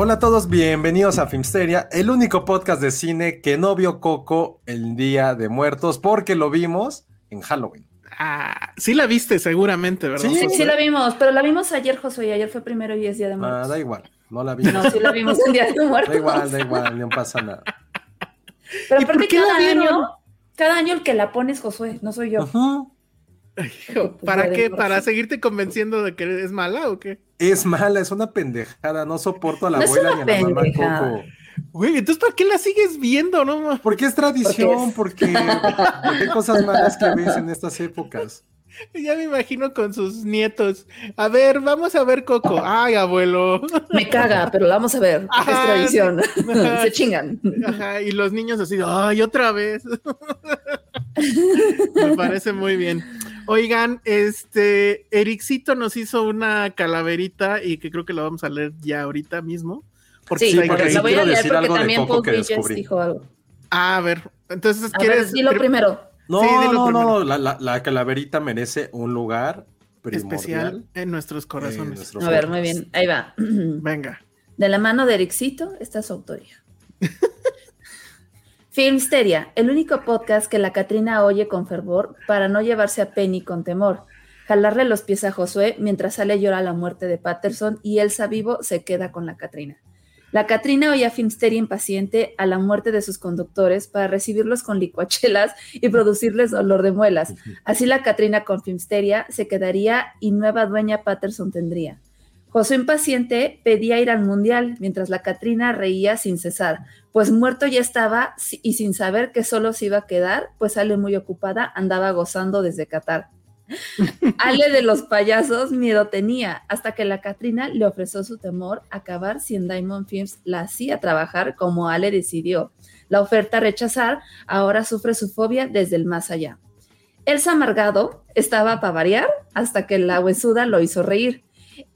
Hola a todos, bienvenidos a Filmsteria, el único podcast de cine que no vio Coco el Día de Muertos porque lo vimos en Halloween. Ah, sí la viste seguramente, ¿verdad? Sí, sí la vimos, pero la vimos ayer, Josué, y ayer fue primero y es Día de Ah, Muertos. da igual, no la vimos. No, sí la vimos en Día de Muertos. Da igual, da igual, no pasa nada. Pero ¿Y por aparte qué cada año, cada año el que la pone es Josué, no soy yo. Ujú. Hijo, ¿Para qué? ¿Para seguirte convenciendo de que es mala o qué? Es mala, es una pendejada, no soporto a la No abuela ni a la mamá. Coco. Güey, entonces ¿para qué la sigues viendo, no? Porque es tradición, porque, porque hay cosas malas que ves en estas épocas. Ya me imagino con sus nietos. A ver, vamos a ver Coco. Ay, abuelo. Me caga, pero la vamos a ver, porque es tradición. Ajá. Se chingan. Ajá, y los niños así, ay, otra vez. Me parece muy bien. Oigan, este, Ericito nos hizo una calaverita y que creo que la vamos a leer ya ahorita mismo. Porque Sí, porque la voy a leer porque también Paul que Bridges dijo algo. A ver, entonces, A ¿quieres? ver, dilo primero. No, Sí, dilo no, primero. no, la, la- la calaverita merece un lugar primordial. especial en nuestros en corazones. nuestros A ver, muy bien, ahí va. Venga. De la mano de Ericito está su autoría. Filmsteria, el único podcast que la Catrina oye con fervor para no llevarse a Penny con temor. Jalarle los pies a Josué mientras sale llora la muerte de Patterson y Elsa vivo se queda con la Catrina. La Catrina oía Filmsteria impaciente a la muerte de sus conductores para recibirlos con licuachelas y producirles dolor de muelas. Así la Catrina con Filmsteria se quedaría y nueva dueña Patterson tendría. Josué impaciente pedía ir al mundial, mientras la Catrina reía sin cesar, pues muerto ya estaba y sin saber que solo se iba a quedar, pues Ale muy ocupada andaba gozando desde Qatar. Ale de los payasos miedo tenía, hasta que la Catrina le ofreció su temor acabar si en Diamond Films la hacía trabajar como Ale decidió. La oferta rechazar, ahora sufre su fobia desde el más allá. Elsa Amargado estaba para variar hasta que la huesuda lo hizo reír.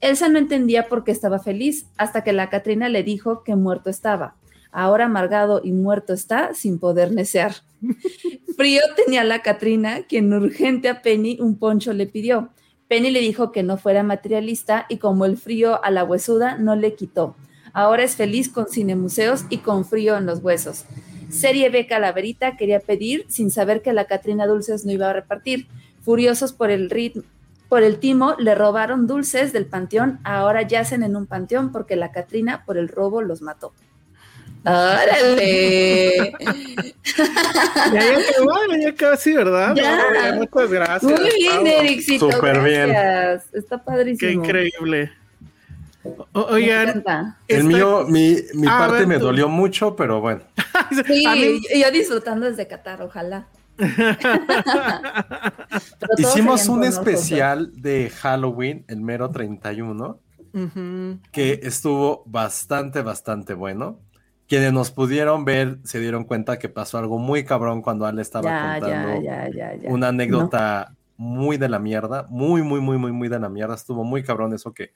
Elsa no entendía por qué estaba feliz hasta que la Catrina le dijo que muerto estaba. Ahora amargado y muerto está sin poder necear. Frío tenía la Catrina, quien urgente a Penny un poncho le pidió. Penny le dijo que no fuera materialista y como el frío a la huesuda no le quitó. Ahora es feliz con cinemuseos y con frío en los huesos. Serie B Calaverita quería pedir sin saber que la Catrina Dulces no iba a repartir. Furiosos por el ritmo, por el timo, le robaron dulces del panteón. Ahora yacen en un panteón porque la Catrina por el robo los mató. ¡Órale! Ya, ya acabó, ya acabó, sí, ¿verdad? Ya. Muchas gracias. Muy bien. Ericito. Súper bien. gracias. Está padrísimo. Qué increíble. O- oigan. El mío, mi, mi Ah, parte ver, me tú. dolió mucho, pero bueno. Sí, mí- y yo disfrutando desde Qatar, ojalá. Hicimos un especial de Halloween, el mero 31, Ujú. que estuvo bastante, bastante bueno. Quienes nos pudieron ver se dieron cuenta que pasó algo muy cabrón cuando Ale estaba Ya, contando ya, ya, una anécdota muy de la mierda, muy, muy, muy, muy, muy de la mierda. Estuvo muy cabrón eso que,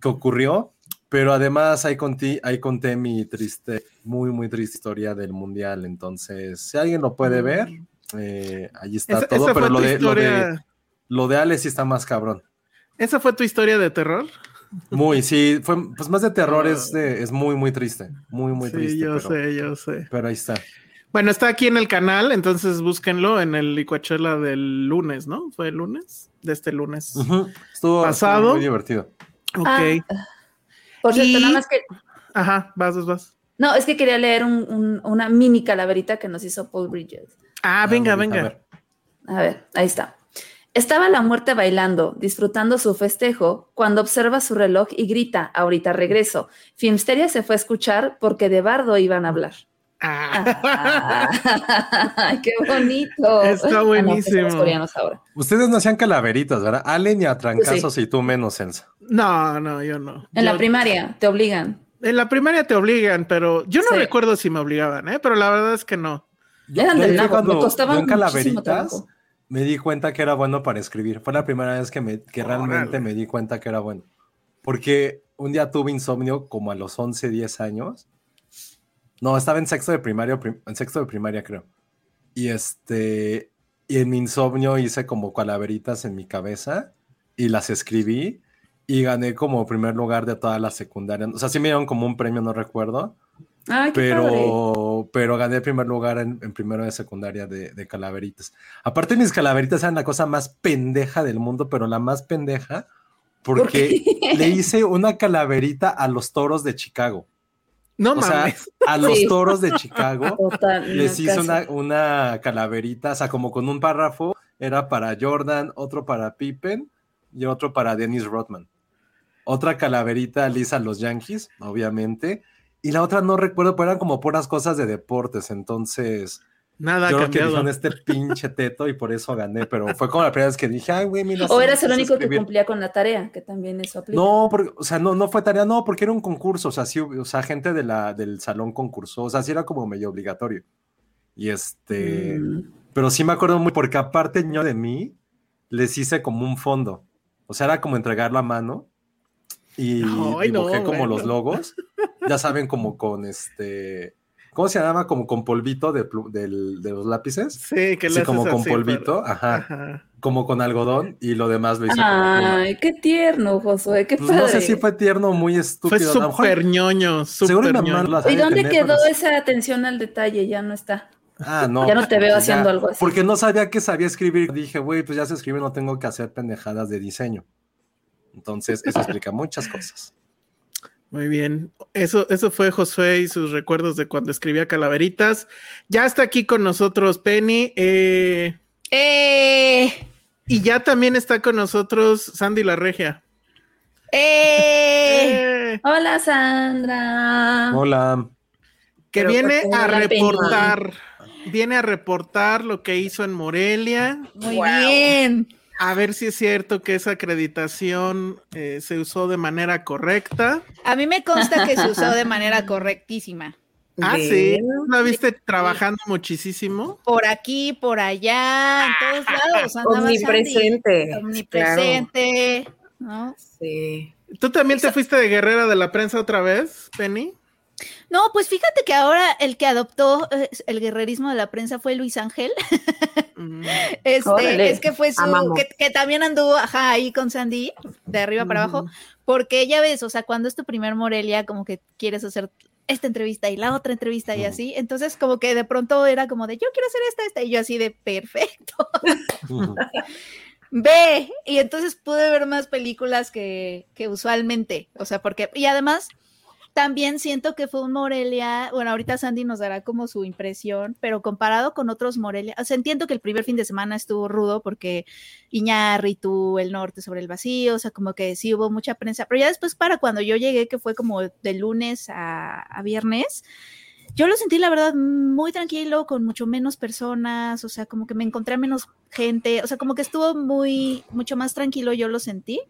que ocurrió. Pero además ahí conté, ahí conté mi triste, muy, muy triste historia del mundial. Entonces, si alguien lo puede ver, eh, allí está Esa- todo. esa Pero lo de, lo, de, historia- lo de Ale sí está más cabrón. ¿Esa fue tu historia de terror? Muy, sí, fue pues más de terror, es, de- es muy, muy triste. Muy, muy sí, triste. yo pero, sé, yo sé. pero ahí está. Bueno, está aquí en el canal, entonces búsquenlo en el licuachela del lunes, ¿no? ¿Fue el lunes? De este lunes. Estuvo, Pasado. estuvo muy divertido. Ok. Ah, por cierto, Y- nada más que. Ajá, vas, vas, vas. No, es que quería leer un- un- una mini calaverita que nos hizo Paul Bridges. Ah, venga, A venga. ver. A ver, ahí está. Estaba la muerte bailando, disfrutando su festejo, cuando observa su reloj y grita, ahorita regreso. Filmsteria se fue a escuchar porque de bardo iban a hablar. Ah. ¡Ay, qué bonito! Está Ah, no, buenísimo. coreanos ahora. Ustedes no hacían calaveritas, ¿verdad? Allen y a trancazos y tú menos, Elsa. No, no, yo no. En Yo- la primaria te obligan. en la primaria te obligan, pero yo no Sí. recuerdo si me obligaban, ¿eh? Pero la verdad es que no. Eran Yo del nabo, cuando me costaban calaveritas trabajo. me di cuenta que era bueno para escribir. Fue la primera vez que, me, que realmente me di cuenta que era bueno. Porque un día tuve insomnio como a los 11, 10 años. No, estaba en sexto de primaria, prim- en sexto de primaria creo. Y este, y en mi insomnio hice como calaveritas en mi cabeza y las escribí y gané como primer lugar de toda la secundaria. O sea, sí me dieron como un premio, no recuerdo. Ay, qué padre. Pero, pero gané el primer lugar en, en primero de secundaria de, de calaveritas. Aparte, mis calaveritas eran la cosa más pendeja del mundo, pero la más pendeja, porque le hice una calaverita a los toros de Chicago. No O sea, a los Sí. toros de Chicago Total, les no, hice casi. una, una calaverita, o sea, como con un párrafo, era para Jordan, otro para Pippen y otro para Dennis Rodman. Otra calaverita lisa a los Yankees, obviamente. Y la otra no recuerdo, pero eran como puras cosas de deportes. Entonces, Nada yo creo que dijeron este pinche teto y por eso gané. Pero fue como la primera vez que dije, ay, güey, mira. O eras el único que escribir". cumplía con la tarea, que también eso aplica. No, porque, o sea, no, no fue tarea, no, porque era un concurso, o sea, sí, o sea, gente de la, del salón concursó, o sea, sí era como medio obligatorio. Y este, Mm. pero sí me acuerdo muy, porque aparte yo de mí, les hice como un fondo, o sea, era como entregar la mano y Ay, no, dibujé como los logos, ya saben, como con este, ¿cómo se llama? Como con polvito de, de los lápices. Sí, que le Sí, como con así, polvito, pero- ajá, Ajá. como con algodón y lo demás lo hice con la pluma. Ay, qué tierno, Josué, qué Pues padre. no sé si fue tierno o muy Fue estúpido. lo mejor- súper ñoño, súper ñoño. ¿Y dónde tener, quedó pero- esa atención al detalle? Ya no está. Ah, no. Ya no te veo pues haciendo algo así. Porque no sabía que sabía escribir. Dije, güey, pues ya se escribe, no tengo que hacer pendejadas de diseño. Entonces, eso explica muchas cosas. Muy bien. Eso, eso fue Josué y sus recuerdos de cuando escribía calaveritas. Ya está aquí con nosotros Penny. eh, ¡Eh! y ya también está con nosotros Sandy la Regia. ¡Eh! Eh, Hola, Sandra. Hola. que Pero viene ¿por qué a Penny? reportar. Viene a reportar lo que hizo en Morelia. Muy bien. A ver si es cierto que esa acreditación eh, se usó de manera correcta. A mí me consta que se usó de manera correctísima. Ah, sí. ¿La viste trabajando muchísimo? Por aquí, por allá, en todos lados. andaba Omnipresente. Sandy. Omnipresente. ¿no? Sí. ¿Tú también te fuiste de guerrera de la prensa otra vez, Penny? No, pues fíjate que ahora el que adoptó eh, el guerrerismo de la prensa fue Luis Ángel. Mm. Este, Órale. es que fue su, que, que también anduvo, ajá, ahí con Sandy, de arriba para abajo, porque ya ves, o sea, cuando es tu primer Morelia, como que quieres hacer esta entrevista y la otra entrevista y así, entonces como que de pronto era como de, yo quiero hacer esta, esta, y yo así de, perfecto, ve, y entonces pude ver más películas que, que usualmente, o sea, porque, y además... También siento que fue un Morelia, bueno, ahorita Sandy nos dará como su impresión, pero comparado con otros Morelia, o sea, entiendo que el primer fin de semana estuvo rudo porque Iñárritu, el norte sobre el vacío, o sea, como que sí hubo mucha prensa, pero ya después para cuando yo llegué, que fue como de lunes a, a viernes, yo lo sentí, la verdad, muy tranquilo, con mucho menos personas, o sea, como que me encontré menos gente, o sea, como que estuvo muy, mucho más tranquilo, yo lo sentí,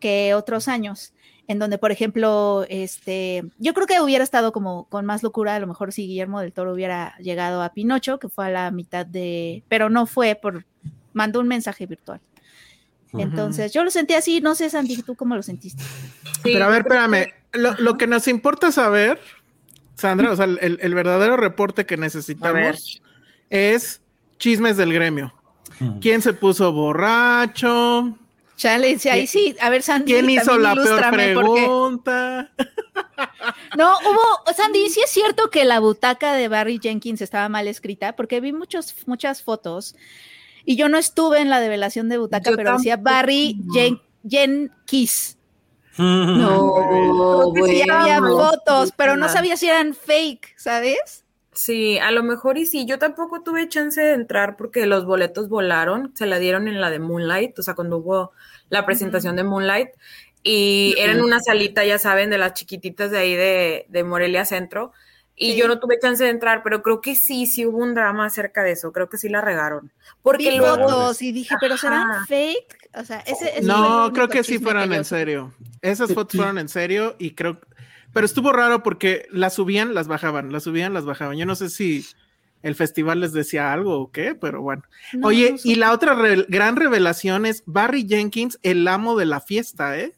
que otros años en donde, por ejemplo, este, yo creo que hubiera estado como con más locura, a lo mejor si Guillermo del Toro hubiera llegado a Pinocho, que fue a la mitad de, pero no fue por, mandó un mensaje virtual. Entonces, yo lo sentí así, no sé, Sandy, ¿tú cómo lo sentiste? Sí, Pero a ver, espérame. Lo, lo que nos importa saber, Sandra, o sea, el, el verdadero reporte que necesitamos es chismes del gremio. ¿Quién se puso borracho? Chale, sí, ahí sí, a ver, Sandy, ¿Quién hizo también la peor ilústrame, porque- pregunta? No, hubo, Sandy, sí es cierto que la butaca de Barry Jenkins estaba mal escrita, porque vi muchos, muchas fotos y yo no estuve en la develación de butaca, Yo pero decía. Barry Jen, Jenkins. No, Creo que sí había fotos, pero no sabía si eran fake, ¿sabes? Sí, a lo mejor y sí. Yo tampoco tuve chance de entrar porque los boletos volaron. Se la dieron en la de Moonlight, o sea, cuando hubo la presentación de Moonlight. Y era en una salita, ya saben, de las chiquititas de ahí de, de Morelia Centro. Y Sí. yo no tuve chance de entrar, pero creo que sí, sí hubo un drama acerca de eso. Creo que sí la regaron. Porque Vi luego. fotos y dije, pero serán fake. O sea, ese, No, creo que sí fueron yo en serio. Esas fotos fueron en serio y creo. Pero estuvo raro porque las subían, las bajaban, las subían, las bajaban. Yo no sé si el festival les decía algo o qué, pero bueno. No, Oye, no y la otra re- gran revelación es Barry Jenkins, el amo de la fiesta, ¿eh?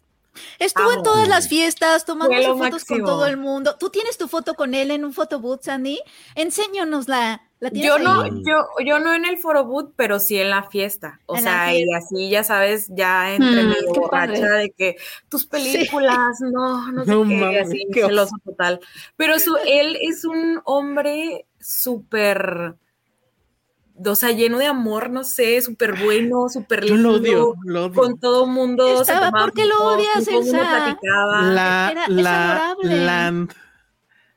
Estuvo en todas las fiestas, tomando fotos con todo el mundo. ¿Tú tienes tu foto con él en un photobooth, Sandy? Enséñanosla. ¿La Yo ahí? no, yo, yo no en el foro boot, pero sí en la fiesta. O En sea, y así ya sabes, ya entre Mm, medio borracha padre. de que tus películas, no, no sé No qué, mames, así, qué oso. celoso total. Pero su, él es un hombre súper, o sea, lleno de amor, no sé, súper bueno, súper Yo lindo. lo odio, lo odio. Con todo mundo. Estaba, ¿por qué lo odias, Elsa? platicaba. La, Era- la. Land.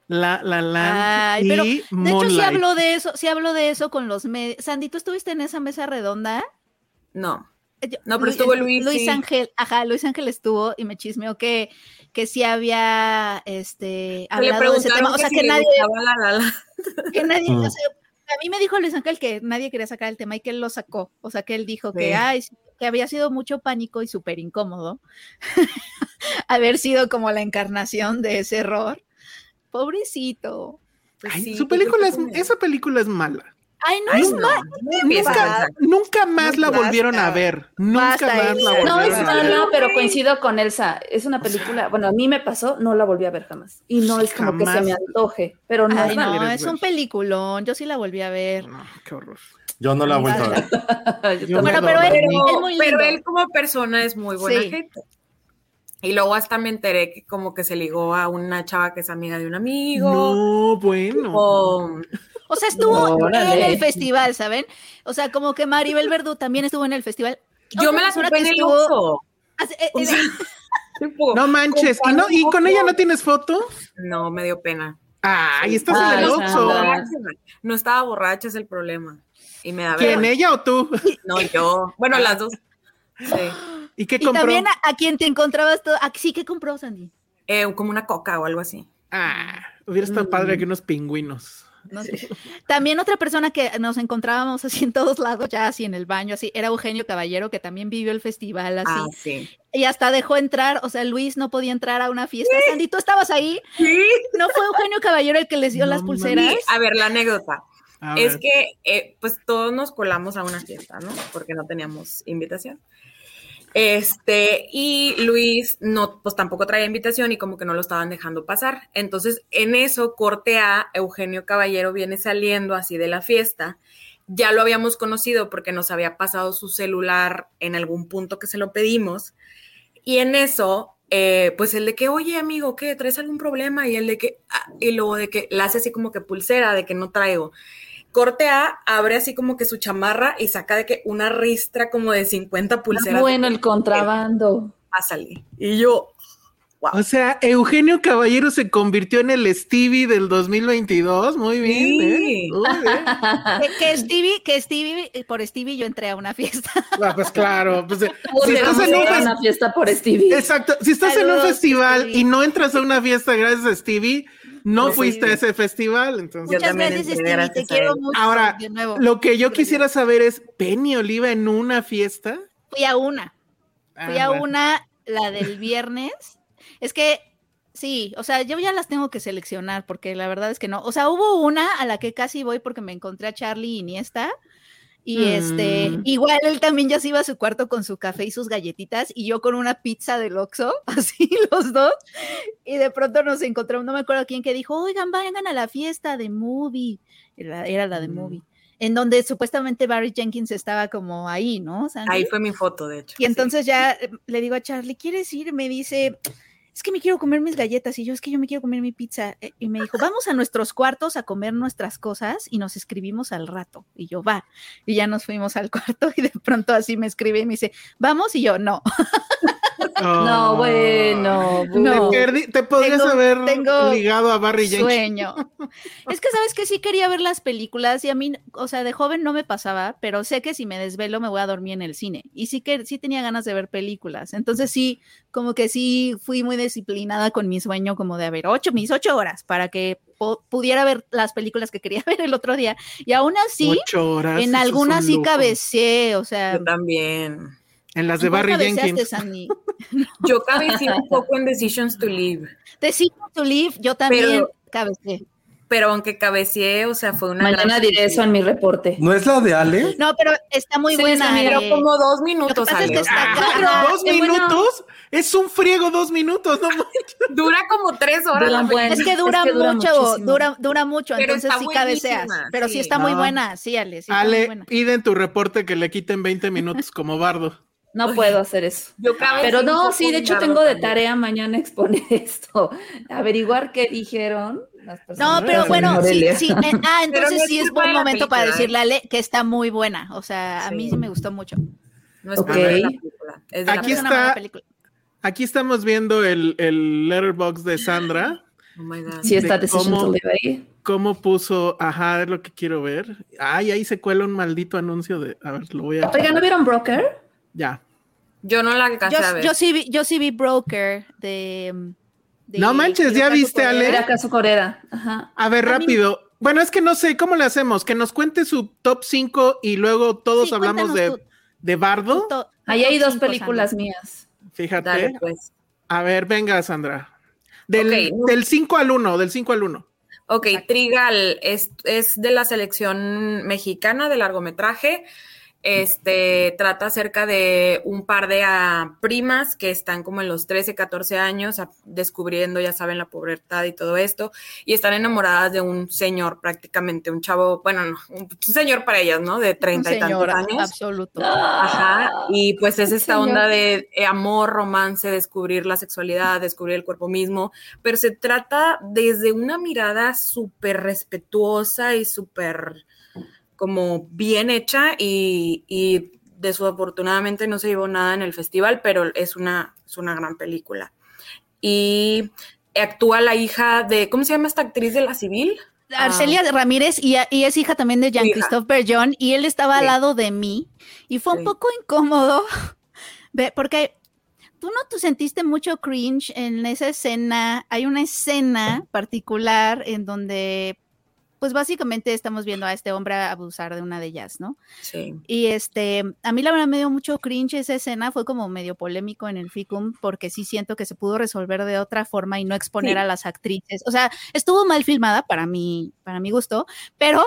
La, la. Ay, y pero, De hecho, sí habló de eso, sí habló de eso con los medios. Sandy, ¿tú estuviste en esa mesa redonda? No. Eh, yo- No, pero estuvo Luis, sí. Ángel, ajá, Luis Ángel estuvo y me chismeó que, que sí había este hablado de ese tema. O sea, que nadie, gustaba la, la, la. que nadie, Mm. o sea, a mí me dijo Luis Ángel que nadie quería sacar el tema y que él lo sacó. O sea, que él dijo Sí. que, ay, que había sido mucho pánico y súper incómodo haber sido como la encarnación de ese error. Pobrecito. Pues Ay, sí, su película es, esa película es mala. Ay, no Ay, es no, mal. Nunca, más la volvieron a ver. Nunca Basta, más la volvieron No es a ver. mala, pero coincido con Elsa. Es una película, bueno, a mí me pasó, no la volví a ver jamás. Y no es como que se me antoje, pero no Ay, es no. mala. no, quieres es un peliculón. Yo sí la volví a ver. No, qué horror. Yo no la he vuelto a ver. Bueno, pero él, él muy pero él como persona es muy buena Sí. gente. Y luego hasta me enteré que como que se ligó a una chava que es amiga de un amigo. No, bueno. O, O sea, estuvo en el festival, ¿saben? O sea, como que Maribel Verdú también estuvo en el festival. yo me la topé en que el estuvo- Oxxo. Hace- eh, O eh, sea, No manches. ¿Y, no, ¿Y con ella no tienes foto? no, me dio pena. Ay, estás en el. Oxxo. No estaba borracha, es el problema. Y me da ¿Quién, ella o tú? No, yo. Bueno, las dos. Sí. ¿Y qué y compró? también a, a quien te encontrabas todo. ¿a- sí, ¿qué compró, Sandy? Eh, como una coca o algo así. Ah, hubiera estado padre que unos pingüinos. No sé. También otra persona que nos encontrábamos así en todos lados, ya así en el baño, así, era Eugenio Caballero, que también vivió el festival así. Ah, sí. Y hasta dejó entrar, o sea, Luis no podía entrar a una fiesta. Sandy, ¿tú estabas ahí? Sí. ¿No fue Eugenio Caballero el que les dio No las pulseras? Sí, A ver, la anécdota. A Es ver. que, eh, pues todos nos colamos a una fiesta, ¿no? Porque no teníamos invitación. Este, y Luis no, pues tampoco traía invitación y como que no lo estaban dejando pasar. Entonces, en eso, corte a Eugenio Caballero viene saliendo así de la fiesta. Ya lo habíamos conocido porque nos había pasado su celular en algún punto que se lo pedimos. Y en eso, eh, pues el de que, oye, amigo, ¿qué? ¿Traes algún problema? Y el de que, ah, y luego de que la hace así como que pulsera, de que no traigo. Corte A, abre así como que su chamarra y saca de que una ristra como de 50 pulseras. bueno, el contrabando. Pásale. Y yo, O sea, Eugenio Caballero se convirtió en el Stevie del 2022. Muy bien, Sí. ¿eh? Muy bien. Que, Stevie, que Stevie, eh, por Stevie yo entré a una fiesta. Ah, pues claro. Pues, eh, si estás en a un a una fiesta por Stevie. Exacto. Si estás en un festival Stevie. y no entras a una fiesta gracias a Stevie, no Sí. fuiste a ese festival. Entonces, Muchas gracias, Stevie, te quiero mucho. Ahora, de nuevo. lo que yo quisiera saber es, ¿Penny Oliva en una fiesta? Fui a una. Fui Ah, a bueno. una, la del viernes. Es que, sí, o sea, yo ya las tengo que seleccionar porque la verdad es que no. O sea, hubo una a la que casi voy porque me encontré a Charlie Iniesta. Y este, Mm. igual él también ya se iba a su cuarto con su café y sus galletitas y yo con una pizza del Oxxo, así los dos. Y de pronto nos encontramos, no me acuerdo quién que dijo, oigan, vayan a la fiesta de Movie. Era, era la de Mm. Movie. En donde supuestamente Barry Jenkins estaba como ahí, ¿no? Sandy? ahí fue mi foto, de hecho. Y entonces ya eh, le digo a Charlie, ¿quieres ir? Me dice, es que me quiero comer mis galletas y yo es que yo me quiero comer mi pizza. eh, Y me dijo, vamos a nuestros cuartos a comer nuestras cosas y nos escribimos al rato. Y yo, va. Y ya nos fuimos al cuarto y de pronto así me escribe y me dice, vamos y yo, no. No, bueno. No. Te, perdí- te podrías Tengo- haber tengo ligado a Barry Jenkins. Sueño. Es que sabes que sí quería ver las películas y a mí, o sea, de joven no me pasaba, pero sé que si me desvelo me voy a dormir en el cine. Y sí que sí tenía ganas de ver películas. Entonces sí, como que sí fui muy disciplinada con mi sueño, como de a ver, ocho, mis ocho horas para que pudiera ver las películas que quería ver el otro día. Y aún así, Ocho horas. en algunas un sí cabeceé, o sea. Yo también. En las de ¿en cuál Barry Jenkins. Sandy? Yo cabeceé un poco en Decisions to Live, Decision to Live, yo también Pero- cabeceé. pero aunque cabeceé, o sea, fue una Mañana gran diré eso en mi reporte. ¿No es la de Ale? No, pero está muy Sí, buena. Pero eh. como dos Lo que minutos, pasa es Ale, que está Ah, ¿Dos bueno. minutos? Es un friego dos minutos, no dura como tres horas. Duran la buen- Es que dura, Es que dura mucho, muchísimo. dura, dura mucho, Pero entonces sí cabeceas. Pero sí, sí. está muy buena, sí, Ale, sí Ale, buena. pide en tu reporte que le quiten 20 minutos como bardo. No puedo hacer eso. Yo Pero no, sí, de hecho tengo de tarea mañana exponer esto, averiguar qué dijeron las personas. No, pero bueno, sí, sí. ah, entonces no sí es buen la momento para película, decirle a Ale que está muy buena. O sea, a mí Sí. me gustó mucho. No es Ok. culpa de la película, es de la Aquí una está- película. Aquí estamos viendo el, el letterbox de Sandra. Oh my God. Sí está de cómo- to Live ahí. ¿Cómo puso? Ajá, es lo que quiero ver. Ay, ahí se cuela un maldito anuncio de. A ver, lo voy a. Oiga, ¿no vieron Broker? Ya. Yo no la alcancé a Yo, ver. yo sí vi, yo sí vi Broker de. de No manches, ¿ya viste. Ale? Era caso Coreda. Ajá. A ver, A mí- rápido. Bueno, es que no sé, ¿cómo le hacemos? Que nos cuente su top 5 y luego todos Sí, hablamos de, de Bardo. Ahí hay dos películas Sandra. mías. Fíjate. Dale, pues. A ver, venga, Sandra. Del, Ok. del 5 al 1, del 5 al 1. Ok, Trigal es, es de la selección mexicana de largometraje. Este trata acerca de un par de ah, primas que están como en los 13, 14 años, ah, descubriendo, ya saben, la pubertad y todo esto, y están enamoradas de un señor, prácticamente un chavo, bueno, no, un señor para ellas, ¿no? De Un 30 y tantos años. absoluto. Ajá, y pues es esta Señor. onda de eh, amor, romance, descubrir la sexualidad, descubrir el cuerpo mismo, pero se trata desde una mirada súper respetuosa y súper como bien hecha y, y desafortunadamente no se llevó nada en el festival, pero es una, es una gran película. Y actúa la hija de, ¿cómo se llama esta actriz de la civil? Arcelia Ramírez y, y es hija también de. Jean-Christophe Bergeon y él estaba Sí. al lado de mí y fue un Sí. poco incómodo porque tú no te sentiste mucho cringe en esa escena. Hay una escena particular en donde pues básicamente estamos viendo a este hombre abusar de una de ellas, ¿no? Sí. Y este, a mí la verdad me dio mucho cringe esa escena, fue como medio polémico en el FICUM, porque sí siento que se pudo resolver de otra forma y no exponer Sí. a las actrices. O sea, estuvo mal filmada para mí, para mi gusto, pero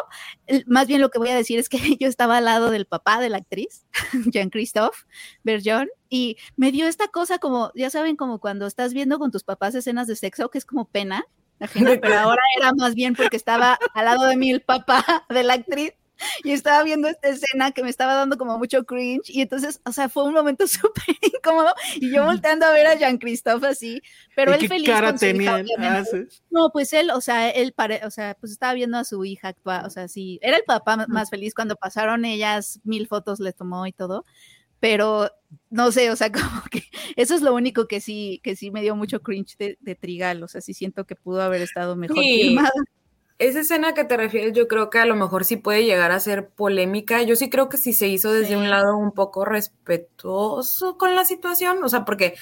más bien lo que voy a decir es que yo estaba al lado del papá de la actriz, Jean-Christophe Bergeon, y me dio esta cosa como, ya saben, como cuando estás viendo con tus papás escenas de sexo, que es como pena. Ajena, pero ahora era más bien porque estaba al lado de mí el papá de la actriz y estaba viendo esta escena que me estaba dando como mucho cringe y entonces, o sea, fue un momento súper incómodo y yo volteando a ver a Jean-Christophe así, pero ¿Y él qué feliz cara con su hija, tenía? obviamente. Ah. No, pues él, o sea, él, pare, o sea, pues estaba viendo a su hija actuar, o sea, sí, era el papá más feliz cuando pasaron ellas, mil fotos le tomó y todo, pero no sé, o sea, como que eso es lo único que sí, que sí me dio mucho cringe de, de Trigal, o sea, sí siento que pudo haber estado mejor Sí. filmada. Esa escena que te refieres, yo creo que a lo mejor sí puede llegar a ser polémica. Yo sí creo que si se hizo desde Sí. un lado un poco respetuoso con la situación, o sea, porque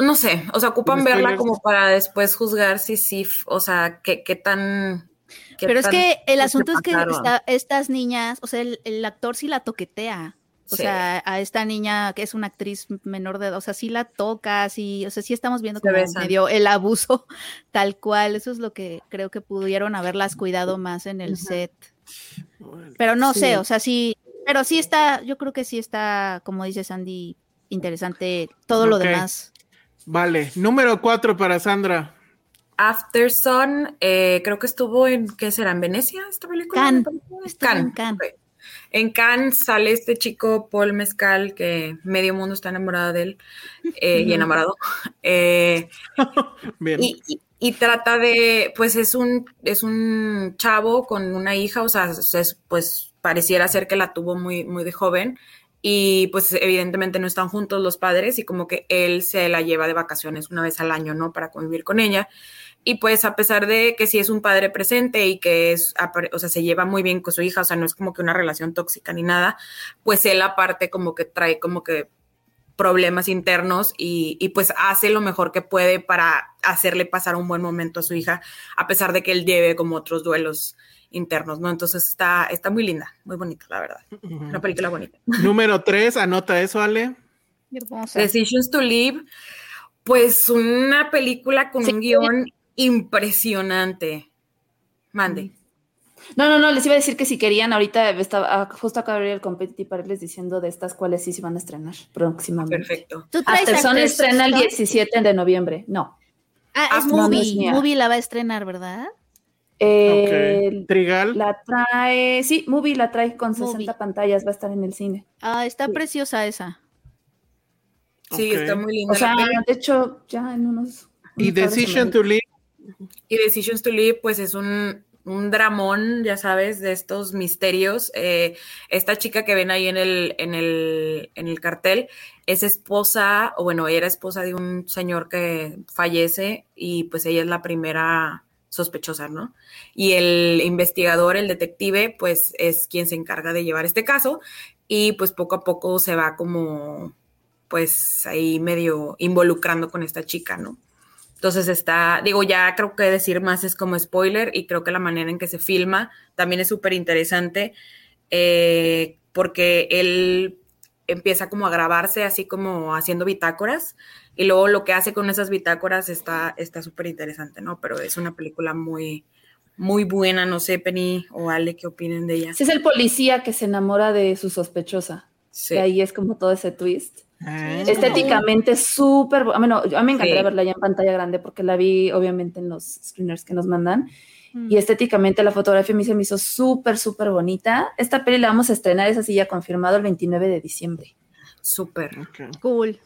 no sé, o sea, ocupan verla como para después juzgar si sí, o sea, qué, qué tan. qué Pero es que el asunto es que esta- estas niñas, o sea, el, el actor sí la toquetea. O Sí. sea, a esta niña que es una actriz menor de edad, o sea, sí la toca, sí, o sea, sí estamos viendo como medio el abuso tal cual. Eso es lo que creo que pudieron haberlas cuidado más en el set. Pero no Sí. sé, o sea, sí, pero sí está, yo creo que sí está, como dice Sandy, interesante todo lo demás. Vale, número 4 para Sandra. After Sun, eh, creo que estuvo en, ¿qué será? ¿En Venecia esta película? Me parece? Estuvo en Cannes, sale este chico Paul Mezcal, que medio mundo está enamorado de él eh, y enamorado. Eh, Bien. y, y- y trata de, pues es un, es un chavo con una hija, o sea, es- pues pareciera ser que la tuvo muy, muy de joven. Y pues evidentemente no están juntos los padres y como que él se la lleva de vacaciones una vez al año, ¿no? Para convivir con ella. Y pues a pesar de que sí es un padre presente y que es, o sea, se lleva muy bien con su hija, o sea, no es como que una relación tóxica ni nada, pues él aparte como que trae como que problemas internos y, y, pues hace lo mejor que puede para hacerle pasar un buen momento a su hija, a pesar de que él lleve como otros duelos internos, ¿no? Entonces está, está muy linda, muy bonita, la verdad. Una película bonita. Número tres, anota eso, Ale. Hermosa. Decisions to Live, pues una película con Sí. un guion impresionante. Mande. No, no, no, les iba a decir que si querían, ahorita estaba, ah, justo acabo de abrir el competitivo para irles diciendo de estas cuales sí se van a estrenar próximamente. Perfecto. ¿Tú Afterson After estrena el Sun? 17 de noviembre. No. Ah, es Ah, no es movie. movie la va a estrenar, ¿verdad? Eh. Trigal. La trae, sí, Movie la trae con Movie. 60 pantallas, va a estar en el cine. Ah, está Sí. preciosa esa. Sí, está muy linda. O sea, de hecho, ya en unos. Y unos Decision to Live. Y Decisions to Live, pues es un, un dramón, ya sabes, de estos misterios. Eh, esta chica que ven ahí en el, en el, en el cartel es esposa, o bueno, era esposa de un señor que fallece y pues ella es la primera sospechosa, ¿no? Y el investigador, el detective, pues es quien se encarga de llevar este caso y pues poco a poco se va como, pues ahí medio involucrando con esta chica, ¿no? Entonces está, digo, ya creo que decir más es como spoiler y creo que la manera en que se filma también es súper interesante eh, porque él empieza como a grabarse así como haciendo bitácoras y luego lo que hace con esas bitácoras está está súper interesante, ¿no? Pero es una película muy, muy buena, no sé, Penny o Ale, ¿qué opinen de ella? Ese es el policía que se enamora de su sospechosa. Sí. Y ahí es como todo ese twist. Ah. Estéticamente súper, bu- bueno, a mí me encantaría Sí. verla ya en pantalla grande porque la vi obviamente en los screeners que nos mandan Mm. y estéticamente la fotografía a mí se me hizo súper, súper bonita. Esta peli la vamos a estrenar, es así ya confirmado el 29 de diciembre. Súper. Ok. Cool.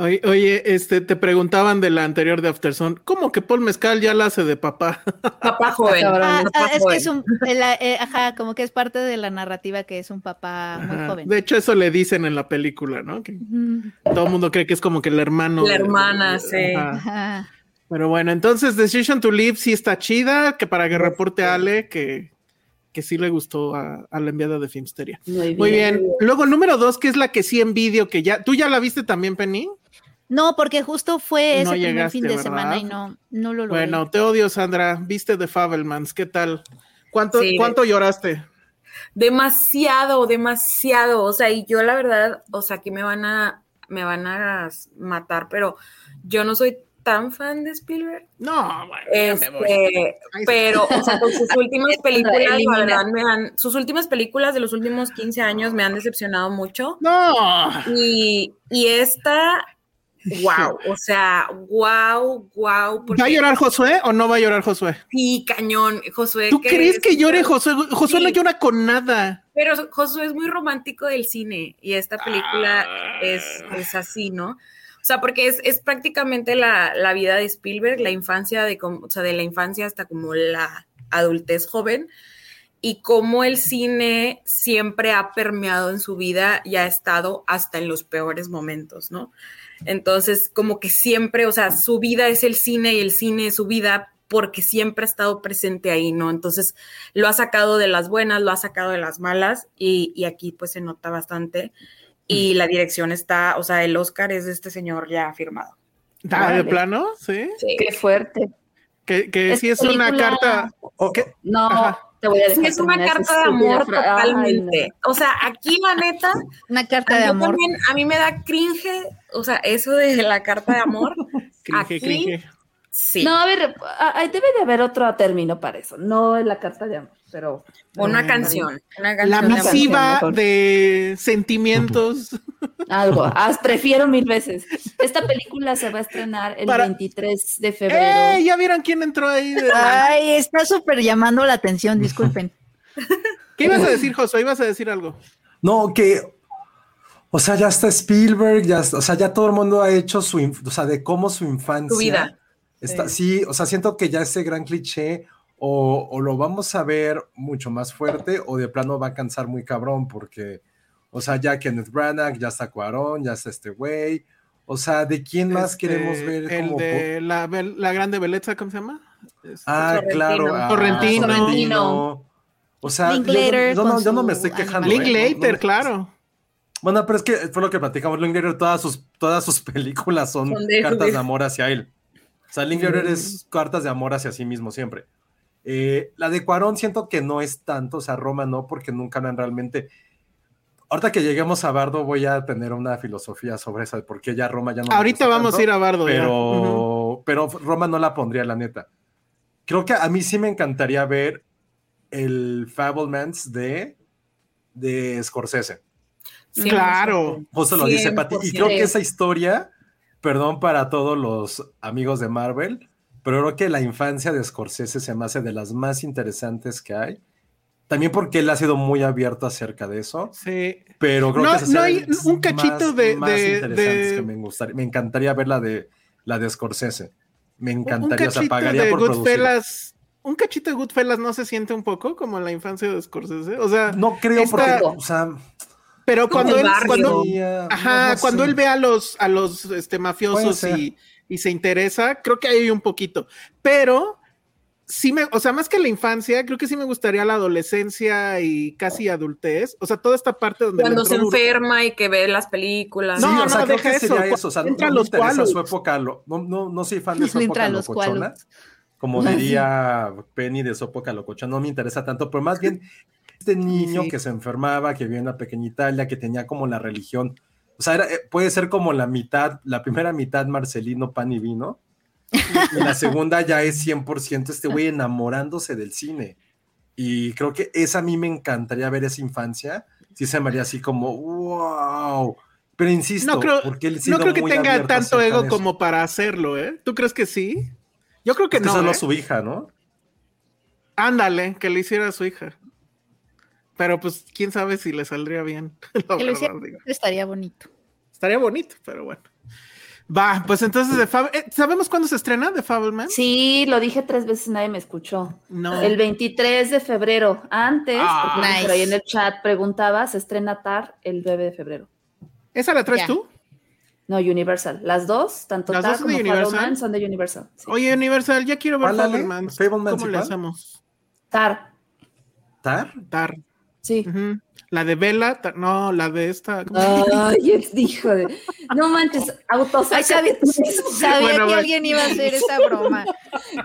Oye, oye, este, te preguntaban de la anterior de Afterson, ¿cómo que Paul Mezcal ya la hace de papá? Papá joven. Ah, papá ah, es que joven. es un, el- eh, ajá, como que es parte de la narrativa que es un papá muy joven. De hecho, eso le dicen en la película, ¿no? Que todo el mundo cree que es como que el hermano. La de- hermana, de- sí. Ajá. Ajá. Pero bueno, entonces Decision to Live sí está chida, que para que reporte Ale que, que sí le gustó a, a la enviada de Filmsteria. Muy bien. Muy bien. Luego, número dos, que es la que sí envidio, que ya, ¿tú ya la viste también, Penny? No, porque justo fue No ese primer llegaste, fin de ¿verdad? semana y no, no lo logré. Bueno, te odio, Sandra. Viste de Fabelmans, ¿qué tal? ¿Cuánto, Sí. ¿cuánto lloraste? Demasiado, demasiado. O sea, y yo la verdad, o sea, aquí me van a, me van a matar, pero yo no soy tan fan de Spielberg. No, bueno, ya me voy. Este, pero, o sea, con sus últimas películas, la verdad, me han, sus últimas películas de los últimos 15 años me han decepcionado mucho. No. Y, y esta, wow, o sea, wow, wow. ¿Va a llorar Josué o no va a llorar Josué? Sí, cañón, Josué. ¿Tú crees es- que llore Josué? Josué no llora con nada. Pero Josué es muy romántico del cine y esta película Ah. es, es así, ¿no? O sea, porque es, es prácticamente la, la vida de Spielberg, la infancia de, o sea, de la infancia hasta como la adultez joven y cómo el cine siempre ha permeado en su vida y ha estado hasta en los peores momentos, ¿no? Entonces, como que siempre, o sea, su vida es el cine y el cine es su vida porque siempre ha estado presente ahí, ¿no? Entonces, lo ha sacado de las buenas, lo ha sacado de las malas y, y aquí pues se nota bastante. Y la dirección está, o sea, el Oscar es de este señor ya firmado. Ah, ¿De plano? Sí. Sí. Qué fuerte. Que, que sí es una carta. ¿Qué? No, Ajá. Te voy a Sí, dejar. es una carta de amor fra- Ay, no. totalmente. O sea, aquí la neta, Una carta de amor. también- a mí me da cringe, o sea, eso de la carta de amor. Cringe, Aquí, cringe. Sí. No, a ver, a- a- debe de haber otro término para eso. No es la carta de amor, pero. una canción. Una La canción de amor. misiva de sentimientos. Algo. Ah, prefiero mil veces. Esta película se va a estrenar el Para- 23 de febrero. ¡Eh! ¿Ya vieron quién entró ahí? Ay, está súper llamando la atención, disculpen. ¿Qué ibas a decir, Josué? ¿Ibas a decir algo? No, que, o sea, ya está Spielberg, ya, o sea, ya todo el mundo ha hecho su, o sea, de cómo su infancia. Su vida. Está, sí. o sea, siento que ya ese gran cliché o, o, lo vamos a ver mucho más fuerte o de plano va a cansar muy cabrón porque, o sea, ya Kenneth Branagh, ya está Cuarón, ya está este güey. O sea, ¿de quién más este, queremos ver? El de la, la, grande belleza, ¿cómo se llama? Este, ah, claro. Ah, Torrentino. Torrentino. O sea, yo, yo, no, yo, no, me estoy quejando. Linklater, ¿eh? claro. Bueno, pero es que fue lo que platicamos. Linklater, todas sus, todas sus películas son, son de cartas de amor hacia él. O sea, Linklater mm. es cartas de amor hacia sí mismo siempre. Eh, la de Cuarón siento que no es tanto, o sea, Roma no, porque nunca han realmente. Ahorita que lleguemos a Bardo voy a tener una filosofía sobre eso, porque ya Roma ya no. Ahorita vamos a ir a Bardo. Pero, uh -huh. pero Roma no la pondría, la neta. Creo que a mí sí me encantaría ver el Fablemans de, de Scorsese. Claro. Justo lo dice Pati. Y creo que esa historia, perdón para todos los amigos de Marvel, pero creo que la infancia de Scorsese se me hace de las más interesantes que hay. También porque él ha sido muy abierto acerca de eso. Sí. Pero creo no, que no hay un cachito más, de, más de, interesantes de... que me gustaría. Me encantaría ver la de la de Scorsese. Me un encantaría, o sea, pagaría de por. Goodfellas. Un cachito de Goodfellas no se siente un poco como en la infancia de Scorsese. O sea, No creo Esta- porque, o sea, pero cuando él, barrio. cuando, ajá, no, no cuando sé. él ve a los, a los este, mafiosos y, y se interesa, creo que hay un poquito. Pero sí me, o sea, más que la infancia, creo que sí me gustaría la adolescencia y casi adultez. O sea, toda esta parte donde. Cuando se enferma y que ve las películas. No, sí, no, o sea, creo deja que sería eso. eso. O sea, no, Entra no los me interesa cualos. su época. lo- no, no, no soy fan de su Le época entra los locochona. Como diría Penny de su época locochona. No me interesa tanto, pero más bien este niño sí. que se enfermaba, que vivía en una pequeña Italia, que tenía como la religión. O sea, era- eh, puede ser como la mitad, la primera mitad Marcelino pan y vino. Y la segunda ya es 100% este güey enamorándose del cine. Y creo que esa a mí me encantaría ver esa infancia. Sí se me haría así como, wow. Pero insisto, No creo, porque él no creo que tenga tanto ego como para hacerlo, ¿eh? ¿Tú crees que sí? Yo creo que Es que no. solo ¿eh? su hija, ¿no? Ándale, que le hiciera a su hija. Pero pues quién sabe si le saldría bien. la Que verdad, estaría bonito. Estaría bonito, pero bueno. Va, pues entonces de Fab- eh, ¿sabemos cuándo se estrena de Fableman? Sí, lo dije tres veces, nadie me escuchó. No. El 23 de febrero. Antes, Ah. porque Nice. por ahí en el chat preguntaba, se estrena TAR el 9 de febrero. ¿Esa la traes Ya. tú? No, Universal. Las dos, tanto ¿Las TAR dos como? Fableman son de Universal. sí. Oye, Universal, ya quiero ver. Fableman. ¿Fablemans ¿Cómo le hacemos? TAR, ¿Tar? Tar. Sí. La de Vela, no, la de esta. Ay, es hijo de. No manches, autosácate sabía, Bueno, que alguien iba a hacer esa broma.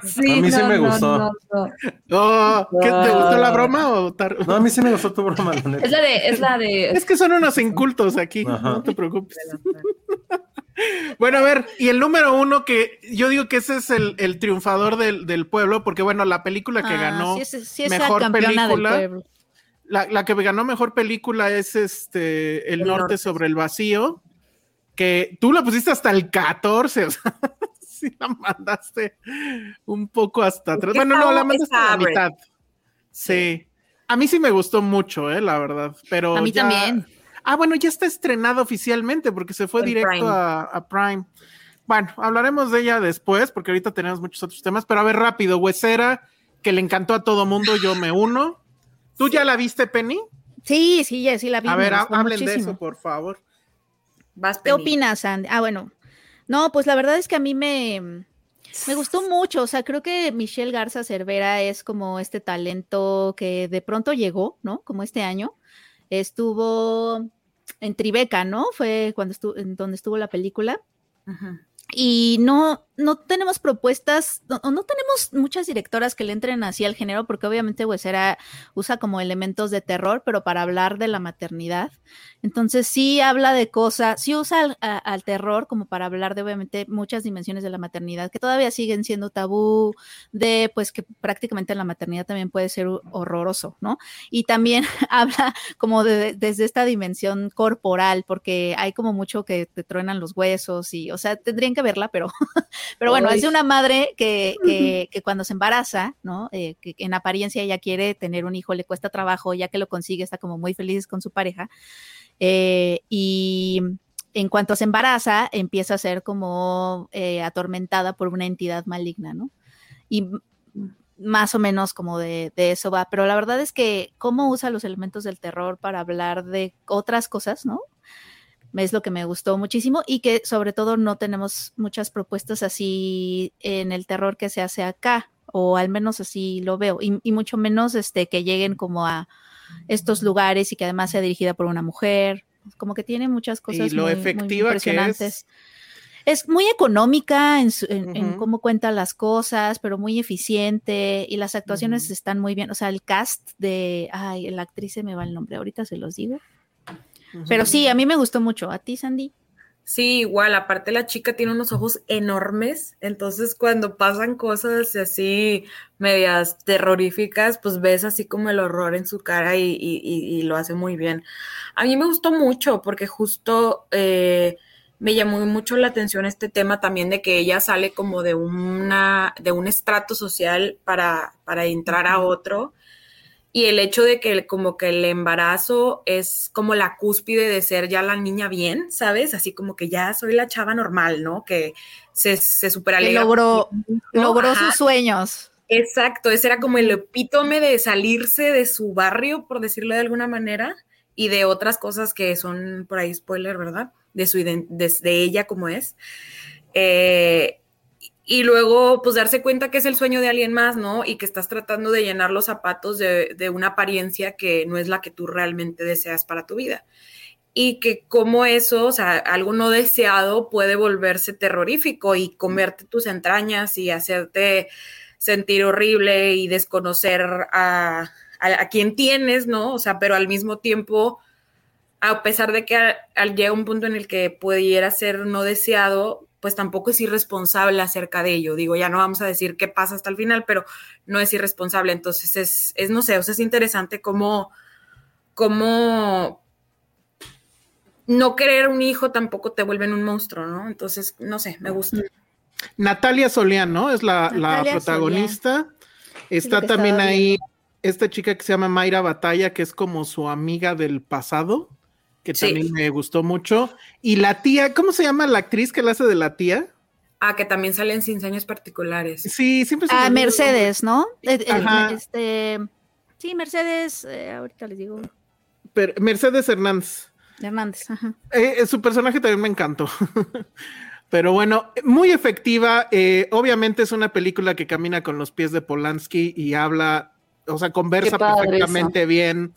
Sí, A mí sí no, me no, gustó. no, no. Oh, ¿qué, ¿Te gustó la broma o Tar? No, a mí sí me gustó tu broma, la neta. Es la de, es la de. Es que son unos incultos aquí, Ajá. no te preocupes. Bueno, a ver, y el número uno que yo digo que ese es el, el triunfador del, del pueblo, porque bueno, la película que Ah, ganó, sí es, sí es mejor campeona película. del pueblo. La, la que ganó mejor película es este El, El norte, Norte. sobre el vacío, que tú la pusiste hasta el 14, o sea, sí la mandaste un poco hasta atrás. ¿Qué Bueno, no, la mandaste a la mitad. Sí. A mí sí me gustó mucho, eh, la verdad. Pero A mí ya- también. Ah, bueno, ya está estrenada oficialmente porque se fue directo Prime. A, a Prime. Bueno, hablaremos de ella después porque ahorita tenemos muchos otros temas, pero a ver rápido, Huesera, que le encantó a todo mundo, yo me uno. ¿Tú ya la viste, Penny? Sí, sí, ya sí la vi. A ver, hablen de eso, por favor. Vas, ¿Qué opinas, Andy? Ah, bueno. No, pues la verdad es que a mí me, me gustó mucho. O sea, creo que Michelle Garza Cervera es como este talento que de pronto llegó, ¿no? Como este año. Estuvo en Tribeca, ¿no? Fue cuando estuvo, en donde estuvo la película. Y no, no tenemos propuestas, no, no tenemos muchas directoras que le entren así al género, porque obviamente Huesera usa como elementos de terror, pero para hablar de la maternidad. Entonces sí habla de cosas, sí usa al, al terror como para hablar de obviamente muchas dimensiones de la maternidad que todavía siguen siendo tabú, de pues que prácticamente la maternidad también puede ser horroroso, ¿no? Y también habla como de, desde esta dimensión corporal, porque hay como mucho que te truenan los huesos y, o sea, tendrían que verla, pero Pero bueno, es una madre que, que, que cuando se embaraza, ¿no? Eh, que, en apariencia ella quiere tener un hijo, le cuesta trabajo, ya que lo consigue, está como muy feliz con su pareja. Eh, y en cuanto se embaraza, empieza a ser como eh, atormentada por una entidad maligna, ¿no? Y más o menos como de, de eso va. Pero la verdad es que cómo usa los elementos del terror para hablar de otras cosas, ¿no? Es lo que me gustó muchísimo y que sobre todo no tenemos muchas propuestas así en el terror que se hace acá, o al menos así lo veo, y, y mucho menos este que lleguen como a estos lugares y que además sea dirigida por una mujer, como que tiene muchas cosas lo muy, muy efectiva que es. impresionantes. Es muy económica en, su- en- cómo cuenta las cosas, pero muy eficiente y las actuaciones están muy bien. O sea, el cast de, ay, la actriz se me va el nombre, ahorita se los digo. Pero sí, a mí me gustó mucho. ¿A ti, Sandy? Sí, igual, aparte la chica tiene unos ojos enormes, entonces cuando pasan cosas así medias terroríficas, pues ves así como el horror en su cara y, y- y- y lo hace muy bien. A mí me gustó mucho porque justo eh, me llamó mucho la atención este tema también de que ella sale como de una, de un estrato social para, para entrar a otro. Y el hecho de que como que el embarazo es como la cúspide de ser ya la niña bien, ¿sabes? Así como que ya soy la chava normal, ¿no? Que se, se super Que logró, ¿no? logró Ajá, sus sueños. Exacto, ese era como el epítome de salirse de su barrio, por decirlo de alguna manera, y de otras cosas que son por ahí spoiler, ¿verdad? De su de, de ella como es. Eh, y luego, pues darse cuenta que es el sueño de alguien más, ¿no? Y que estás tratando de llenar los zapatos de, de una apariencia que no es la que tú realmente deseas para tu vida. Y que como eso, o sea, algo no deseado puede volverse terrorífico y comerte tus entrañas y hacerte sentir horrible y desconocer a, a, quien tienes, ¿no? O sea, pero al mismo tiempo, a pesar de que al llega un punto en el que pudiera ser no deseado, pues tampoco es irresponsable acerca de ello. Digo, ya no vamos a decir qué pasa hasta el final, pero no es irresponsable. Entonces es, es no sé, o sea, es interesante cómo, cómo no querer un hijo tampoco te vuelve en un monstruo, ¿no? Entonces, no sé, me gusta. Natalia Solián, ¿no? Es la, protagonista. Está también ahí esta chica que se llama Mayra Batalla, que es como su amiga del pasado, que Sí. también me gustó mucho. Y la tía, ¿cómo se llama la actriz que la hace de la tía? Ah, que también salen sin años particulares. Sí, siempre Ah, Mercedes, ¿no? Eh, eh, Ajá. este, sí, Mercedes, eh, ahorita les digo, pero- Mercedes Hernández. Hernández. Ajá. Eh, eh, su personaje también me encantó. Pero bueno, muy efectiva. eh, obviamente es una película que camina con los pies de Polanski y habla, o sea, conversa perfectamente bien.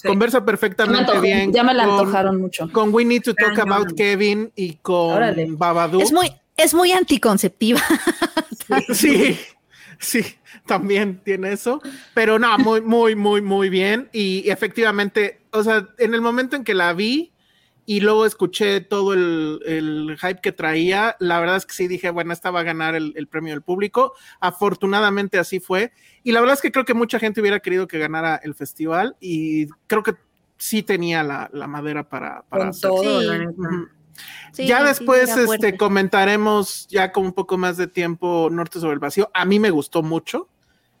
Sí. Conversa perfectamente bien. ya me la con- antojaron mucho. Con We Need to Talk. About Kevin y con Órale. Babadook. Es muy, es muy anticonceptiva. Sí, sí, también tiene eso. Pero no, muy, muy, muy, muy bien. Y efectivamente, o sea, en el momento en que la vi y luego escuché todo el, el hype que traía, la verdad es que sí dije, bueno, esta va a ganar el, el premio del público. Afortunadamente así fue. Y la verdad es que creo que mucha gente hubiera querido que ganara el festival y creo que sí tenía la, la madera para, para Con hacer. todo, Sí. la ya después este, comentaremos ya con un poco más de tiempo Norte sobre el Vacío. A mí me gustó mucho.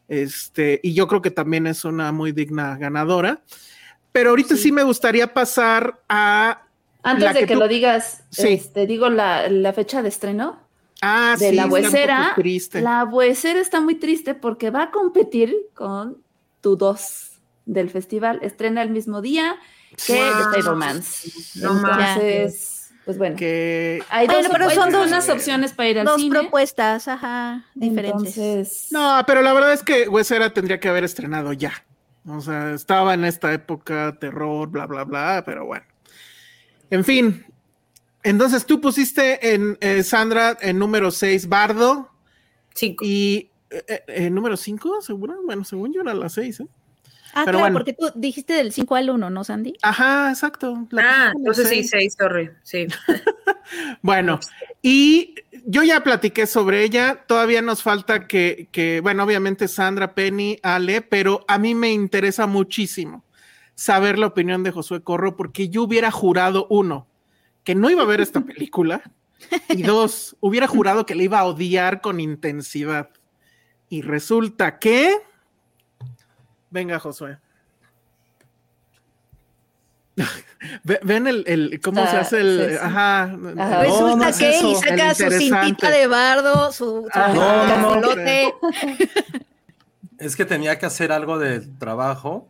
Este, y yo creo que también es una muy digna ganadora. Pero ahorita sí, Sí. me gustaría pasar a. Antes La de que que, tú- lo digas, Sí. este, digo la, la fecha de estreno Ah, de sí, la está un poco huesera. triste. La huesera está muy triste porque va a competir con tu dos del festival. Estrena el mismo día que Wow. The Fablemans. No Entonces, pues bueno. Que Hay Bueno, dos, pero son dos- unas opciones para ir al Dos cine. propuestas, ajá, diferentes. Entonces, No, pero la verdad es que Huesera tendría que haber estrenado ya. O sea, estaba en esta época, terror, bla, bla, bla, pero bueno. En fin. Entonces tú pusiste en eh, Sandra en número 6 Bardo Cinco. y eh, eh, en número 5, seguro. Bueno, según yo era la 6, ¿eh? Ah, Pero claro, bueno. porque tú dijiste del 5 al 1, ¿no, Sandy? Ajá, exacto. La Ah, entonces sí, seis. seis, sorry. Sí. Bueno, y yo ya platiqué sobre ella, todavía nos falta que, que, bueno, obviamente Sandra, Penny, Ale, pero a mí me interesa muchísimo saber la opinión de Josué Corro, porque yo hubiera jurado, uno, que no iba a ver esta película, Y dos, hubiera jurado que le iba a odiar con intensidad. Y resulta que... Venga, Josué. Ve- Ven el, el- cómo se Ah, hace el. sí, sí. Ajá. Ajá. No, Resulta no que y saca su cintita de bardo, su, su Ah, no, no, no, cajolote. Es que tenía que hacer algo del trabajo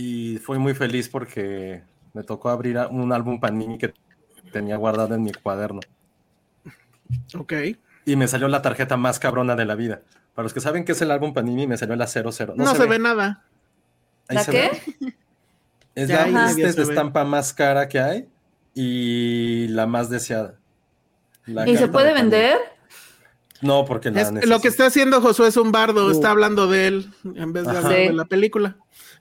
y fui muy feliz porque me tocó abrir un álbum Panini que tenía guardado en mi cuaderno Ok. y me salió la tarjeta más cabrona de la vida. Para los que saben qué es el álbum Panini, me salió la 00. No, se, ve nada. Ahí ¿La se qué? ve. Es Ya, la ve. estampa más cara que hay y la más deseada. La ¿Y se puede de vender? No, porque la Es- lo que está haciendo Josué es un bardo, Uh. está hablando de él en vez de Ajá. hablar Sí. de la película.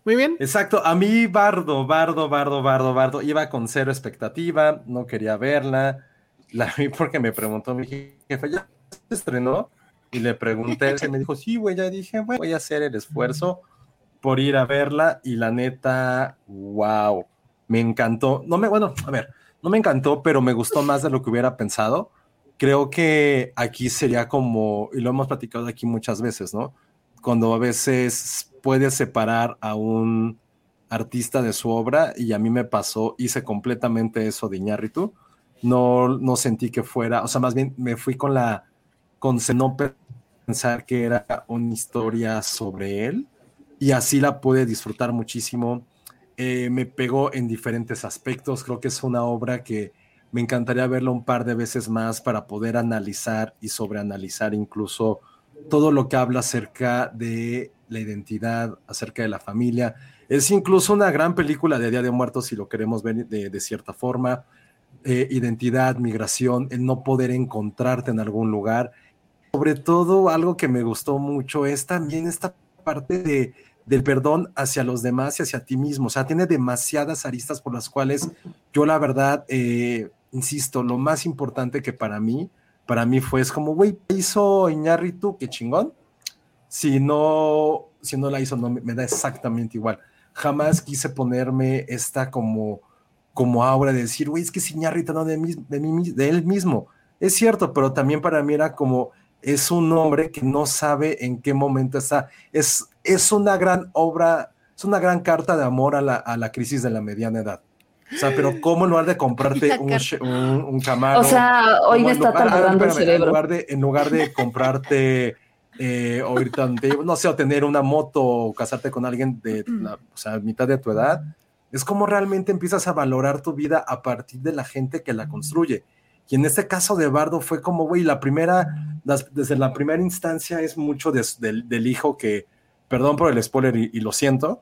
Muy bien. Exacto, a mí Bardo, Bardo, Bardo, Bardo, Bardo, iba con cero expectativa, no quería verla, la vi porque me preguntó mi jefe, ¿ya se estrenó? Y le pregunté, y me dijo, sí, güey, ya dije, bueno, voy a hacer el esfuerzo por ir a verla y la neta, wow, me encantó, no me, bueno, a ver, no me encantó, pero me gustó más de lo que hubiera pensado. Creo que aquí sería como, y lo hemos platicado aquí muchas veces, ¿no? Cuando a veces puedes separar a un artista de su obra y a mí me pasó, hice completamente eso de Iñárritu. No, no sentí que fuera, o sea, más bien me fui con la, con no pensar que era una historia sobre él y así la pude disfrutar muchísimo. Eh, me pegó en diferentes aspectos, creo que es una obra que me encantaría verla un par de veces más para poder analizar y sobreanalizar incluso todo lo que habla acerca de la identidad, acerca de la familia. Es incluso una gran película de Día de Muertos, si lo queremos ver de, de cierta forma. Eh, identidad, migración, el no poder encontrarte en algún lugar. Sobre todo, algo que me gustó mucho es también esta parte de, del perdón hacia los demás y hacia ti mismo. O sea, tiene demasiadas aristas por las cuales yo la verdad, eh, insisto, lo más importante que para mí, para mí fue es como, güey, hizo Iñárritu, qué chingón. Si no, si no la hizo, no me, da exactamente igual. Jamás quise ponerme esta como, como aura de decir, güey, es que es Iñárritu no de, mí, de, mí, de él mismo. Es cierto, pero también para mí era como, es un hombre que no sabe en qué momento está. Es, es una gran obra, es una gran carta de amor a la, a la crisis de la mediana edad. O sea, pero ¿cómo en lugar de comprarte un, un, un, camaro? O sea, hoy me está talando el cerebro. En lugar de, en lugar de comprarte, eh, o irte no sé, o tener una moto o casarte con alguien de la o sea, mitad de tu edad, es como realmente empiezas a valorar tu vida a partir de la gente que la construye. Y en este caso de Bardo fue como, güey, la primera, las, desde la primera instancia es mucho de, del, del, hijo que, perdón por el spoiler y, y, lo siento,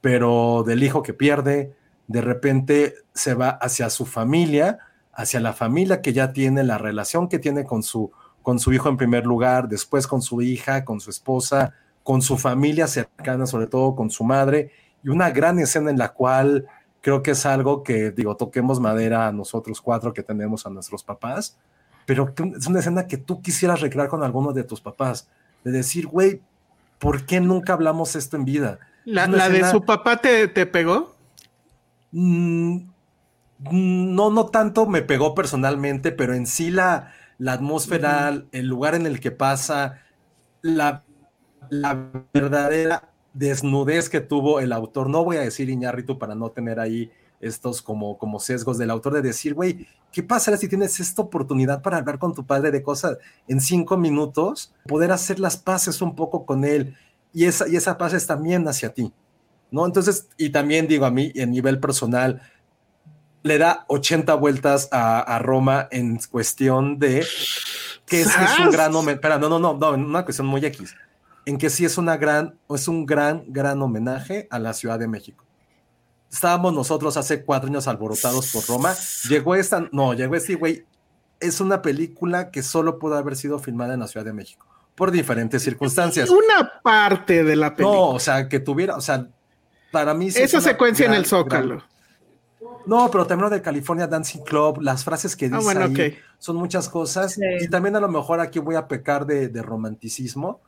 pero del hijo que pierde, de repente se va hacia su familia, hacia la familia que ya tiene, la relación que tiene con su, con su hijo en primer lugar, después con su hija, con su esposa, con su familia cercana, sobre todo con su madre, y una gran escena en la cual creo que es algo que, digo, toquemos madera a nosotros cuatro que tenemos a nuestros papás, pero es una escena que tú quisieras recrear con alguno de tus papás, de decir, güey, ¿por qué nunca hablamos esto en vida? ¿La, la escena... de su papá te, te pegó? Mm, no, no tanto me pegó personalmente, pero en sí la, la atmósfera, uh -huh. el lugar en el que pasa, la, la verdadera desnudez que tuvo el autor, no voy a decir Iñárritu para no tener ahí estos como, como sesgos del autor de decir, güey, ¿qué pasa si tienes esta oportunidad para hablar con tu padre de cosas en cinco minutos? Poder hacer las paces un poco con él y esa, y esa paz es también hacia ti, ¿no? Entonces, y también digo a mí, en nivel personal, le da 80 vueltas a, a Roma en cuestión de que es, es un gran homenaje, espera, no, no, no, no, una cuestión muy X, en que sí es una gran, es un gran, gran homenaje a la Ciudad de México. Estábamos nosotros hace cuatro años alborotados por Roma. Llegó esta, no, llegó este güey. Es una película que solo pudo haber sido filmada en la Ciudad de México por diferentes circunstancias. Una parte de la película. No, o sea, que tuviera, o sea, para mí. Sí Esa secuencia gran, en el Zócalo. Gran, no, pero también lo de California Dancing Club, las frases que dice ah, bueno, ahí, okay. son muchas cosas. Sí. Y también a lo mejor aquí voy a pecar de, de romanticismo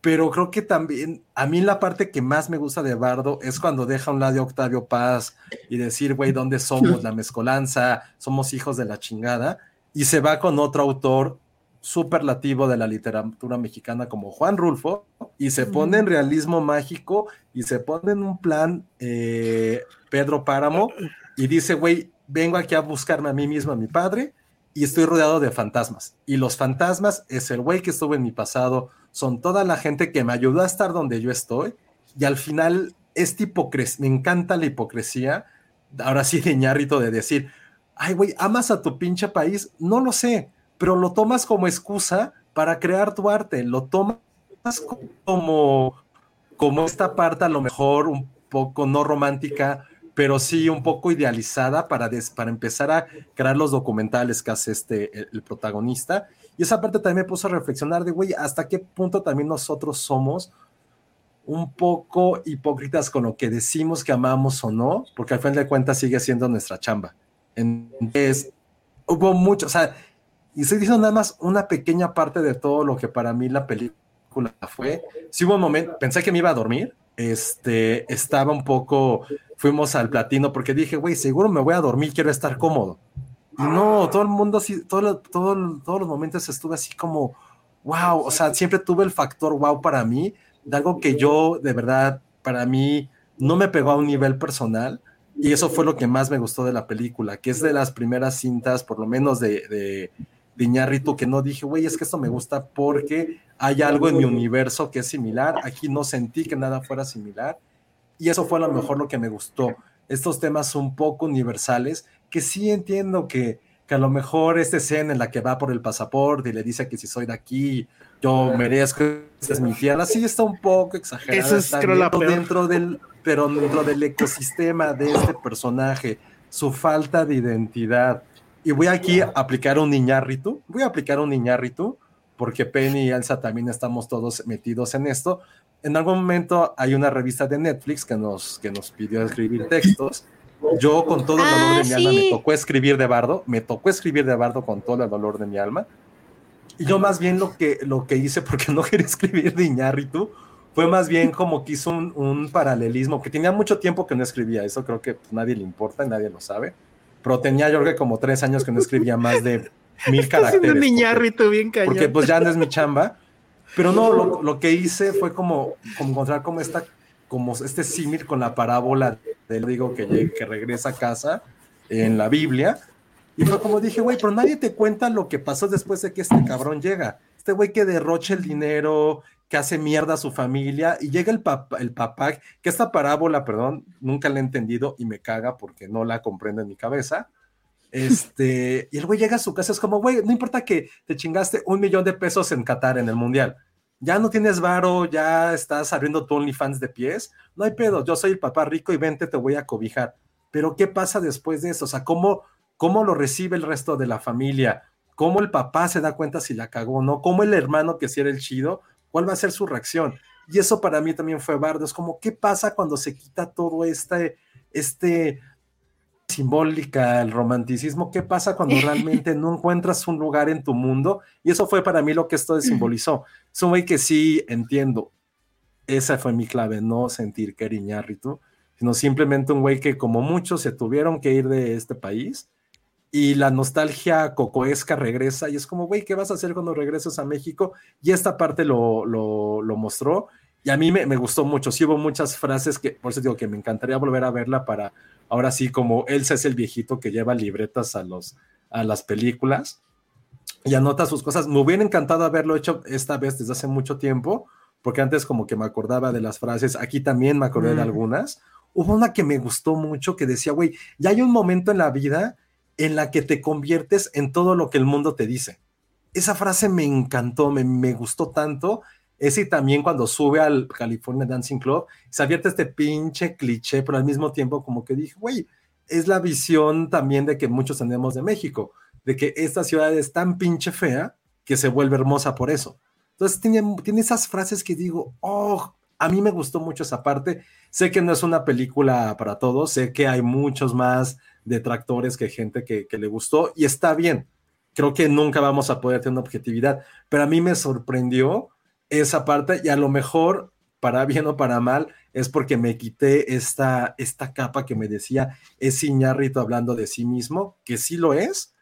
pero creo que también, a mí la parte que más me gusta de Bardo es cuando deja a un lado de Octavio Paz y decir, güey, ¿dónde somos? La mezcolanza, somos hijos de la chingada. y se va con otro autor superlativo de la literatura mexicana como Juan Rulfo y se pone en realismo mágico y se pone en un plan eh, Pedro Páramo y dice, güey, vengo aquí a buscarme a mí mismo, a mi padre, y estoy rodeado de fantasmas. Y los fantasmas es el güey que estuvo en mi pasado, son toda la gente que me ayudó a estar donde yo estoy, y al final esta hipocresía, me encanta la hipocresía, ahora sí de ñarrito de decir, ay güey, amas a tu pinche país, no lo sé, pero lo tomas como excusa para crear tu arte, lo tomas como, como esta parte a lo mejor un poco no romántica, pero sí un poco idealizada para, para empezar a crear los documentales que hace este, el, protagonista. Y esa parte también me puso a reflexionar de, güey, hasta qué punto también nosotros somos un poco hipócritas con lo que decimos que amamos o no, porque al fin de cuentas sigue siendo nuestra chamba. Entonces, hubo mucho, o sea, y estoy diciendo nada más una pequeña parte de todo lo que para mí la película fue. Sí hubo un momento, pensé que me iba a dormir, este, estaba un poco, fuimos al platino porque dije, güey, seguro me voy a dormir, quiero estar cómodo. Y no, todo el mundo, todo, todo, todos los momentos estuve así como, wow, o sea, siempre tuve el factor wow para mí, de algo que yo, de verdad, para mí, no me pegó a un nivel personal. Y eso fue lo que más me gustó de la película, que es de las primeras cintas, por lo menos de, de, de que no dije, güey, es que esto me gusta porque hay algo en mi universo que es similar. Aquí no sentí que nada fuera similar. Y eso fue a lo mejor lo que me gustó. Estos temas un poco universales, que sí entiendo que, que a lo mejor esta escena en la que va por el pasaporte y le dice que si soy de aquí, yo merezco, esta es mi tierra, sí está un poco exagerado. Eso es creo, la dentro del, pero dentro del ecosistema de este personaje, su falta de identidad. Y voy aquí a aplicar un niñarrito, voy a aplicar un niñarrito porque Penny y Elsa también estamos todos metidos en esto. En algún momento hay una revista de Netflix que nos, que nos pidió escribir textos. Yo con todo el dolor de mi ah, alma me tocó escribir de bardo, me tocó escribir de bardo con todo el dolor de mi alma. Y yo más bien lo que, lo que hice, porque no quería escribir de Iñárritu, fue más bien como que hizo un, un, paralelismo, que tenía mucho tiempo que no escribía, eso creo que pues, nadie le importa y nadie lo sabe, pero tenía yo que como tres años que no escribía más de mil caracteres. Niñarrito bien cañón. Porque pues ya no es mi chamba. Pero no, lo, lo, que hice fue como, como encontrar como esta, como este símil con la parábola del digo que, que regresa a casa en la Biblia. Y fue como dije, güey, pero nadie te cuenta lo que pasó después de que este cabrón llega. Este güey que derrocha el dinero, que hace mierda a su familia, y llega el papá, el papá, que esta parábola, perdón, nunca la he entendido y me caga porque no la comprendo en mi cabeza este, y el güey llega a su casa, es como, güey, no importa que te chingaste un millón de pesos en Qatar en el Mundial. Ya no tienes varo, ya estás abriendo tu OnlyFans de pies. No hay pedo, yo soy el papá rico y vente, te voy a cobijar. Pero ¿qué pasa después de eso? O sea, ¿cómo, cómo lo recibe el resto de la familia? ¿Cómo el papá se da cuenta si la cagó o no? ¿Cómo el hermano que si era el chido? ¿Cuál va a ser su reacción? Y eso para mí también fue bardo. Es como, ¿qué pasa cuando se quita todo este, este simbólica, el romanticismo, ¿qué pasa cuando realmente no encuentras un lugar en tu mundo? Y eso fue para mí lo que esto simbolizó. Es un güey que sí entiendo. Esa fue mi clave, no sentir que sino simplemente un güey que como muchos se tuvieron que ir de este país y la nostalgia cocoesca regresa y es como, güey, ¿qué vas a hacer cuando regreses a México? Y esta parte lo, lo, lo mostró y a mí me, me, gustó mucho. Sí hubo muchas frases que, por eso digo que me encantaría volver a verla para ahora sí, como Elsa es el viejito que lleva libretas a, los, a las películas y anota sus cosas. Me hubiera encantado haberlo hecho esta vez desde hace mucho tiempo, porque antes como que me acordaba de las frases, aquí también me acordé de mm. algunas. Hubo una que me gustó mucho que decía, güey, ya hay un momento en la vida en la que te conviertes en todo lo que el mundo te dice. Esa frase me encantó, me, me gustó tanto ese también cuando sube al California Dancing Club, se abierta este pinche cliché, pero al mismo tiempo como que dije, güey, es la visión también de que muchos tenemos de México, de que esta ciudad es tan pinche fea que se vuelve hermosa por eso. Entonces tiene, tiene esas frases que digo, oh, a mí me gustó mucho esa parte. Sé que no es una película para todos, sé que hay muchos más detractores que gente que le gustó y está bien. Creo que nunca vamos a poder tener una objetividad, pero a mí me sorprendió esa parte y a lo mejor, para bien o para mal, es porque me quité esta, esta capa que me decía es Iñárritu hablando de sí mismo, que sí lo es,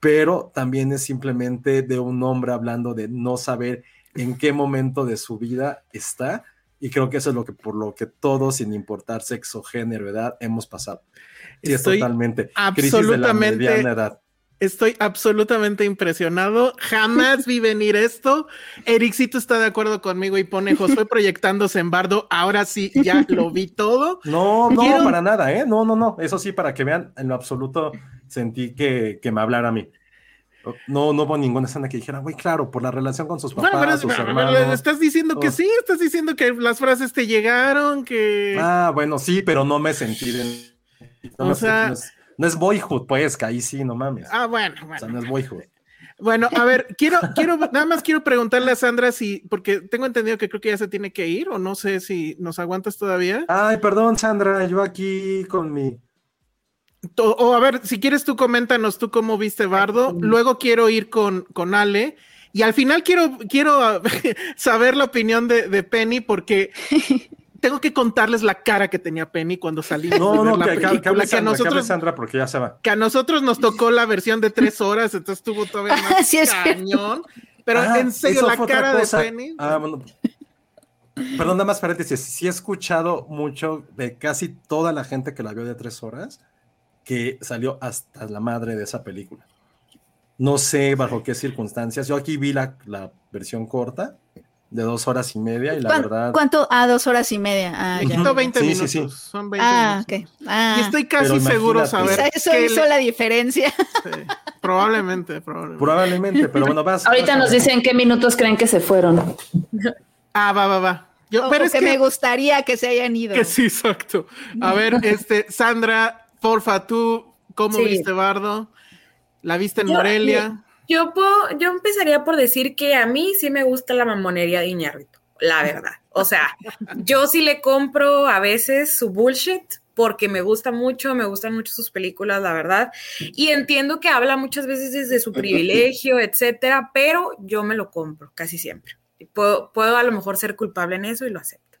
pero también es simplemente de un hombre hablando de no saber en qué momento de su vida está. Y creo que eso es lo que por lo que todos, sin importar sexo, género, edad, hemos pasado. Y es totalmente absolutamente- crisis de la mediana edad. Estoy absolutamente impresionado. Jamás vi venir esto. Ericito está de acuerdo conmigo y pone Josué proyectándose en bardo. Ahora sí, ya lo vi todo. No, no, Quiero- para nada, ¿eh? No, no, no. Eso sí, para que vean, en lo absoluto sentí que, que me hablara a mí. No, no hubo ninguna escena que dijera, güey, claro, por la relación con sus papás, Bueno, pero, sus pero- hermanos. pero estás diciendo que Oh. sí, estás diciendo que las frases te llegaron, que... Ah, bueno, sí, pero no me sentí de... No, O me sea- sentí- no no es boyhood, pues, que ahí sí, no mames. Ah, bueno, o sea, bueno. no es boyhood. Bueno, a ver, quiero, quiero, nada más quiero preguntarle a Sandra si, porque tengo entendido que creo que ya se tiene que ir, o no sé si nos aguantas todavía. Ay, perdón, Sandra, yo aquí con mi... O, o a ver, si quieres tú coméntanos tú cómo viste Bardo, luego quiero ir con, con Ale, y al final quiero, quiero saber la opinión de, de Penny, porque tengo que contarles la cara que tenía Penny cuando salimos No, no, la que, película, hable que a Sandra, que hable nosotros, Sandra, porque ya se va. que a nosotros nos tocó la versión de tres horas, entonces estuvo todavía más Sí, es cierto. cañón. Pero Ah, en serio, la cara de. Penny. Ah, bueno. Perdón, nada más paréntesis. Sí he escuchado mucho de casi toda la gente que la vio de tres horas que salió hasta la madre de esa película. No sé bajo qué circunstancias. Yo aquí vi la, la versión corta de dos horas y media y la ¿Cuán- verdad. ¿Cuánto? Ah, dos horas y media. Ah, Me ya. quitó 20 Sí, minutos. sí. Son 20 Ah, minutos. ok. Ah, Y estoy casi seguro saber. eso que hizo le- la diferencia. sí, probablemente, probablemente. Probablemente, pero bueno, vas. Ahorita vas, nos dicen qué minutos creen que se fueron. Ah, va, va, va. Yo, O- pero o es que, que, me gustaría que se hayan ido. que sí, exacto. A ver, este, Sandra, porfa, tú, ¿cómo Sí. viste Bardo? ¿La viste en Yo- Morelia? Yo, puedo, yo empezaría por decir que a mí sí me gusta la mamonería de Iñárritu, la verdad. O sea, yo sí le compro a veces su bullshit porque me gusta mucho, me gustan mucho sus películas, la verdad. Y entiendo que habla muchas veces desde su privilegio, etcétera, pero yo me lo compro casi siempre. Puedo, puedo a lo mejor ser culpable en eso y lo acepto.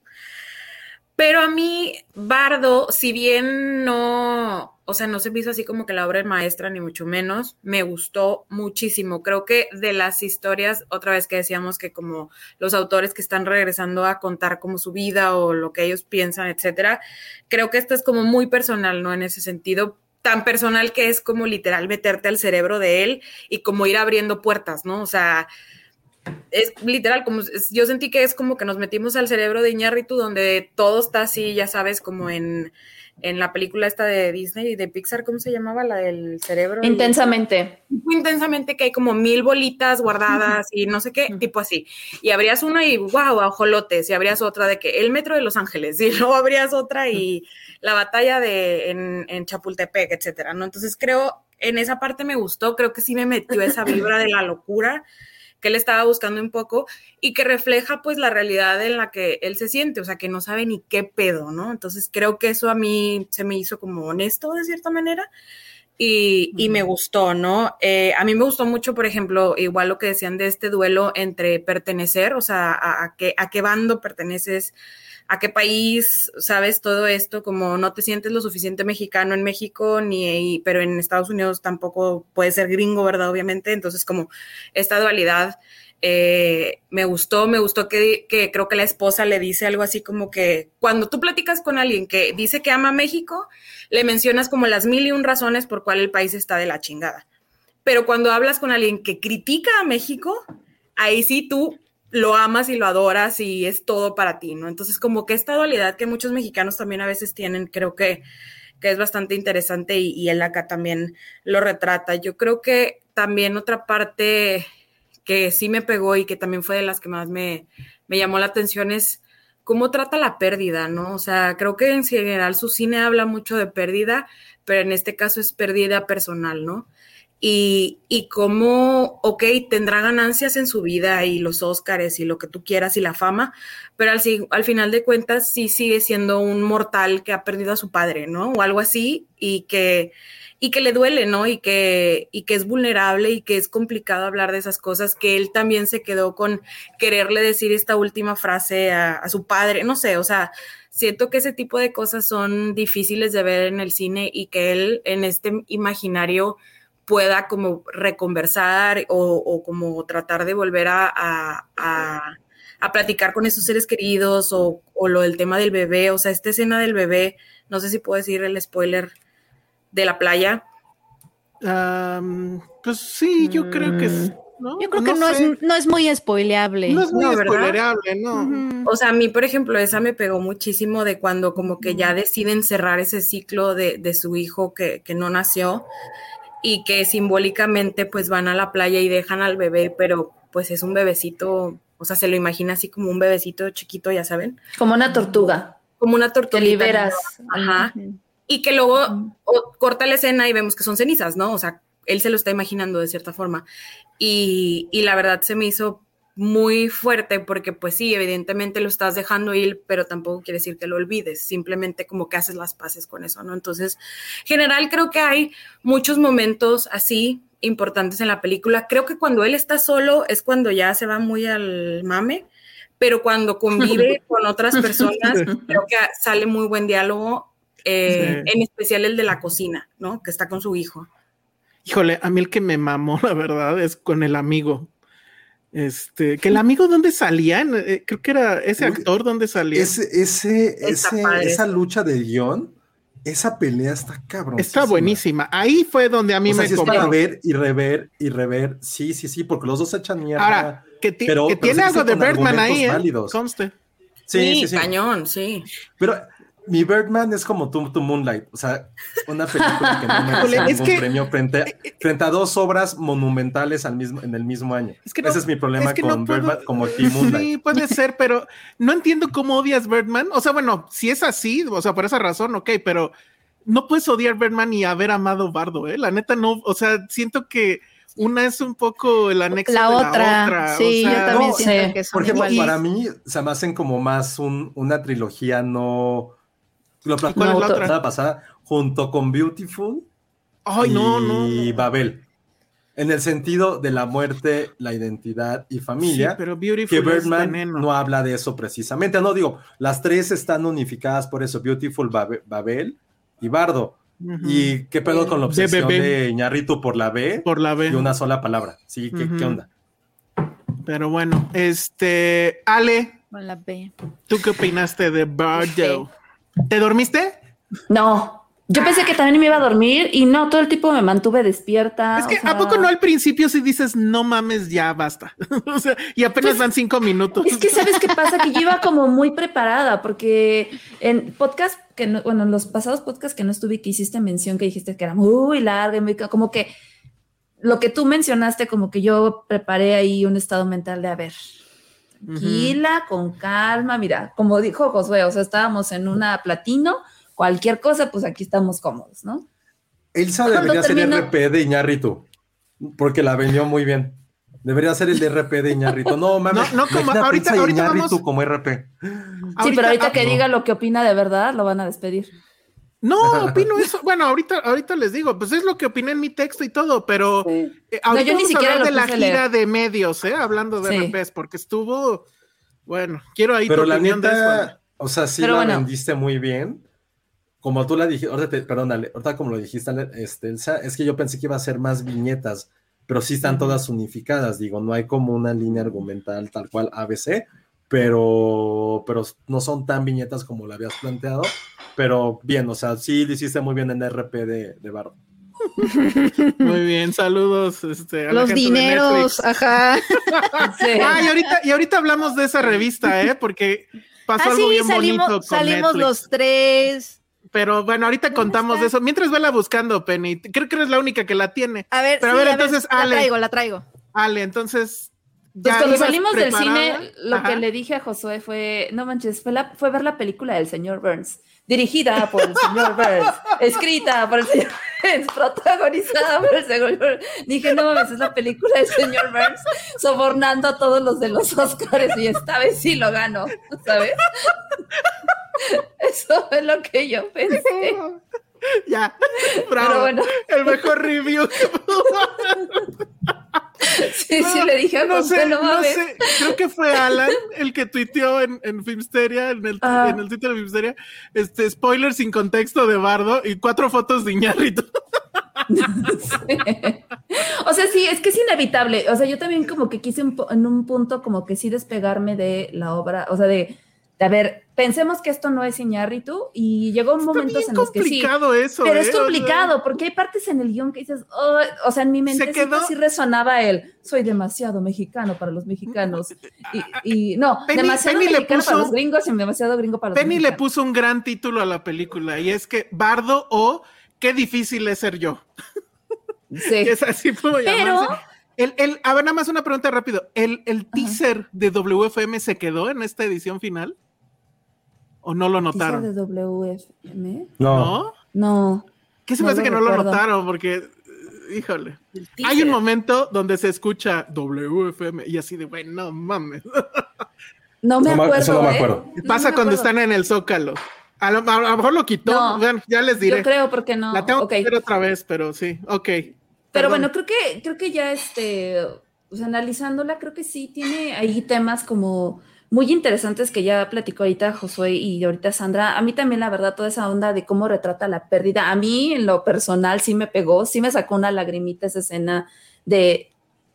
Pero a mí, Bardo, si bien no, o sea, no se me hizo así como que la obra es maestra, ni mucho menos, me gustó muchísimo. Creo que de las historias, otra vez que decíamos que como los autores que están regresando a contar como su vida o lo que ellos piensan, etcétera, creo que esto es como muy personal, ¿no? En ese sentido, tan personal que es como literal meterte al cerebro de él y como ir abriendo puertas, ¿no? O sea, es literal, como yo sentí que es como que nos metimos al cerebro de Iñárritu, donde todo está así, ya sabes, como en, en la película esta de Disney, de Pixar, ¿cómo se llamaba? La del cerebro. Intensamente. Muy intensamente que hay como mil bolitas guardadas y no sé qué, tipo así. Y abrías una y wow, ajolotes, y abrías otra de que el metro de Los Ángeles, y luego abrías otra y la batalla de en, en Chapultepec, etcétera, ¿no? Entonces creo, en esa parte me gustó, creo que sí me metió esa vibra de la locura que él estaba buscando un poco y que refleja pues la realidad en la que él se siente, o sea, que no sabe ni qué pedo, ¿no? Entonces creo que eso a mí se me hizo como honesto de cierta manera y, y me gustó, ¿no? Eh, a mí me gustó mucho, por ejemplo, igual lo que decían de este duelo entre pertenecer, o sea, a, a qué, a qué bando perteneces, a qué país, sabes, todo esto, como no te sientes lo suficiente mexicano en México, ni, pero en Estados Unidos tampoco puedes ser gringo, ¿verdad? Obviamente, entonces como esta dualidad eh, me gustó, me gustó que, que, creo que la esposa le dice algo así como que cuando tú platicas con alguien que dice que ama México, le mencionas como las mil y un razones por cuál el país está de la chingada. Pero cuando hablas con alguien que critica a México, ahí sí tú lo amas y lo adoras y es todo para ti, ¿no? Entonces como que esta dualidad que muchos mexicanos también a veces tienen, creo que, que es bastante interesante y, y él acá también lo retrata. Yo creo que también otra parte que sí me pegó y que también fue de las que más me, me llamó la atención es cómo trata la pérdida, ¿no? O sea, creo que en general su cine habla mucho de pérdida, pero en este caso es pérdida personal, ¿no? Y, y cómo, ok, tendrá ganancias en su vida y los Óscares y lo que tú quieras y la fama, pero al, al final de cuentas sí sigue siendo un mortal que ha perdido a su padre, ¿no? O algo así y que y que le duele, ¿no? Y que, y que es vulnerable y que es complicado hablar de esas cosas, que él también se quedó con quererle decir esta última frase a, a, su padre, no sé, o sea, siento que ese tipo de cosas son difíciles de ver en el cine y que él en este imaginario pueda como reconversar o, o como tratar de volver a, a, a, a platicar con esos seres queridos o, o, lo del tema del bebé, o sea, esta escena del bebé, no sé si puedo decir el spoiler de la playa. Um, pues sí, yo creo que mm. ¿no? Yo creo no que no es, no es, muy spoileable. No es muy no, spoileable, ¿no? Uh -huh. O sea, a mí, por ejemplo, esa me pegó muchísimo de cuando como que ya deciden cerrar ese ciclo de, de su hijo que, que, no nació y que simbólicamente pues van a la playa y dejan al bebé, pero pues es un bebecito, o sea, se lo imagina así como un bebecito chiquito, ya saben. Como una tortuga. Como una tortuga. Que liberas. Ajá. Uh -huh. Y que luego uh -huh. o, corta la escena y vemos que son cenizas, ¿no? O sea, él se lo está imaginando de cierta forma. Y, y, la verdad se me hizo muy fuerte porque pues sí, evidentemente lo estás dejando ir, pero tampoco quiere decir que lo olvides, simplemente como que haces las paces con eso, ¿no? Entonces, general creo que hay muchos momentos así importantes en la película. Creo que cuando él está solo es cuando ya se va muy al mame, pero cuando convive con otras personas, creo que sale muy buen diálogo, eh, sí. en especial el de la cocina, ¿no? Que está con su hijo. Híjole, a mí el que me mamó, la verdad, es con el amigo. Este, que el amigo dónde salía, eh, creo que era ese actor dónde salía. Ese, ese, ese esa lucha de guion, esa pelea está cabrón. Está buenísima. Ahí fue donde a mí o sea, me si es para ver y rever y rever. Sí, sí, sí, porque los dos se echan mierda. Ahora, que, pero, que pero tiene algo de Bergman ahí, ¿eh? Conste. Sí, sí, sí, sí, cañón, sí. Pero mi Birdman es como tu, tu Moonlight, o sea, una película que no merece ningún es que, premio frente, eh, eh, frente, a dos obras monumentales al mismo, en el mismo año. Es que no, Ese es mi problema es que con no puedo, Birdman, como ti Moonlight. Sí, puede ser, pero no entiendo cómo odias Birdman. O sea, bueno, si es así, o sea, por esa razón, ok, pero no puedes odiar Birdman y haber amado Bardo, ¿eh? La neta no, o sea, siento que una es un poco el anexo la, de otra. la otra. Sí, o sea, yo también no, siento que son Por ejemplo, iguales. para mí se me hacen como más un, una trilogía no lo ¿Cuál es la otra? la pasada junto con Beautiful Ay, y no, no, no. Babel. En el sentido de la muerte, la identidad y familia. Sí, pero Beautiful que Birdman no habla de eso precisamente. No digo, las tres están unificadas por eso: Beautiful, Babel, Babel y Bardo. Uh -huh. ¿Y qué pedo con la obsesión de, de Ñarrito por la B? Por la B. Y una sola palabra. Sí, ¿qué, uh -huh. ¿qué onda? Pero bueno, este, Ale. Con la B. ¿Tú qué opinaste de Bardo? ¿Te dormiste? No. Yo pensé que también me iba a dormir y no, todo el tiempo me mantuve despierta. Es que, sea... ¿a poco no al principio si dices, no mames, ya basta? o sea, y apenas pues, van cinco minutos. Es que, ¿sabes qué pasa? Que yo iba como muy preparada porque en podcast, que no, bueno, en los pasados podcasts que no estuve, que hiciste mención, que dijiste que era muy larga, muy, como que lo que tú mencionaste, como que yo preparé ahí un estado mental de, a ver, tranquila, uh -huh. con calma, mira, como dijo Josué, o sea, estábamos en una platino, cualquier cosa, pues aquí estamos cómodos, ¿no? Elsa debería ser termino... RP de Iñarrito, porque la vendió muy bien. Debería ser el de RP de Iñarrito. No, mames. No, no como ahorita, ahorita vamos... como RP. Sí, ahorita, pero ahorita que no. diga lo que opina de verdad, lo van a despedir. No, opino eso. Bueno, ahorita, ahorita les digo, pues es lo que opiné en mi texto y todo, pero sí. eh, ahorita no, yo ni siquiera de la gira leer. de medios, ¿eh? Hablando de sí. RPs, porque estuvo, bueno, quiero ahí pero la neta, de eso. O sea, sí pero la bueno. vendiste muy bien. Como tú la dijiste, ahorita, te, perdón, ahorita como lo dijiste, este, Elsa, es que yo pensé que iba a ser más viñetas, pero sí están todas unificadas, digo, no hay como una línea argumental tal cual ABC, pero, pero no son tan viñetas como la habías planteado, pero bien, o sea, sí lo hiciste muy bien en RP de, de Bardo. Muy bien, saludos. Este, a Los dineros, ajá. sí. Ah, y ahorita, y ahorita hablamos de esa revista, ¿eh? Porque pasó ah, algo sí, bien salimos, bonito. Con salimos Netflix. los tres. Pero bueno, ahorita contamos de eso. Mientras vela buscando, Penny. Creo que eres la única que la tiene. A ver, Pero sí, a ver, a entonces, ver, Ale. La traigo, la traigo. Ale, entonces. Pues cuando salimos preparada? del cine, lo Ajá. que le dije a Josué fue, no manches, fue, la, fue ver la película del señor Burns, dirigida por el señor Burns, escrita por el señor Burns, protagonizada por el señor Burns. Dije, no mames, es la película del señor Burns, sobornando a todos los de los Oscars y esta vez sí lo gano, ¿sabes? Eso es lo que yo pensé. Ya, bravo. Pero bueno. El mejor review que pudo Sí, no, sí, le dije a no José, sé, no no mames. sé, creo que fue Alan el que tuiteó en, en Filmsteria, en el, Ah. en el sitio de Filmsteria, este, spoiler sin contexto de Bardo y cuatro fotos de Iñárritu. Sí. O sea, sí, es que es inevitable. O sea, yo también como que quise un en un punto como que sí despegarme de la obra, o sea, de a ver, pensemos que esto no es Iñárritu y llegó un bien en los que sí. complicado eso. Pero ¿eh? es O sea, complicado porque hay partes en el guion que dices, "Oh", o sea, en mi mente quedó- sí resonaba el, soy demasiado mexicano para los mexicanos. Y, y no, Penny- demasiado Penny mexicano para los gringos y demasiado gringo para los Penny le puso un gran título a la película y es que Bardo o Qué difícil es ser yo. Sí. Es así como Pero- llamarse. El, el, a ver, nada más una pregunta rápido. ¿El, el teaser de WFM se quedó en esta edición final? ¿O no lo ¿Teaser notaron? de WFM? No. ¿No? No. ¿Qué se No me hace que no lo notaron? Porque, eh, híjole. Hay un momento donde se escucha WFM y así de, bueno, no mames. No me acuerdo. eso no me ¿eh? acuerdo. No Pasa me cuando acuerdo. están en el Zócalo. A lo, a lo mejor lo quitó. No. Bueno, ya les diré. Yo creo porque no. La tengo ok. que ver otra vez, pero sí. Ok. Pero Perdón. bueno, creo que, creo que ya este, o sea, analizándola, creo que sí tiene ahí temas como muy interesantes que ya platicó ahorita Josué y ahorita Sandra. A mí también, la verdad, toda esa onda de cómo retrata la pérdida, a mí en lo personal sí me pegó, sí me sacó una lagrimita esa escena de,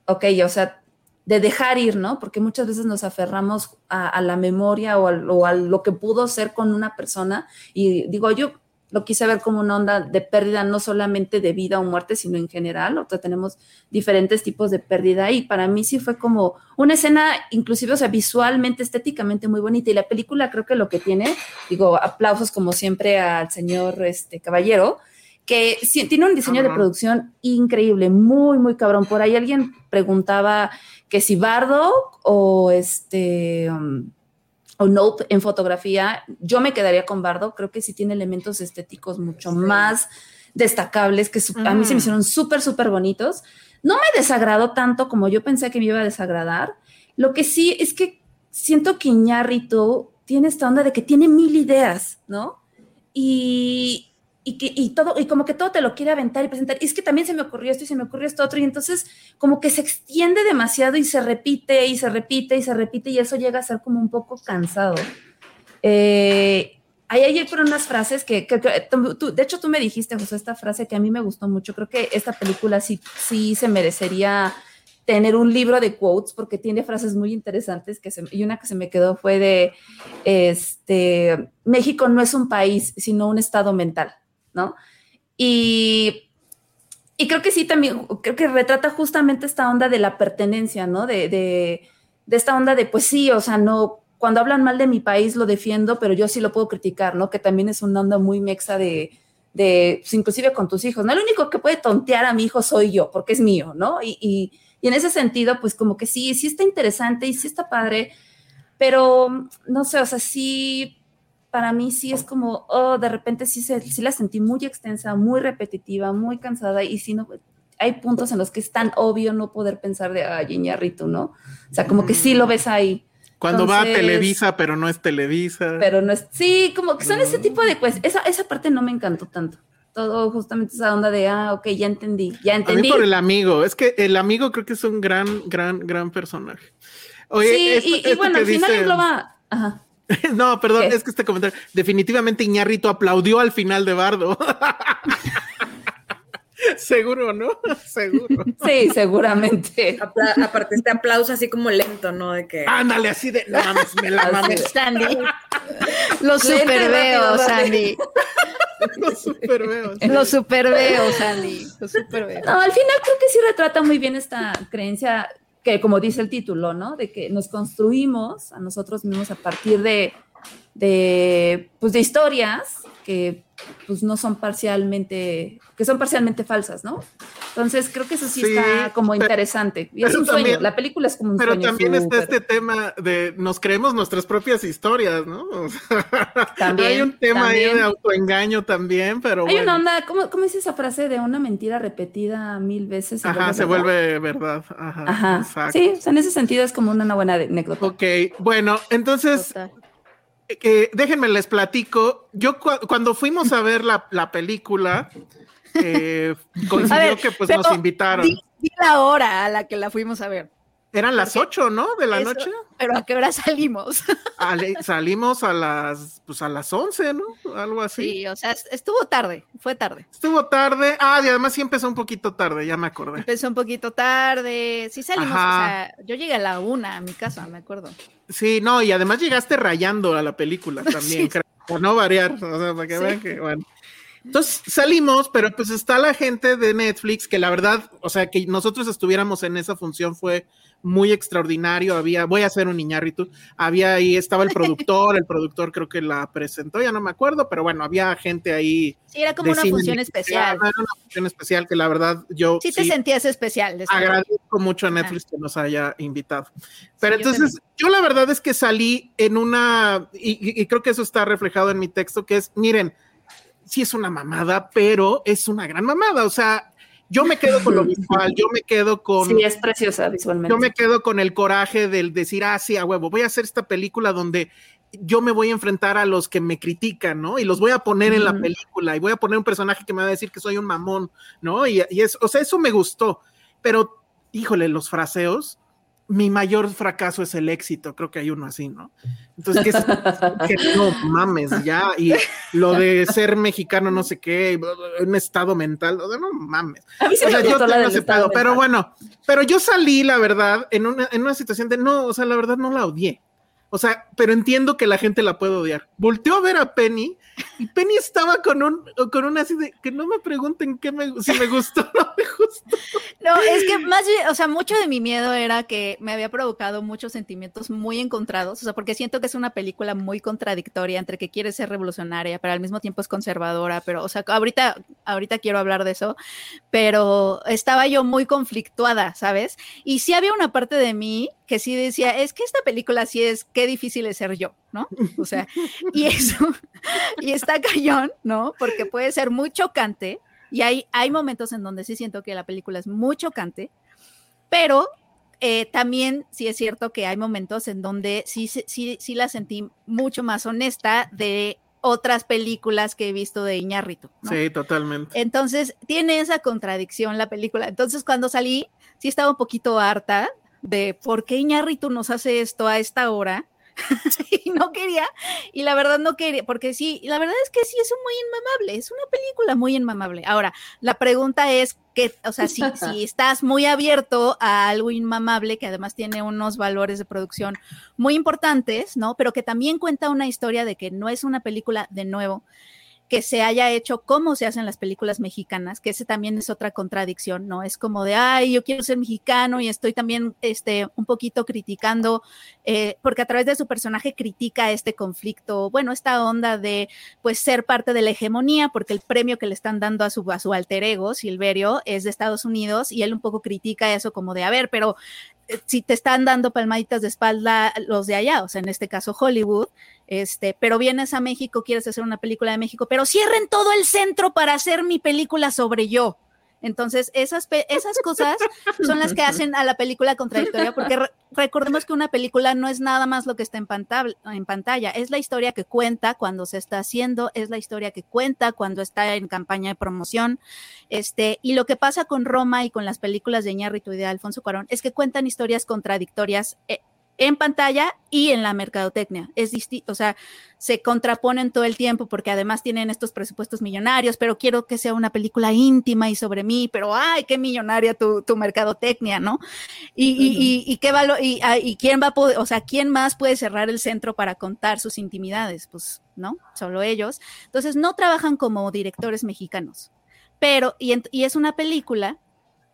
ok, o sea, de dejar ir, ¿no? Porque muchas veces nos aferramos a, a la memoria o, al- o a lo que pudo ser con una persona. Y digo, yo lo quise ver como una onda de pérdida, no solamente de vida o muerte, sino en general. O sea, tenemos diferentes tipos de pérdida y para mí sí fue como una escena, inclusive, o sea, visualmente, estéticamente muy bonita. Y la película creo que lo que tiene, digo, aplausos como siempre al señor este, Caballero, que sí, tiene un diseño de producción increíble, muy, muy cabrón. Por ahí alguien preguntaba que si Bardo o este... um, o Nope en fotografía, yo me quedaría con Bardo, creo que sí tiene elementos estéticos mucho Sí. más destacables, que su- a mí se me hicieron súper, súper bonitos. No me desagradó tanto como yo pensé que me iba a desagradar. Lo que sí es que siento que Iñárritu tiene esta onda de que tiene mil ideas, ¿no? Y, y, que, y todo, y como que todo te lo quiere aventar y presentar. Y es que también se me ocurrió esto y se me ocurrió esto otro. Y entonces como que se extiende demasiado y se repite y se repite y se repite y eso llega a ser como un poco cansado. Eh, ahí hay por unas frases que, de hecho tú me dijiste, José, esta frase que a mí me gustó mucho. Creo que esta película sí, sí se merecería tener un libro de quotes porque tiene frases muy interesantes que y una que se me quedó fue de este México no es un país sino un estado mental, ¿no? Y, y creo que sí también, creo que retrata justamente esta onda de la pertenencia, ¿no? De, de, esta onda de, pues sí, o sea, no, cuando hablan mal de mi país lo defiendo, pero yo sí lo puedo criticar, ¿no? Que también es una onda muy mexa de, de pues, inclusive con tus hijos, ¿no? El único que puede tontear a mi hijo soy yo, porque es mío, ¿no? Y, y, y en ese sentido, pues como que sí, sí está interesante y sí está padre, pero no sé, o sea, sí, para mí sí es como, oh, de repente sí, se, sí la sentí muy extensa, muy repetitiva, muy cansada y sí, no, hay puntos en los que es tan obvio no poder pensar de, ay, Iñárritu, ¿no? O sea, como que sí lo ves ahí. Cuando va a Televisa, pero no es Televisa. Pero no es, sí, como que son ese Mm. tipo de, pues, esa, esa parte no me encantó tanto. Todo justamente esa onda de, ah, ok, ya entendí, ya a mí entendí. por el amigo. Es que el amigo creo que es un gran, gran, gran personaje. Oye, sí, esto- y, y bueno, al final dice- engloba, ajá. No, perdón, ¿Qué? es que este comentario. Definitivamente Iñarrito aplaudió al final de Bardo. Seguro, ¿no? Seguro. Sí, seguramente. Apla- aparte, este aplauso así como lento, ¿no? De que. Ándale, así de. No mames, me la Así mames. de- Sandy. Lo super veo, Sandy. Lo super veo. sí. Lo super veo, Sandy. Lo super veo. No, al final creo que sí retrata muy bien esta creencia que, como dice el título, ¿no? De que nos construimos a nosotros mismos a partir de, de, pues, de historias que pues no son parcialmente, que son parcialmente falsas, ¿no? Entonces creo que eso sí, Sí, está como pero- interesante. Y es pero un sueño, también- la película es como un Pero sueño. también está este tema de nos creemos nuestras propias historias, ¿no? O sea, También, hay un tema ahí de autoengaño también, pero Hay bueno. una onda, ¿cómo, ¿cómo es esa frase de una mentira repetida mil veces? Ajá, se verdad? vuelve verdad. Ajá, sí, o sea, en ese sentido es como una buena anécdota. Ok, bueno, entonces Total. Eh, déjenme les platico. Yo cu- cuando fuimos a ver la, la película, eh, coincidió ver, que pues nos invitaron. Di, di la hora a la que la fuimos a ver. Eran las 8, ¿no? De la eso- noche. Pero ¿a qué hora salimos? Salimos a las, pues a las 11, ¿no? Algo así. Sí, o sea, estuvo tarde, fue tarde. Estuvo tarde. Ah, y además sí empezó un poquito tarde, ya me acordé. Empezó un poquito tarde, sí salimos, Ajá. o sea, yo llegué a la una a mi casa, me acuerdo. Sí, no, y además llegaste rayando a la película también, Sí. creo, para no variar, o sea, para que Sí. vean que, bueno. Entonces salimos, pero pues está la gente de Netflix, que la verdad, o sea, que nosotros estuviéramos en esa función fue muy extraordinario. Había, voy a hacer un Iñárritu, había ahí, estaba el productor, el productor creo que la presentó, ya no me acuerdo, pero bueno, había gente ahí. Sí, era como una función especial. Era una función especial que la verdad yo Sí te sí sentías especial. de estar ahí. agradezco mucho a Netflix que nos haya invitado. Pero Sí, entonces, yo, la verdad es que salí en una, y, y- y creo que eso está reflejado en mi texto, que es, miren, sí es una mamada, pero es una gran mamada. O sea, yo me quedo con lo visual, yo me quedo con... Sí, es preciosa visualmente. Yo me quedo con el coraje del decir, ah, sí, a huevo, voy a hacer esta película donde yo me voy a enfrentar a los que me critican, ¿no? Y los voy a poner en la película y voy a poner un personaje que me va a decir que soy un mamón, ¿no? Y, y es, o sea, eso me gustó, pero, híjole, los fraseos, mi mayor fracaso es el éxito, creo que hay uno así, ¿no? Entonces, que, es- que no mames, ya, y lo de ser mexicano, no sé qué, un estado mental, no mames. A mí O me sea, yo tengo pedo, pero mental. bueno, pero yo salí, la verdad, en una, en una situación de no, o sea, la verdad no la odié. O sea, pero entiendo que la gente la puede odiar. Volteó a ver a Penny y Penny estaba con un, con una así de que no me pregunten qué me, si me gustó o no me gustó. No, es que más o sea, mucho de mi miedo era que me había provocado muchos sentimientos muy encontrados, o sea, porque siento que es una película muy contradictoria entre que quiere ser revolucionaria, pero al mismo tiempo es conservadora, pero, o sea, ahorita, ahorita quiero hablar de eso, pero estaba yo muy conflictuada, ¿sabes? Y sí había una parte de mí que sí decía, es que esta película sí es, qué difícil es ser yo, ¿no? O sea, y eso, y está cañón, ¿no? Porque puede ser muy chocante, y hay, hay momentos en donde sí siento que la película es muy chocante, pero eh, también sí es cierto que hay momentos en donde sí, sí, sí la sentí mucho más honesta de otras películas que he visto de Iñárritu. ¿no? Sí, totalmente. Entonces, tiene esa contradicción la película. Entonces, cuando salí, sí estaba un poquito harta de por qué Iñárritu nos hace esto a esta hora. y no quería, y la verdad no quería, porque sí, la verdad es que sí es muy inmamable, es una película muy inmamable. Ahora, la pregunta es que, o sea, si, si estás muy abierto a algo inmamable, que además tiene unos valores de producción muy importantes, ¿no? Pero que también cuenta una historia de que no es una película de nuevo, que se haya hecho como se hacen las películas mexicanas, que ese también es otra contradicción, ¿no? Es como de, ay, yo quiero ser mexicano y estoy también este, un poquito criticando, eh, porque a través de su personaje critica este conflicto, bueno, esta onda de, pues, ser parte de la hegemonía, porque el premio que le están dando a su, a su alter ego, Silverio, es de Estados Unidos, y él un poco critica eso como de, a ver, pero si te están dando palmaditas de espalda los de allá, o sea, en este caso Hollywood, este, pero vienes a México, quieres hacer una película de México, pero cierren todo el centro para hacer mi película sobre yo. Entonces, esas, esas cosas son las que hacen a la película contradictoria, porque re- recordemos que una película no es nada más lo que está en pantalla, en pantalla, es la historia que cuenta cuando se está haciendo, es la historia que cuenta cuando está en campaña de promoción. Este, y lo que pasa con Roma y con las películas de Iñárritu y de Alfonso Cuarón es que cuentan historias contradictorias eh, en pantalla y en la mercadotecnia. Es distinto, o sea, se contraponen todo el tiempo porque además tienen estos presupuestos millonarios, pero quiero que sea una película íntima y sobre mí, pero ay, qué millonaria tu, tu mercadotecnia, ¿no? Y, y, y, y qué valor, y, ah, y quién va a poder, o sea, quién más puede cerrar el centro para contar sus intimidades, pues, ¿no? Solo ellos. Entonces, no trabajan como directores mexicanos, pero, y es una película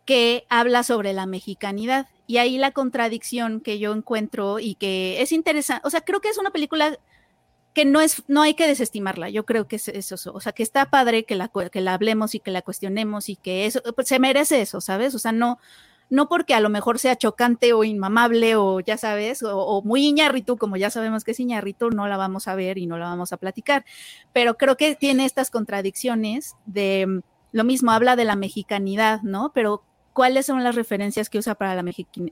que habla sobre la mexicanidad. Y ahí la contradicción que yo encuentro y que es interesante, o sea, creo que es una película que no es, no hay que desestimarla. Yo creo que es eso, o sea, que está padre que la, que la hablemos y que la cuestionemos y que eso, pues, se merece eso, ¿sabes? O sea, no, no porque a lo mejor sea chocante o inmamable o ya sabes, o, o muy Iñárritu, como ya sabemos que es Iñárritu, no la vamos a ver y no la vamos a platicar. Pero creo que tiene estas contradicciones de mm, lo mismo, habla de la mexicanidad, ¿no? Pero ¿cuáles son las referencias que usa para la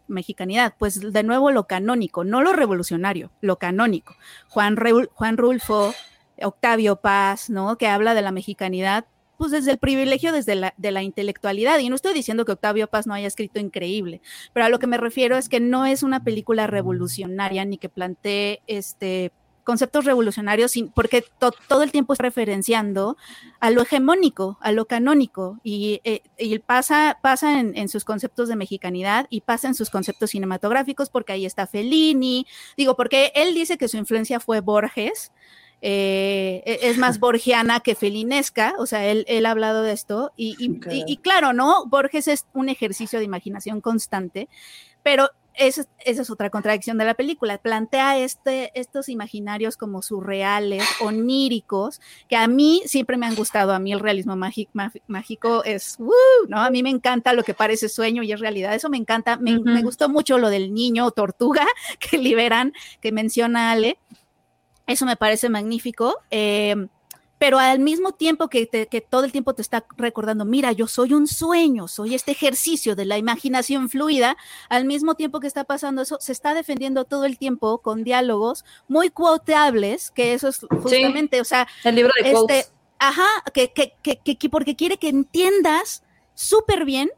mexicanidad? Pues de nuevo lo canónico, no lo revolucionario, lo canónico. Juan, Juan Rulfo, Octavio Paz, ¿no? Que habla de la mexicanidad pues desde el privilegio, desde de la intelectualidad. Y no estoy diciendo que Octavio Paz no haya escrito increíble, pero a lo que me refiero es que no es una película revolucionaria ni que plantee este conceptos revolucionarios, porque todo el tiempo está referenciando a lo hegemónico, a lo canónico, y, eh, pasa, pasa en, sus conceptos de mexicanidad y pasa en sus conceptos cinematográficos, porque ahí está Fellini, digo, porque él dice que su influencia fue Borges, eh, e, es más borgiana que felinesca, o sea, él, ha hablado de esto, y, y, claro, ¿no? Borges es un ejercicio de imaginación constante, pero esa, es otra contradicción de la película. Plantea este, estos imaginarios como surreales, oníricos, que a mí siempre me han gustado. A mí el realismo mágico, es, uh, ¿no? A mí me encanta lo que parece sueño y es realidad. Eso me encanta. Me, me gustó mucho lo del niño tortuga que liberan, que menciona Ale. Eso me parece magnífico. Eh, pero al mismo tiempo que, todo el tiempo te está recordando, mira, yo soy un sueño, soy este ejercicio de la imaginación fluida, al mismo tiempo que está pasando eso, se está defendiendo todo el tiempo con diálogos muy quotables, que eso es justamente, o sea, el libro de este, ajá, que, que, que, porque quiere que entiendas súper bien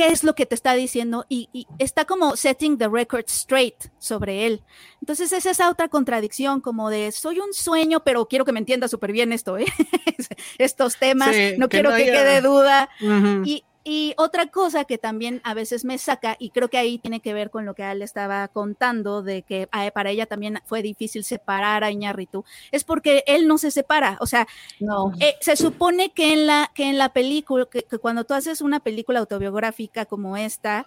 qué es lo que te está diciendo y, está como setting the record straight sobre él. Entonces es esa otra contradicción como de soy un sueño, pero quiero que me entienda súper bien esto, ¿eh? estos temas, no quiero que quede duda. Y y otra cosa que también a veces me saca, y creo que ahí tiene que ver con lo que él estaba contando, de que ah, para ella también fue difícil separar a Iñarritu, es porque él no se separa. O sea, no. Eh, se supone que en la, que en la película, que, cuando tú haces una película autobiográfica como esta,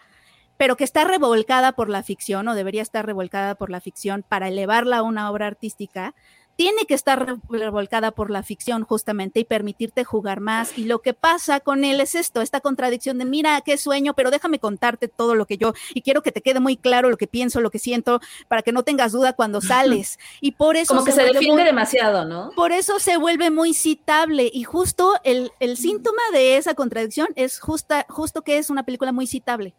pero que está revolcada por la ficción, o debería estar revolcada por la ficción para elevarla a una obra artística, tiene que estar revolcada por la ficción justamente y permitirte jugar más. Y lo que pasa con él es esto, esta contradicción de, mira, qué sueño, pero déjame contarte todo lo que yo, y quiero que te quede muy claro lo que pienso, lo que siento, para que no tengas duda cuando sales. Y por eso... Como que se, defiende demasiado, ¿no? Por eso se vuelve muy citable. Y justo el, el síntoma de esa contradicción es justa, justo que es una película muy citable.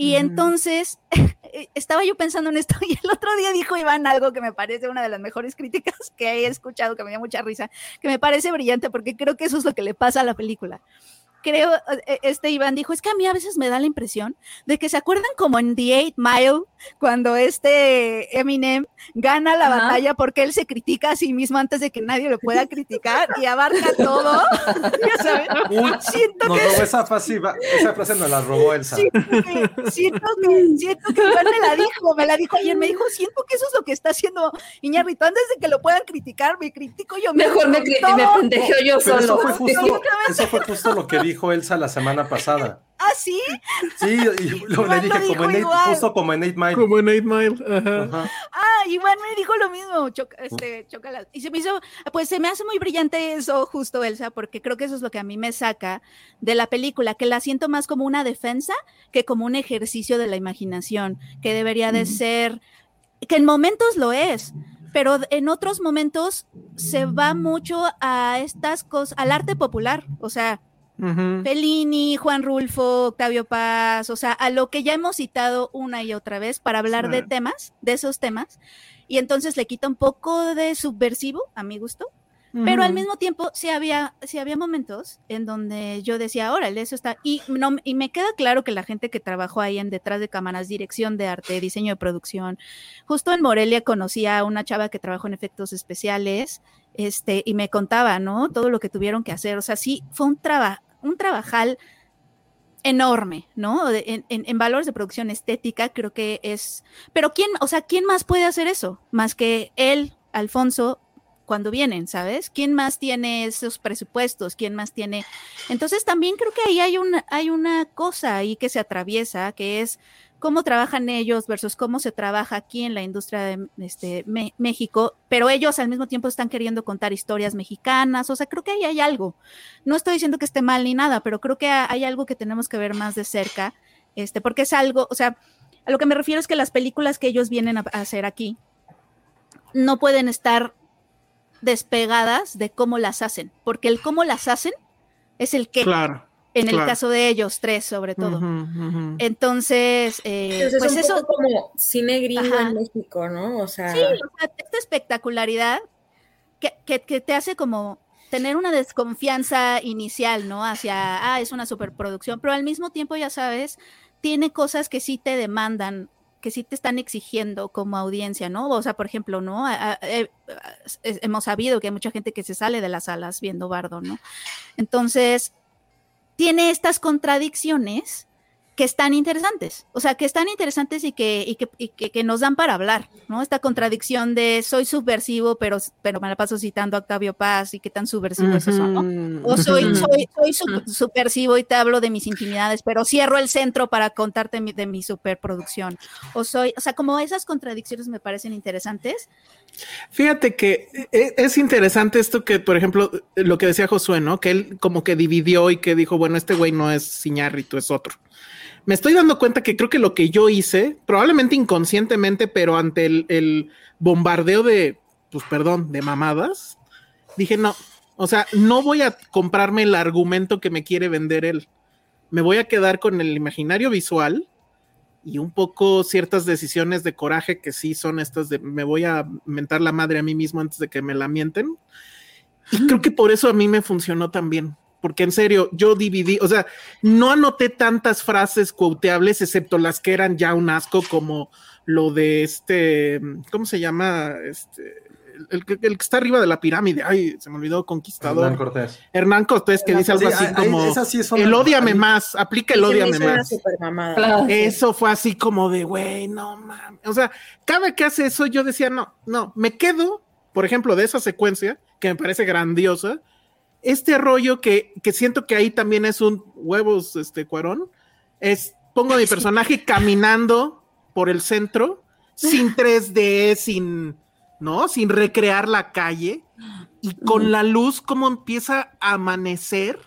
Y entonces eh, estaba yo pensando en esto y el otro día dijo Iván algo que me parece una de las mejores críticas que he escuchado, que me dio mucha risa, que me parece brillante porque creo que eso es lo que le pasa a la película creo, eh, este Iván dijo, es que a mí a veces me da la impresión de que se acuerdan como en The Eight Mile, cuando este Eminem gana la batalla porque él se critica a sí mismo antes de que nadie lo pueda criticar y abarca todo. ya sabes, siento que... robó esa frase, esa frase nos la robó Elsa. Siento que, siento que, siento que Iván me la dijo, me la dijo ayer, me dijo, siento que eso es lo que está haciendo Iñárritu, antes de que lo puedan criticar, me critico yo. Mejor me, me, pendejeo yo solo. Eso fue, justo, eso fue justo lo que dijo dijo Elsa la semana pasada. ¿Ah, sí? Sí, y lo, le dije como en, eight, justo como en Eight Mile. Como en Eight Mile. Ajá. Ah, igual me dijo lo mismo, este, chocolate. Y se me hizo, pues se me hace muy brillante eso, justo Elsa, porque creo que eso es lo que a mí me saca de la película, que la siento más como una defensa que como un ejercicio de la imaginación, que debería de ser, que en momentos lo es, pero en otros momentos se va mucho a estas cosas, al arte popular, o sea, Fellini, Juan Rulfo, Octavio Paz, o sea, a lo que ya hemos citado una y otra vez para hablar de temas, de esos temas, y entonces le quita un poco de subversivo, a mi gusto, pero al mismo tiempo sí había, sí había momentos en donde yo decía, órale, eso está, y, no, y me queda claro que la gente que trabajó ahí en detrás de cámaras, dirección de arte, diseño de producción, justo en Morelia conocí a una chava que trabajó en efectos especiales, este, y me contaba, ¿no? Todo lo que tuvieron que hacer, o sea, sí, fue un trabajo, un trabajal enorme, ¿no? En, valores de producción estética, creo que es. Pero quién, o sea, ¿quién más puede hacer eso? Más que él, Alfonso, cuando vienen, ¿sabes? ¿Quién más tiene esos presupuestos? ¿Quién más tiene? Entonces también creo que ahí hay una, hay una cosa ahí que se atraviesa, que es cómo trabajan ellos versus cómo se trabaja aquí en la industria de este, México, pero ellos al mismo tiempo están queriendo contar historias mexicanas, o sea, creo que ahí hay algo. No estoy diciendo que esté mal ni nada, pero creo que hay algo que tenemos que ver más de cerca, este, porque es algo, o sea, a lo que me refiero es que las películas que ellos vienen a hacer aquí no pueden estar despegadas de cómo las hacen, porque el cómo las hacen es el que. Claro en el caso de ellos, tres sobre todo. Entonces, eh, pues es eso. como cine gringo en México, ¿no? O sea. Sí, esta espectacularidad que, que, te hace como tener una desconfianza inicial, ¿no? Hacia, ah, es una superproducción, pero al mismo tiempo, ya sabes, tiene cosas que sí te demandan que sí te están exigiendo como audiencia, ¿no? O sea, por ejemplo, ¿no? Eh, hemos sabido que hay mucha gente que se sale de las salas viendo Bardo, ¿no? Entonces, tiene estas contradicciones que están interesantes, o sea, que están interesantes y que, y que, y que, nos dan para hablar, ¿no? Esta contradicción de soy subversivo, pero, pero me la paso citando a Octavio Paz y qué tan subversivo es eso, ¿no? O soy, soy, soy subversivo y te hablo de mis intimidades, pero cierro el centro para contarte de mi superproducción. O soy, o sea, como esas contradicciones me parecen interesantes. Fíjate que e, es interesante esto que, por ejemplo, lo que decía Josué, ¿no? Que él como que dividió y que dijo, bueno, este güey no es Ciñarrito, es otro me estoy dando cuenta que creo que lo que yo hice, probablemente inconscientemente, pero ante el, bombardeo de, pues perdón, de mamadas, dije, no, o sea, no voy a comprarme el argumento que me quiere vender él. Me voy a quedar con el imaginario visual y un poco ciertas decisiones de coraje que sí son estas de me voy a mentar la madre a mí mismo antes de que me la mienten. Y creo que por eso a mí me funcionó también porque en serio, yo dividí, o sea, no anoté tantas frases quoteables, excepto las que eran ya un asco, como lo de este, ¿cómo se llama? Este, el, que está arriba de la pirámide, ay, se me olvidó, conquistador. Hernán Cortés. Hernán Cortés, que dice algo así como, el odiame más, aplica el odiame más. Eso fue así como de, güey, no mames. O sea, cada vez que hace eso, yo decía, no, no, me quedo, por ejemplo, de esa secuencia, que me parece grandiosa, este rollo que, siento que ahí también es un huevos, este cuarón, es pongo a mi personaje caminando por el centro, sin 3D, sin, ¿no? Sin recrear la calle, y con la luz como empieza a amanecer.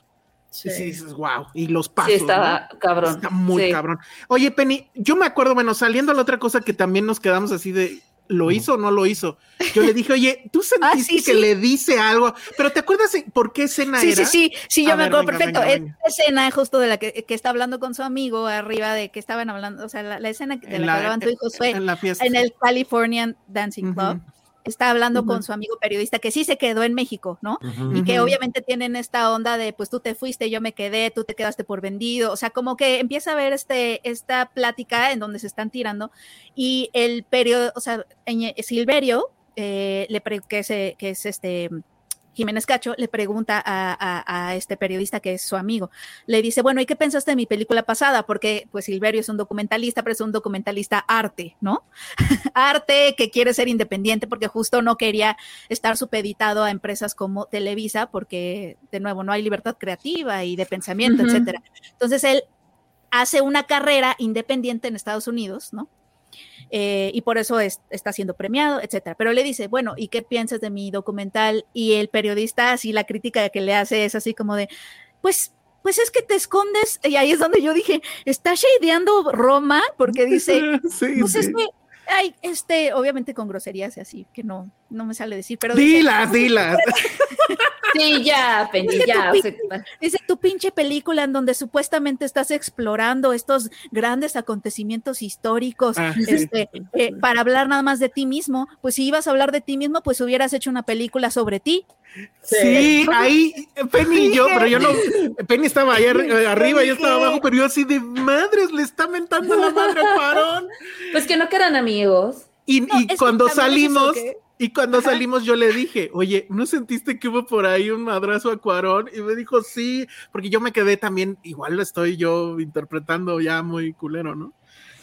Sí. Y dices, wow, y los pasos. Sí, está cabrón. Está muy cabrón. Oye, Penny, yo me acuerdo, bueno, saliendo a la otra cosa que también nos quedamos así de, ¿Lo hizo o no lo hizo? Yo le dije, oye, ¿tú ah, sentiste que le dice algo? Pero ¿te acuerdas por qué escena sí, era? Sí, sí, sí, yo me acuerdo perfecto. Es escena justo de la que, está hablando con su amigo arriba de que estaban hablando, o sea, la, escena de la, que hablaban tu hijo fue en, en, el Californian Dancing Club está hablando con su amigo periodista que sí se quedó en México, ¿no? Y que obviamente tienen esta onda de, pues tú te fuiste, yo me quedé, tú te quedaste por vendido, o sea, como que empieza a ver este, esta plática en donde se están tirando y el periodista, o sea, Silverio, eh, le que, se, que es este Jiménez Cacho le pregunta a, este periodista que es su amigo, le dice, bueno, ¿y qué pensaste de mi película pasada? Porque pues Silverio es un documentalista, pero es un documentalista arte, ¿no? arte que quiere ser independiente porque justo no quería estar supeditado a empresas como Televisa porque, de nuevo, no hay libertad creativa y de pensamiento, etcétera. Entonces él hace una carrera independiente en Estados Unidos, ¿no? Eh, y por eso está siendo premiado, etcétera. Pero le dice, bueno, ¿y qué piensas de mi documental? Y el periodista, así la crítica que le hace es así como de, pues pues es que te escondes, y ahí es donde yo dije, está shadeando Roma, porque dice, pues es que, ay, este, obviamente con groserías y así, que no, no me sale decir, pero... Dilas, dilas. Sí, ya, Penny, ya. Dice tu pinche película en donde supuestamente estás explorando estos grandes acontecimientos históricos ah, este, eh, para hablar nada más de ti mismo. Pues si ibas a hablar de ti mismo, pues hubieras hecho una película sobre ti. Sí, ahí Penny y yo, pero yo no, Penny estaba ahí arriba, yo estaba abajo, pero yo así de madres, le está mentando la madre al parón. Pues que no quedan amigos. Y, cuando salimos, y cuando salimos yo le dije, oye, ¿no sentiste que hubo por ahí un madrazo a Cuarón? Y me dijo, sí, porque yo me quedé también, igual lo estoy yo interpretando ya muy culero, ¿no?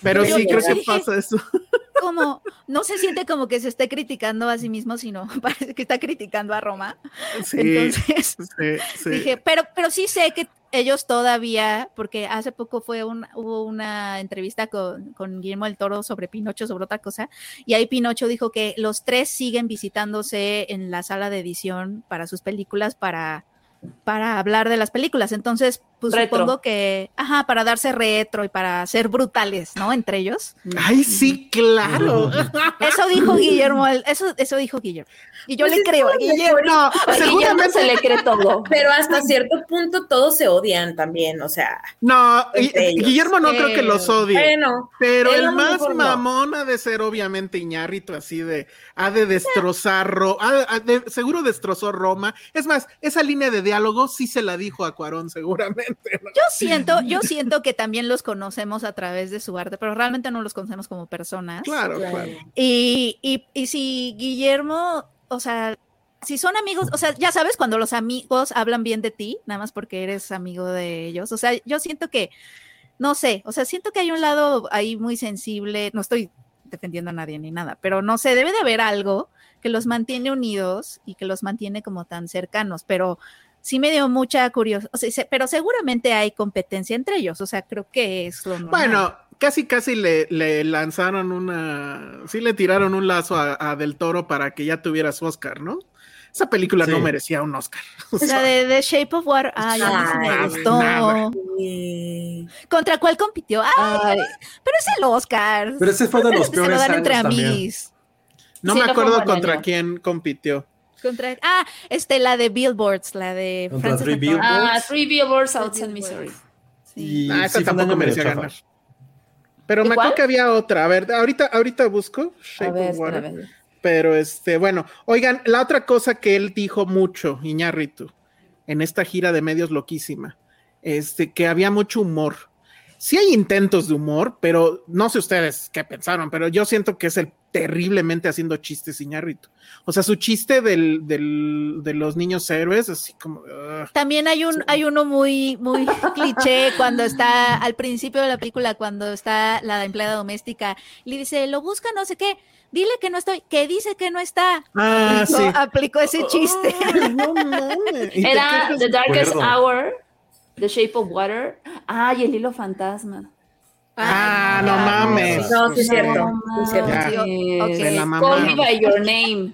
Pero sí, creo que pasa eso. Como, no se siente como que se esté criticando a sí mismo, sino parece que está criticando a Roma. Sí, Entonces, dije, pero, pero sí sé que ellos todavía, porque hace poco fue un, hubo una entrevista con, con, Guillermo del Toro sobre Pinocho, sobre otra cosa, y ahí Pinocho dijo que los tres siguen visitándose en la sala de edición para sus películas para, para hablar de las películas. Entonces, pues Retro. supongo que, ajá, para darse retro y para ser brutales, ¿no? Entre ellos. Ay, sí, claro. Eso dijo Guillermo, eso, eso dijo Guillermo. Y yo Pues le creo a Guillermo. No, Guillermo seguramente. se le cree todo. Pero hasta cierto punto todos se odian también, o sea, No. Guillermo no creo que los odie. bueno, Pero el más mamón ha de ser obviamente Iñárritu, así de, ha de destrozar, Ro- ha- ha de- seguro destrozó Roma. Es más, esa línea de diálogo sí se la dijo a Cuarón seguramente. ¿No? Yo siento, yo siento que también los conocemos a través de su arte, pero realmente no los conocemos como personas. Claro, Claro. claro. Y, y, y si Guillermo, o sea, si son amigos, o sea, ya sabes, cuando los amigos hablan bien de ti, nada más porque eres amigo de ellos, o sea, yo siento que, no sé, o sea, siento que hay un lado ahí muy sensible, no estoy defendiendo a nadie ni nada, pero no sé, debe de haber algo que los mantiene unidos y que los mantiene como tan cercanos, pero sí me dio mucha curiosidad, o sea, se- pero seguramente hay competencia entre ellos, o sea, creo que es lo normal. Bueno, casi casi le, le lanzaron una, sí le tiraron un lazo a, a Del Toro para que ya tuviera su Oscar, ¿no? Esa película no merecía un Oscar. O o sea, sea, de, de Shape of Water, ay, me gustó. nada. ¿Contra cuál compitió? Ay, pero es el Oscar. Pero ese fue de los Se lo peores dan entre también. amigos. no sí, me acuerdo contra año. quién compitió. Contra, ah, este, la de Billboards, la de Contra Frances Three. Billboards. ah, Three Billboards Outside Missouri. Sí. Y Ah, esa sí, tampoco merecía chafa. ganar. Pero ¿Y me acuerdo que había otra. A ver, ahorita, ahorita busco. A Shape ver, of Water. Pero este, bueno, oigan, la otra cosa que él dijo mucho, Iñárritu, en esta gira de medios loquísima, este, que había mucho humor. Sí hay intentos de humor, pero no sé ustedes qué pensaron, pero yo siento que es el terriblemente haciendo chistes Iñárritu. O sea, su chiste del, del- de los niños héroes, así como... ugh. También hay un, hay uno muy, muy cliché cuando está al principio de la película, cuando está la empleada doméstica, y le dice, lo busca no sé qué, dile que no estoy, que dice que no está. Ah, aplicó, sí. aplicó ese chiste. No Era The Darkest. Hour, The Shape of Water. Ah, y el hilo fantasma. Ah, no mames. No, sí es cierto. Call me by your name.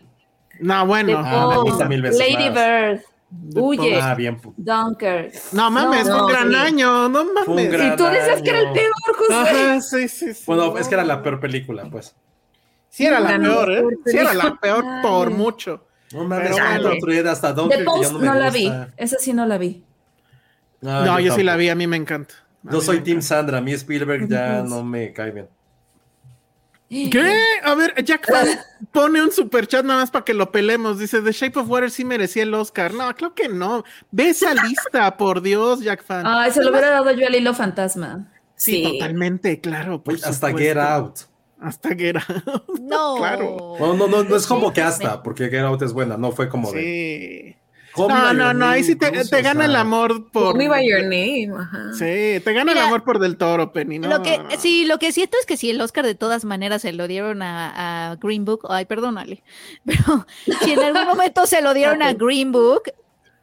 No, bueno. Ah, Lady más. Bird. Huye. Ah, bien. Dunkirk. No mames, No, fue un no, gran sí. año, no mames. Y tú decías que era el peor, José. Ajá, sí, sí, sí. Bueno, es que era la peor película, pues. Sí era la peor, ¿eh? Sí era la peor Ay. por mucho. No mames, bueno. hasta The Dunkirk que Post ya no, la vi. Esa sí no la vi. Ah, No, yo sí la vi, a mí me encanta. Mí soy Team. Sandra, a mí Spielberg ya no me cae bien. ¿Qué? A ver, Jack Fan pone un super chat nada más para que lo pelemos. Dice, The Shape of Water sí merecía el Oscar. No, claro que no. Ve esa lista, por Dios, Jack Fan. Ay, se lo hubiera dado yo al hilo fantasma. sí, Sí. totalmente, claro. hasta supuesto. Get Out. Hasta Get Out. No. Claro. No, no, no, no es como que hasta, porque Get Out es buena, no fue como de. Sí. No, no, no, ahí sí te, incluso, te o gana sea, el amor por. Call me by your name. Ajá. Sí, te gana el amor por Del Toro, Penny. No, Lo que, no, sí, lo que siento es que si el Oscar de todas maneras se lo dieron a, a Green Book, ay, perdónale, pero si en algún momento se lo dieron a Green Book,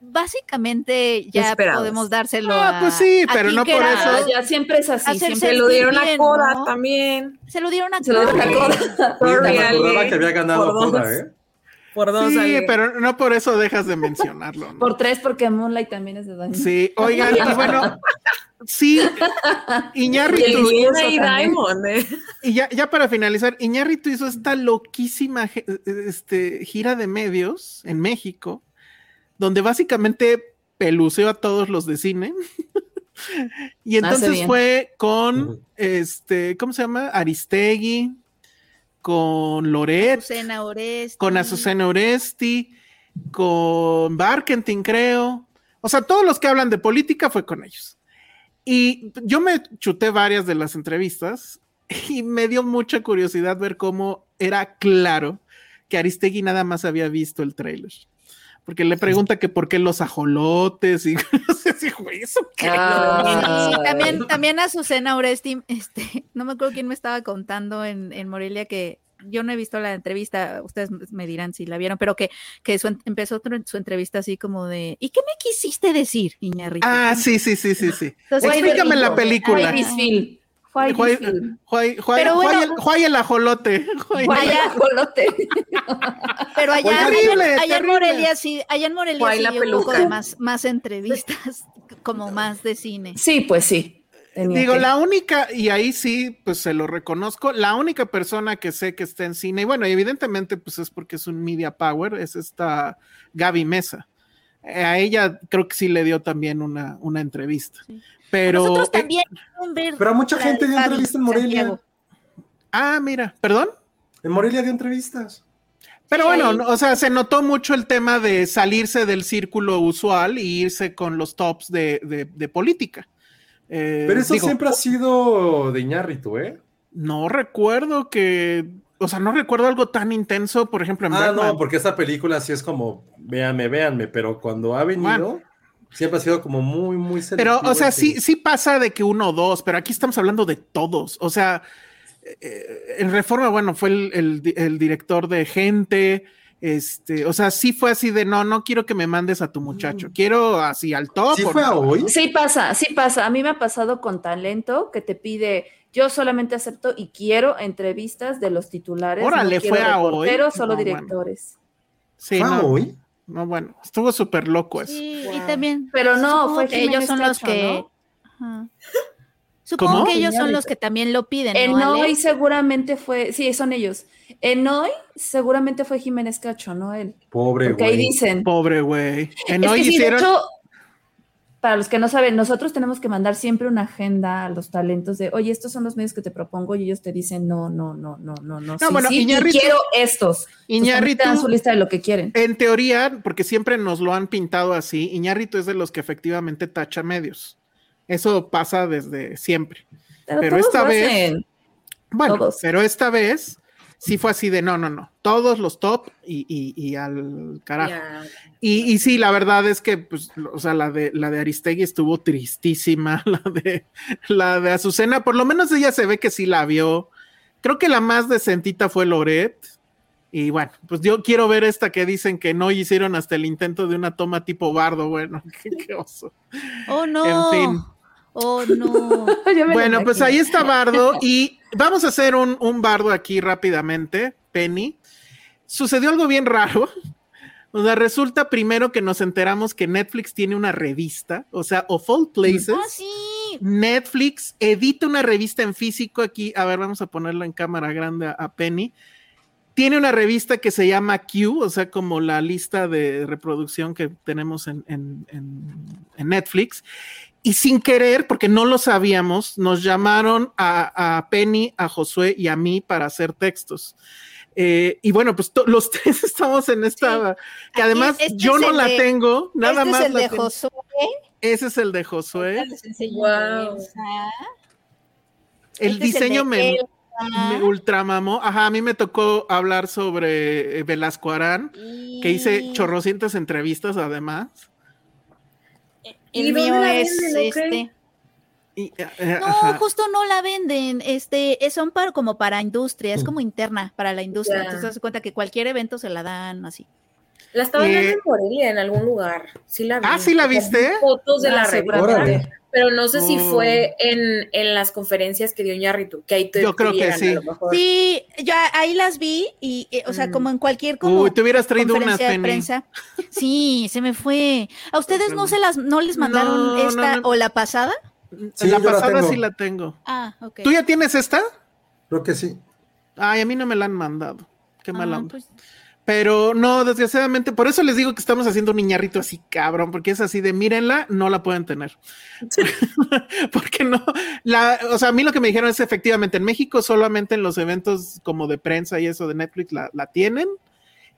básicamente ya Esperabas. podemos dárselo Ah, a pues sí, pero no por eso. Ah, ya siempre es así. Siempre Se lo dieron a Coda ¿no? también. Se lo dieron a se lo dieron a Coda. Coda. Sorry, que había ganado Coda. ¿eh? Por dos. Sí, pero no por eso dejas de mencionarlo. ¿no? Por tres, porque Moonlight también es de Dani. Sí, oigan, y bueno, sí, Y Diana y también. Diamond. eh. y ya, ya para finalizar, Iñárritu hizo esta loquísima ge- este, gira de medios en México, donde básicamente peluceó a todos los de cine. y entonces fue con, este, ¿cómo se llama? Aristegui, con Loret, Azucena Oresti. con Azucena Oresti, con Barkentin, creo. O sea, todos los que hablan de política fue con ellos. Y yo me chuté varias de las entrevistas y me dio mucha curiosidad ver cómo era claro que Aristegui nada más había visto el tráiler. Porque le pregunta que por qué los ajolotes y no sé si güey, eso qué. Ah. Sí, también, también Azucena Oresti, este, no me acuerdo quién me estaba contando en, en Morelia que yo no he visto la entrevista, ustedes me dirán si la vieron, pero que, que su empezó su entrevista así como de, ¿y qué me quisiste decir, Iñárritu? Ah, sí, sí, sí, sí, sí. Entonces, Explícame la película. this Juay, film? Juay- Juay- Pero bueno- Juay el, Juay el ajolote. Juay- el colote? Pero allá, Terrible, allá en. Morelia sí, allá en Morelia sí un poco peluca. de más, más entrevistas como más de cine. Sí, pues sí. tenía Digo, que. la única, y ahí sí, pues se lo reconozco, la única persona que sé que está en cine, y bueno, evidentemente, pues es porque es un media power, es esta Gaby Mesa. A ella creo que sí le dio también una, una entrevista. Pero. Nosotros eh, también ver Pero a mucha gente dio Fabi entrevista en Morelia. Santiago. ah, mira, perdón. En Morelia dio entrevistas. Pero bueno, no, o sea, se notó mucho el tema de salirse del círculo usual e irse con los tops de, de- de política. Eh, Pero eso digo, siempre ha sido de Iñárritu, ¿eh? No recuerdo que, o sea, no recuerdo algo tan intenso, por ejemplo, en Ah, Batman. no, porque esta película sí es como, véanme, véanme, pero cuando ha venido, Bueno. Siempre ha sido como muy, muy Pero, selectivo o sea, sí, sí pasa de que uno o dos, pero aquí estamos hablando de todos. O sea, eh, en Reforma, bueno, fue el, el di- el director de gente. Este, o sea, sí fue así de no, no quiero que me mandes a tu muchacho, quiero así al top. ¿Sí fue a no". hoy? Sí pasa, sí pasa. A mí me ha pasado con talento que te pide, yo solamente acepto y quiero entrevistas de los titulares. Órale, no fue a hoy. reporteros, solo No, bueno. directores. Sí, ¿Fue a hoy? No, bueno, estuvo súper loco eso. Sí, y también. Pero no, fue que ellos Jiménez son los Cacho, que. Supongo ¿Cómo? que ellos son los que también lo piden. En ¿no, hoy Ale? seguramente fue, sí, son ellos. En hoy seguramente fue Jiménez Cacho, no él. Pobre Porque ahí güey. dicen. Pobre güey. En Es hoy que sí, de hicieron. hecho, para los que no saben, nosotros tenemos que mandar siempre una agenda a los talentos de, oye, estos son los medios que te propongo y ellos te dicen, no, no, no, no, no, no. sí, bueno, sí, Iñárritu- quiero estos. Te dan Iñárritu- su lista de lo que quieren. En teoría, porque siempre nos lo han pintado así, Iñárritu es de los que efectivamente tacha medios. Eso pasa desde siempre. pero todos esta vez-. Bueno, Todos. pero esta vez sí fue así de no, no, no. Todos los top y, y- y al carajo. Y, y sí, la verdad es que, pues, o sea, la de, la de Aristegui estuvo tristísima, la de, la de Azucena, por lo menos ella se ve que sí la vio. Creo que la más decentita fue Loret. Y bueno, pues yo quiero ver esta que dicen que no hicieron hasta el intento de una toma tipo bardo. Bueno, qué, qué oso. Oh, no. En fin. Oh, no. Bueno, pues ahí está Bardo y vamos a hacer un, un Bardo aquí rápidamente, Penny. Sucedió algo bien raro. O sea, resulta primero que nos enteramos que Netflix tiene una revista, o sea, Of All Places. Ah, sí. Netflix edita una revista en físico aquí. A ver, vamos a ponerla en cámara grande a, a Penny. Tiene una revista que se llama Q, o sea, como la lista de reproducción que tenemos en, en- en- en Netflix. Y sin querer, porque no lo sabíamos, nos llamaron a, a Penny, a Josué y a mí para hacer textos. Eh, y bueno, pues to- los tres estamos en esta, que Aquí, además este yo no la de- tengo, nada este más. es el la de tengo. Josué. Ese es el de Josué. Wow. El Este es el diseño me, me ultramamó. Ajá, a mí me tocó hablar sobre eh, Velasco Arán, que hice chorrocientas entrevistas además. ¿Y El dónde mío la es venden, este. Y, eh, eh, No, ajá. justo no la venden. Este, es- son para, como para industria, es Mm. como interna para la industria. Ya. Entonces, te das cuenta que cualquier evento se la dan así. La estaban dando Eh, en Morelia en algún lugar. Sí la vi. Ah, ¿sí la viste? vi Fotos de Ah, la revista. Pero no sé si Oh. fue en, en las conferencias que dio Ñarritu, que ahí te Yo creo que sí. a lo mejor. Sí, ya ahí las vi y, eh, o sea, Mm. como en cualquier como Uy, te hubieras traído unas conferencia de prensa. Sí, se me fue. ¿A ustedes no se las, no les mandaron No, esta no, no. o la pasada? Sí, la yo la pasada sí la tengo. Ah, ok. ¿Tú ya tienes esta? Creo que sí. Ay, a mí no me la han mandado. Qué Ah, mala onda. pues, Pero no, desgraciadamente, por eso les digo que estamos haciendo un niñarrito así, cabrón, porque es así de mírenla, no la pueden tener. porque no, la, o sea, a mí lo que me dijeron es efectivamente en México solamente en los eventos como de prensa y eso de Netflix la, la tienen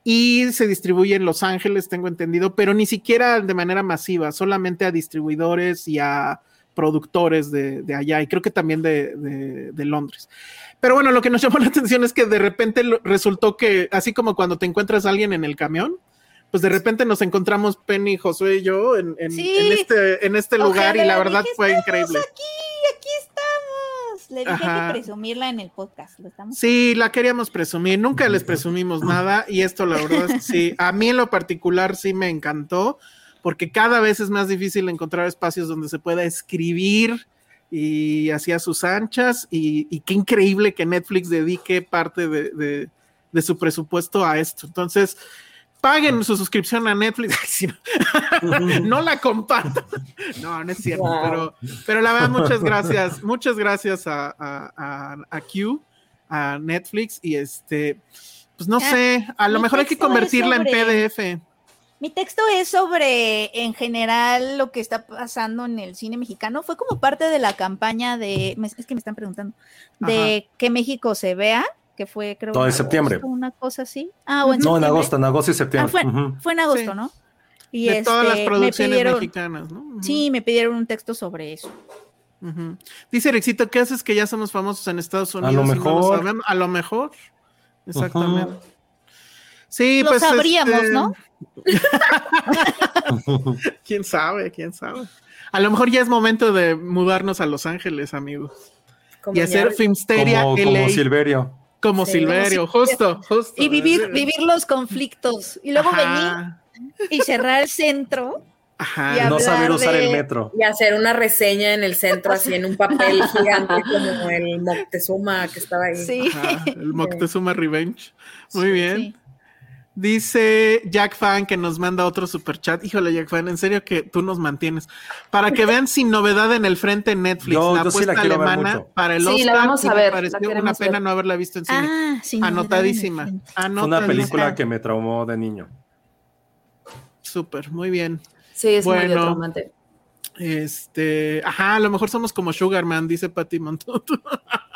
y se distribuye en Los Ángeles, tengo entendido, pero ni siquiera de manera masiva, solamente a distribuidores y a productores de, de allá y creo que también de, de- de Londres. Pero bueno, lo que nos llamó la atención es que de repente resultó que, así como cuando te encuentras a alguien en el camión, pues de repente nos encontramos Penny, Josué y yo en, en- Sí. en este, en este lugar y la verdad dije, fue "Estamos increíble. Aquí, aquí estamos. Le dije Ajá. que presumirla en el podcast. Lo estamos Sí, la queríamos presumir, nunca les presumimos nada y esto la verdad es que sí, a mí en lo particular sí me encantó porque cada vez es más difícil encontrar espacios donde se pueda escribir y hacia sus anchas y, y qué increíble que Netflix dedique parte de, de- de su presupuesto a esto. Entonces, paguen su suscripción a Netflix. No. no la compartan. No, no es cierto, Wow. pero, pero la verdad, muchas gracias. Muchas gracias a, a, a- a Q, a Netflix, y este, pues no sé, a lo mejor hay que convertirla en sobre- PDF. Mi texto es sobre, en general, lo que está pasando en el cine mexicano. Fue como parte de la campaña de, es que me están preguntando, de que México se vea, que fue, creo, Todo en agosto, septiembre. Una cosa así. Ah, o en No, en agosto, en agosto y Ah, septiembre. fue, Ujú. fue en agosto, Sí. ¿no? Y de todas las este, me producciones pidieron- mexicanas, ¿no? Sí, me pidieron un texto sobre eso. Dice Erexito, ¿qué haces que ya somos famosos en Estados lo Unidos? y no mejor. sabemos? A lo mejor. Exactamente. Sí, Lo pues. sabríamos, este, ¿no? quién sabe, quién sabe. A lo mejor ya es momento de mudarnos a Los Ángeles, amigos. Como y hacer Filmsteria como, LA como como, Silverio. Silverio, justo, justo. Y vivir, vivir los conflictos. Y luego venir y cerrar el centro. ajá. y No saber usar de- el metro. Y hacer una reseña en el centro, así en un papel gigante como el Moctezuma que estaba ahí. Sí. Ajá, el Moctezuma Revenge. Muy Sí, bien. sí. Dice Jack Fan que nos manda otro super chat. Híjole, Jack Fan, en serio que tú nos mantienes. Para que vean sin novedad en el frente en Netflix, Yo- la yo sí la apuesta quiero ver alemana mucho. para el Sí, Oscar. la vamos a me ver, la pareció una pena ver. no haberla visto en cine. Ah, sí. Anotadísima. Fue una Anotadísima. película que me traumó de niño. Súper, muy bien. Sí, es Bueno. medio traumante. Este, ajá, a lo mejor somos como Sugarman, dice Patty Montuto.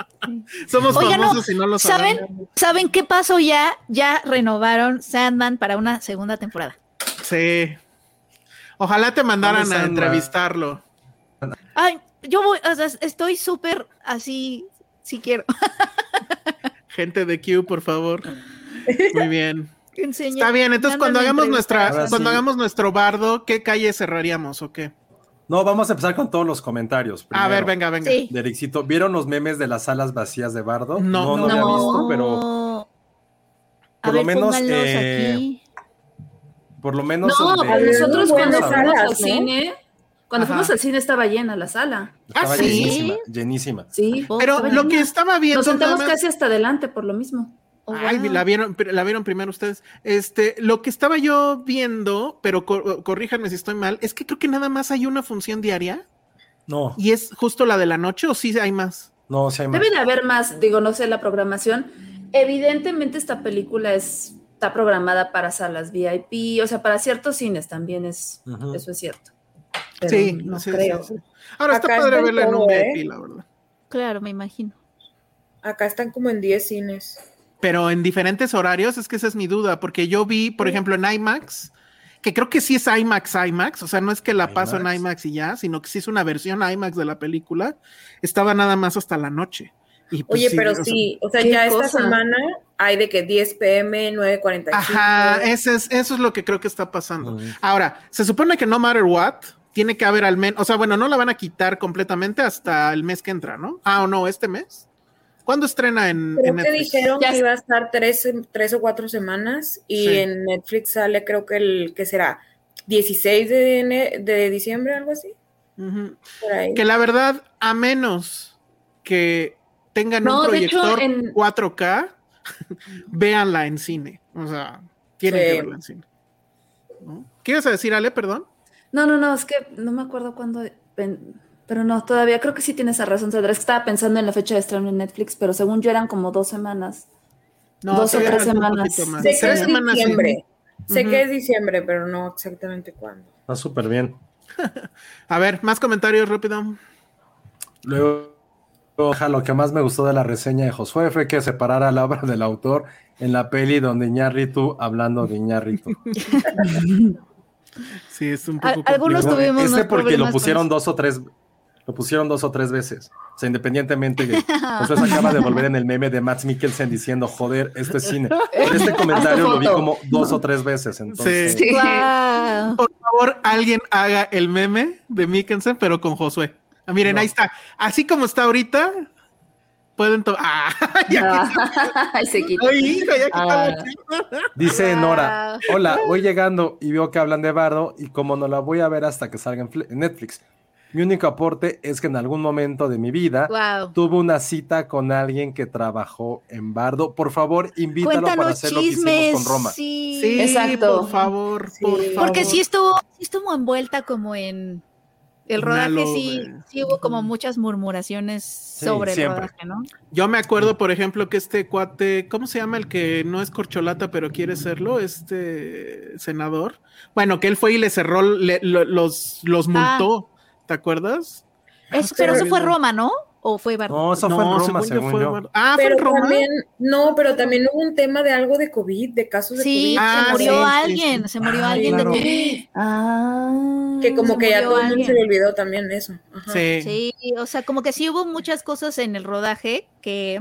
somos Oigan, no, famosos y no lo ¿Saben? sabemos. ¿Saben qué pasó ya? Ya renovaron Sandman para una segunda temporada. Sí. Ojalá te mandaran ¿Dónde a entrevistarlo. Ay, yo voy, o sea, estoy súper así, si quiero. Gente de Q, por favor. Muy bien. Está bien, entonces cuando hagamos nuestra, cuando sí. hagamos nuestro bardo, ¿qué calle cerraríamos o qué? No, vamos a empezar con todos los comentarios. A ver, venga, venga. Sí. De Ericito, ¿vieron los memes de las salas vacías de Bardo? No, no, no. había No. visto, pero A por ver, lo menos, eh, aquí. por lo menos. No, nosotros cuando fuimos al ¿no? cine, cuando Ajá. fuimos al cine estaba llena la sala. Estaba ¿Ah, sí? llenísima, llenísima. Sí. Pero lo llena. que estaba viendo. Nos sentamos más- casi hasta adelante por lo mismo. Oh, Ay, wow. la vieron, la vieron primero ustedes. Este, lo que estaba yo viendo, pero cor- corríjanme si estoy mal, es que creo que nada más hay una función diaria No, y es justo la de la noche o sí hay más. no, sí hay más. Debe de haber más, digo, no sé, la programación. Evidentemente esta película es, está programada para salas VIP, o sea, para ciertos cines también es, eso es cierto. Pero sí, no sí, creo. sí, sí. Ahora Acá está padre verla en un todo, ¿eh? VIP, la verdad. Claro, me imagino. Acá están como en 10 cines. Pero en diferentes horarios, es que esa es mi duda, porque yo vi, por ejemplo, en IMAX, que creo que sí es IMAX, IMAX, o sea, no es que la paso en IMAX. Y ya, sino que sí es una versión IMAX de la película, estaba nada más hasta la noche. Y pues Oye, sí, pero o sí, o sea, ¿qué ya esta semana hay de que 10 pm, 9.45. Ajá, ese es, eso es lo que creo que está pasando. Ahora, se supone que no matter what, tiene que haber al menos, o sea, bueno, no la van a quitar completamente hasta el mes que entra, ¿no? Ah, o no, este mes. ¿Cuándo estrena en, Creo en que dijeron Ya que iba a estar tres, tres o cuatro semanas y Sí. en Netflix sale creo que el, que será? 16 de, de diciembre, algo así. Ujú. Por ahí. Que la verdad, a menos que tengan No, un hecho, proyector en- 4K, véanla en cine. O sea, tienen Sí. que verla en cine. ¿No? ¿Qué ibas a decir, Ale? Perdón. No, no, no, es que no me acuerdo cuándo, pero no, todavía creo que sí tienes esa razón, Sandra. Es que estaba pensando en la fecha de estreno en Netflix, pero según yo eran como dos semanas. No, Dos o tres semanas. Sé que es semanas, sí. diciembre. Sé que es diciembre, pero no exactamente cuándo. Está súper bien. A ver, más comentarios rápido. Luego, lo que más me gustó de la reseña de Josué fue que separara la obra del autor en la peli donde Iñárritu hablando de Iñárritu. Sí, es un poco algunos complicado. tuvimos Este porque lo pusieron dos o tres, lo pusieron dos o tres veces. O sea, independientemente de Josué se acaba de volver en el meme de Matt Mikkelsen diciendo, joder, esto es cine. Pero este comentario lo vi como dos o tres veces. Entonces, Sí. Guau. Por favor, alguien haga el meme de Mikkelsen, pero con Josué. Ah, miren, No. ahí está. Así como está ahorita, pueden tomar. Ah, ya Ay, se. Ay, hijo, ya Ah. Dice Nora, hola, voy llegando y veo que hablan de Bardo y como no la voy a ver hasta que salga en Netflix. Mi único aporte es que en algún momento de mi vida Wow. tuve una cita con alguien que trabajó en Bardo. Por favor, invítalo para hacer lo que chismes. hicimos con Roma. Sí. Sí, Exacto. por favor, Sí. por favor. Porque sí estuvo, sí estuvo envuelta como en el rodaje, sí, sí hubo como muchas murmuraciones sobre el siempre. rodaje, ¿no? Yo me acuerdo, por ejemplo, que este cuate, ¿cómo se llama el que no es corcholata pero quiere serlo? Este senador. Bueno, que él fue y le cerró, le- lo- los, los Ah. ¿Te acuerdas? Eso- pero eso fue Roma, ¿no? ¿O fue Bar- No, eso fue en Roma, yo según fue yo. Bar- Ah, fue Pero en Roma. también, no, pero también hubo un tema de algo de COVID, de casos de Sí, COVID. Ah, se murió sí, sí, alguien, sí. se murió Ah, alguien claro. de COVID. Ah. Que como que ya murió todo el mundo alguien. se le olvidó también eso. Ajá. Sí. Sí, o sea, como que sí hubo muchas cosas en el rodaje que,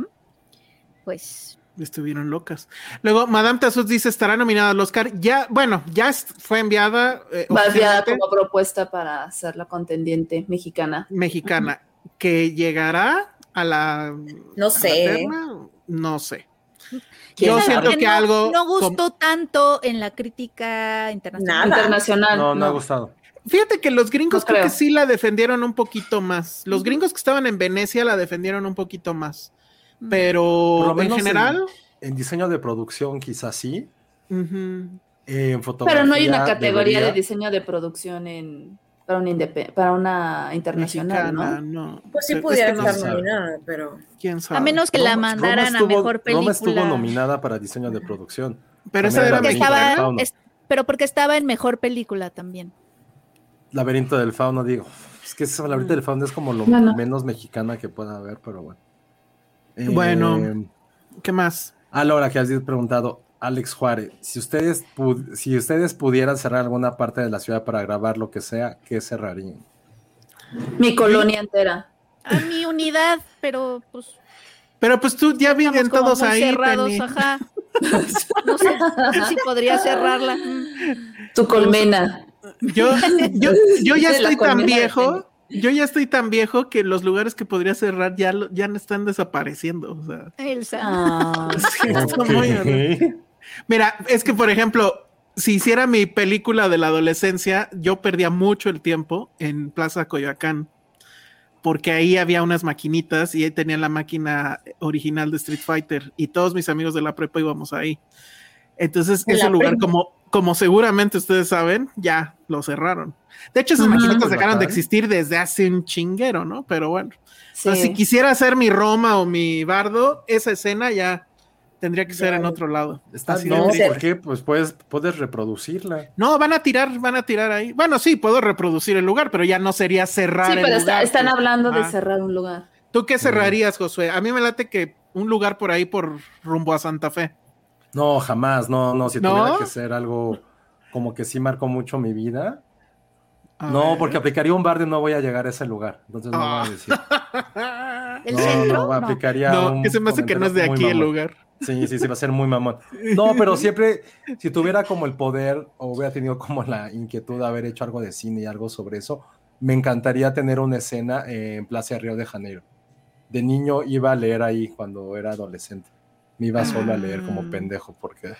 pues, Estuvieron locas. Luego, Madame Tassos dice, estará nominada al Oscar. Ya, bueno, ya fue enviada. eh, Va enviada como propuesta para ser la contendiente mexicana. mexicana. Que llegará a la. No la sé. terna, No sé. ¿Quién Yo siento que no, algo. no gustó tanto en la crítica internacional. Nada. Internacional. No, no, ha gustado. Fíjate que los gringos No creo. que sí la defendieron un poquito más. Los gringos que estaban en Venecia la defendieron un poquito más. Por Pero lo en general. En diseño de producción, quizás sí. ujú. En fotografía. Pero no hay una categoría de diseño de producción en para una para una internacional, Mexicana, ¿no? no. Pues sí Es que pudiera no estar nominada, pero. ¿Quién sabe? A menos que la mandaran a mejor película. Roma estuvo nominada para diseño de producción. Pero esa era Porque estaba, es- pero porque estaba en mejor película también. Laberinto del Fauno, digo. Es que esa Laberinto del Fauno es como lo menos mexicana que pueda haber, pero bueno. Eh, Bueno. ¿Qué más? Ah, Laura, que has preguntado, Alex Juárez, si ustedes, si ustedes pudieran cerrar alguna parte de la ciudad para grabar lo que sea, ¿qué cerrarían? Mi colonia entera. A mi unidad, pero pues Pero pues tú ya viven todos muy ahí. cerrados, Penny. ajá. No sé, no sé si podría cerrarla. Tu colmena. Yo, yo, yo ya estoy tan viejo, yo ya estoy tan viejo que los lugares que podría cerrar ya, ya no están desapareciendo. O sea, Elsa. Ah, sí, está muy-. Mira, es que por ejemplo, si hiciera mi película de la adolescencia, yo perdía mucho el tiempo en Plaza Coyoacán. Porque ahí había unas maquinitas y ahí tenía la máquina original de Street Fighter y todos mis amigos de la prepa íbamos ahí. Entonces, ¿De ese lugar, como, como seguramente ustedes saben, ya lo cerraron. De hecho, esas Ujú. maquinitas dejaron de existir desde hace un chinguero, ¿no? Pero bueno. sí. Si quisiera hacer mi Roma o mi Bardo, esa escena ya tendría que ser Ya. en otro lado. Está Así triste. ¿por qué? Pues puedes, puedes reproducirla. No, van a tirar, van a tirar ahí. Bueno, sí, puedo reproducir el lugar, pero ya no sería cerrar Sí, el pero está- lugar. están pues. hablando de Ah. cerrar un lugar. ¿Tú qué cerrarías, Josué? A mí me late que un lugar por ahí por rumbo a Santa Fe. No, jamás, no, no, si ¿No? tuviera que ser algo como que sí marcó mucho mi vida. A no, ver. porque aplicaría un bar de no voy a llegar a ese lugar. Entonces no Ah. voy a decir. ¿El no, centro? no, aplicaría No, un que se me hace que no es de aquí el lugar. Sí, sí, sí, va a ser muy mamón. No, pero siempre, si tuviera como el poder o hubiera tenido como la inquietud de haber hecho algo de cine y algo sobre eso, me encantaría tener una escena en Plaza de Río de Janeiro. De niño iba a leer ahí cuando era adolescente. Me iba solo a leer como Ah. pendejo porque...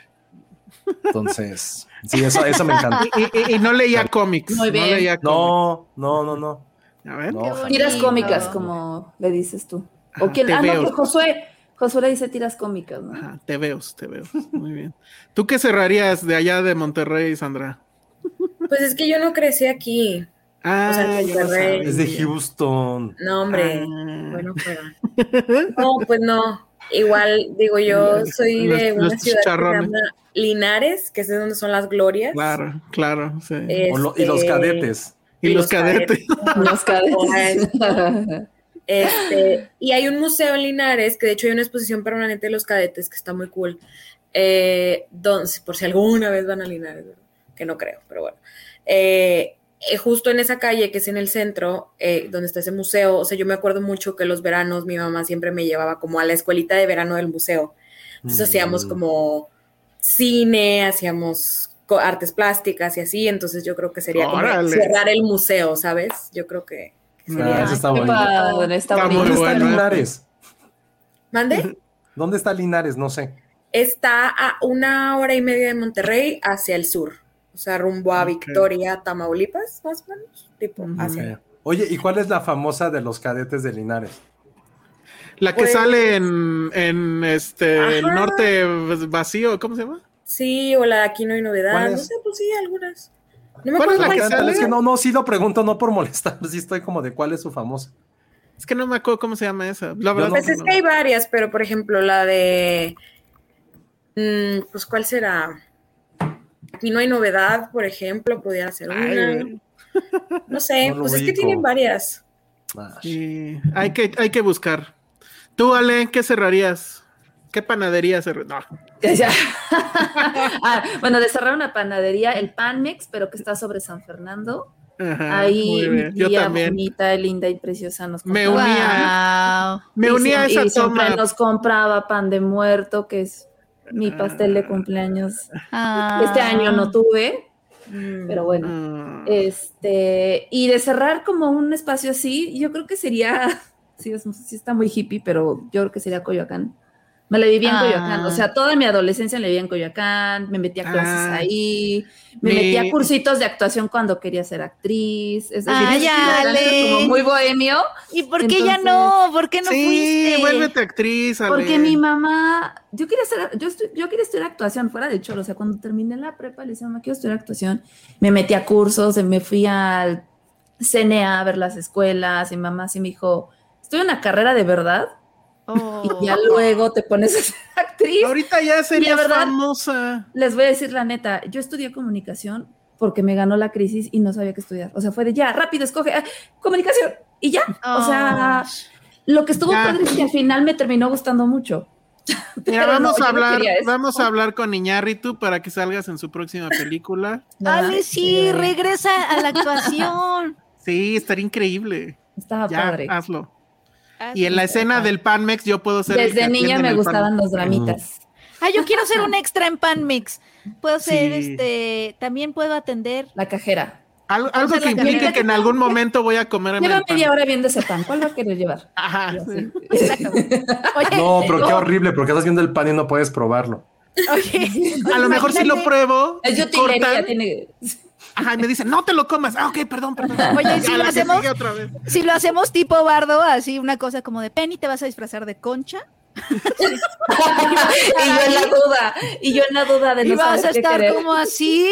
Entonces, sí, eso, eso me encanta. Y, y- y no leía cómics. Muy No bien. leía cómics. No, no, no, no. A ver. no. Tiras cómicas, como le dices tú. O Ajá, te ah, veo. no, que Josué, Josué le dice tiras cómicas, ¿no? Ajá, te veo, te veo. Muy bien. ¿Tú qué cerrarías de allá de Monterrey, Sandra? Pues es que yo no crecí aquí. Ah, O sea, lo Monterrey. Es de Houston. No, hombre. Ah. Bueno, fuera. No, pues no. Igual, digo, yo soy de Los- una los ciudad que se llama Linares, que es de donde son las glorias. Claro, claro, sí. Lo- y los Este, cadetes. y los cadetes. Los cadetes. Este, y hay un museo en Linares, que de hecho hay una exposición permanente de los cadetes, que está muy cool. Eh, donde, por si alguna vez van a Linares, que no creo, pero bueno. Eh, eh, justo en esa calle que es en el centro, eh, donde está ese museo, o sea, yo me acuerdo mucho que los veranos mi mamá siempre me llevaba como a la escuelita de verano del museo. Entonces Mm. hacíamos como cine, hacíamos artes plásticas y así, entonces yo creo que sería como cerrar el museo, ¿sabes? Yo creo que, que sería... eso está padre. ¿Dónde está ¿eh? Linares? ¿Mande? ¿Dónde está Linares? No sé. Está a una hora y media de Monterrey hacia el sur, sea, rumbo a Ok. Victoria, Tamaulipas, más o menos, tipo, Ujú. hacia. Oye, ¿y cuál es la famosa de los cadetes de Linares? La que Pues- sale en, en este el Ajá. norte vacío, ¿cómo se llama? Sí, o la aquí no hay novedad. ¿Cuál No sé, pues sí, algunas. No me ¿Cuál es acuerdo la que sale? es que no, no, sí lo pregunto, no por molestar, sí estoy como de cuál es su famosa. Es que no me acuerdo cómo se llama esa. La verdad no- Pues que es no. que hay varias, pero por ejemplo, la de. mm, pues, ¿cuál será? Aquí no hay novedad, por ejemplo, pudiera ser una. No sé, No, pues es que tienen varias. Ah, Sí, hay que, hay que buscar. Tú, Ale, ¿qué cerrarías? ¿Qué panadería cerrarías? No. Ya. Ah, bueno, de cerrar una panadería, el Pan Mix, pero que está sobre San Fernando. Ajá, Ahí muy bien. mi Yo tía también. bonita, linda y preciosa nos Me compraba. unía. Wow. Me Y uní a esa y siempre toma. nos compraba pan de muerto, que es mi pastel de cumpleaños. Ah. Este año no tuve, Mm. pero bueno. Mm. Este, y de cerrar como un espacio así, yo creo que sería, sí, es- sí está muy hippie, pero yo creo que sería Coyoacán. Me la viví en Ah. Coyoacán, o sea, toda mi adolescencia la viví en Coyoacán, me metí a clases Ah. ahí, me Mi- metí a cursitos de actuación cuando quería ser actriz, es decir, Ale. como muy bohemio, ¿Y por qué ya no? ¿Por qué no sí, fuiste? vuélvete actriz, Ale. porque mi mamá, yo quería hacer, yo, estu- yo quería estudiar actuación fuera de choro, o sea, cuando terminé la prepa le decía, mamá, quiero estudiar actuación, me metí a cursos, me fui al CNA a ver las escuelas, y mamá sí me dijo, estoy en una carrera de verdad, Oh. y ya luego te pones a ser actriz. Ahorita ya serías verdad- famosa. Les voy a decir la neta, yo estudié comunicación porque me ganó la crisis y no sabía qué estudiar. O sea, fue de ya, rápido, escoge ah, comunicación y ya. O sea, lo que estuvo Ya. padre es que al final me terminó gustando mucho. Mira, vamos no, a no hablar, eso. vamos a hablar con Iñárritu para que salgas en su próxima película. No, Ale, sí, regresa a la actuación. Sí, estaría increíble. Estaba Ya, padre. hazlo. Ah, Y en la escena del Panmex yo puedo ser Desde niña me gustaban Panmex. los dramitas. Ah, yo quiero ser un extra en Pan Mix. Puedo ser, Sí. este, también puedo atender. La cajera. Algo, que implique que en algún momento voy a comer en Lleva el pan. media hora viendo ese pan. ¿Cuál va a querer llevar? Ajá, sí. Oye, No, pero qué horrible, porque estás viendo el pan y no puedes probarlo. oye, A lo mejor si lo pruebo, Es cortan, tiene... ajá, y me dicen, no te lo comas. Ah, ok, perdón, perdón. Oye, Ya, si la lo hacemos- sigue otra vez. Si lo hacemos tipo bardo, así una cosa como de Penny, te vas a disfrazar de concha. y yo en la duda. Y yo en la duda de Y no vas a estar querer. como así.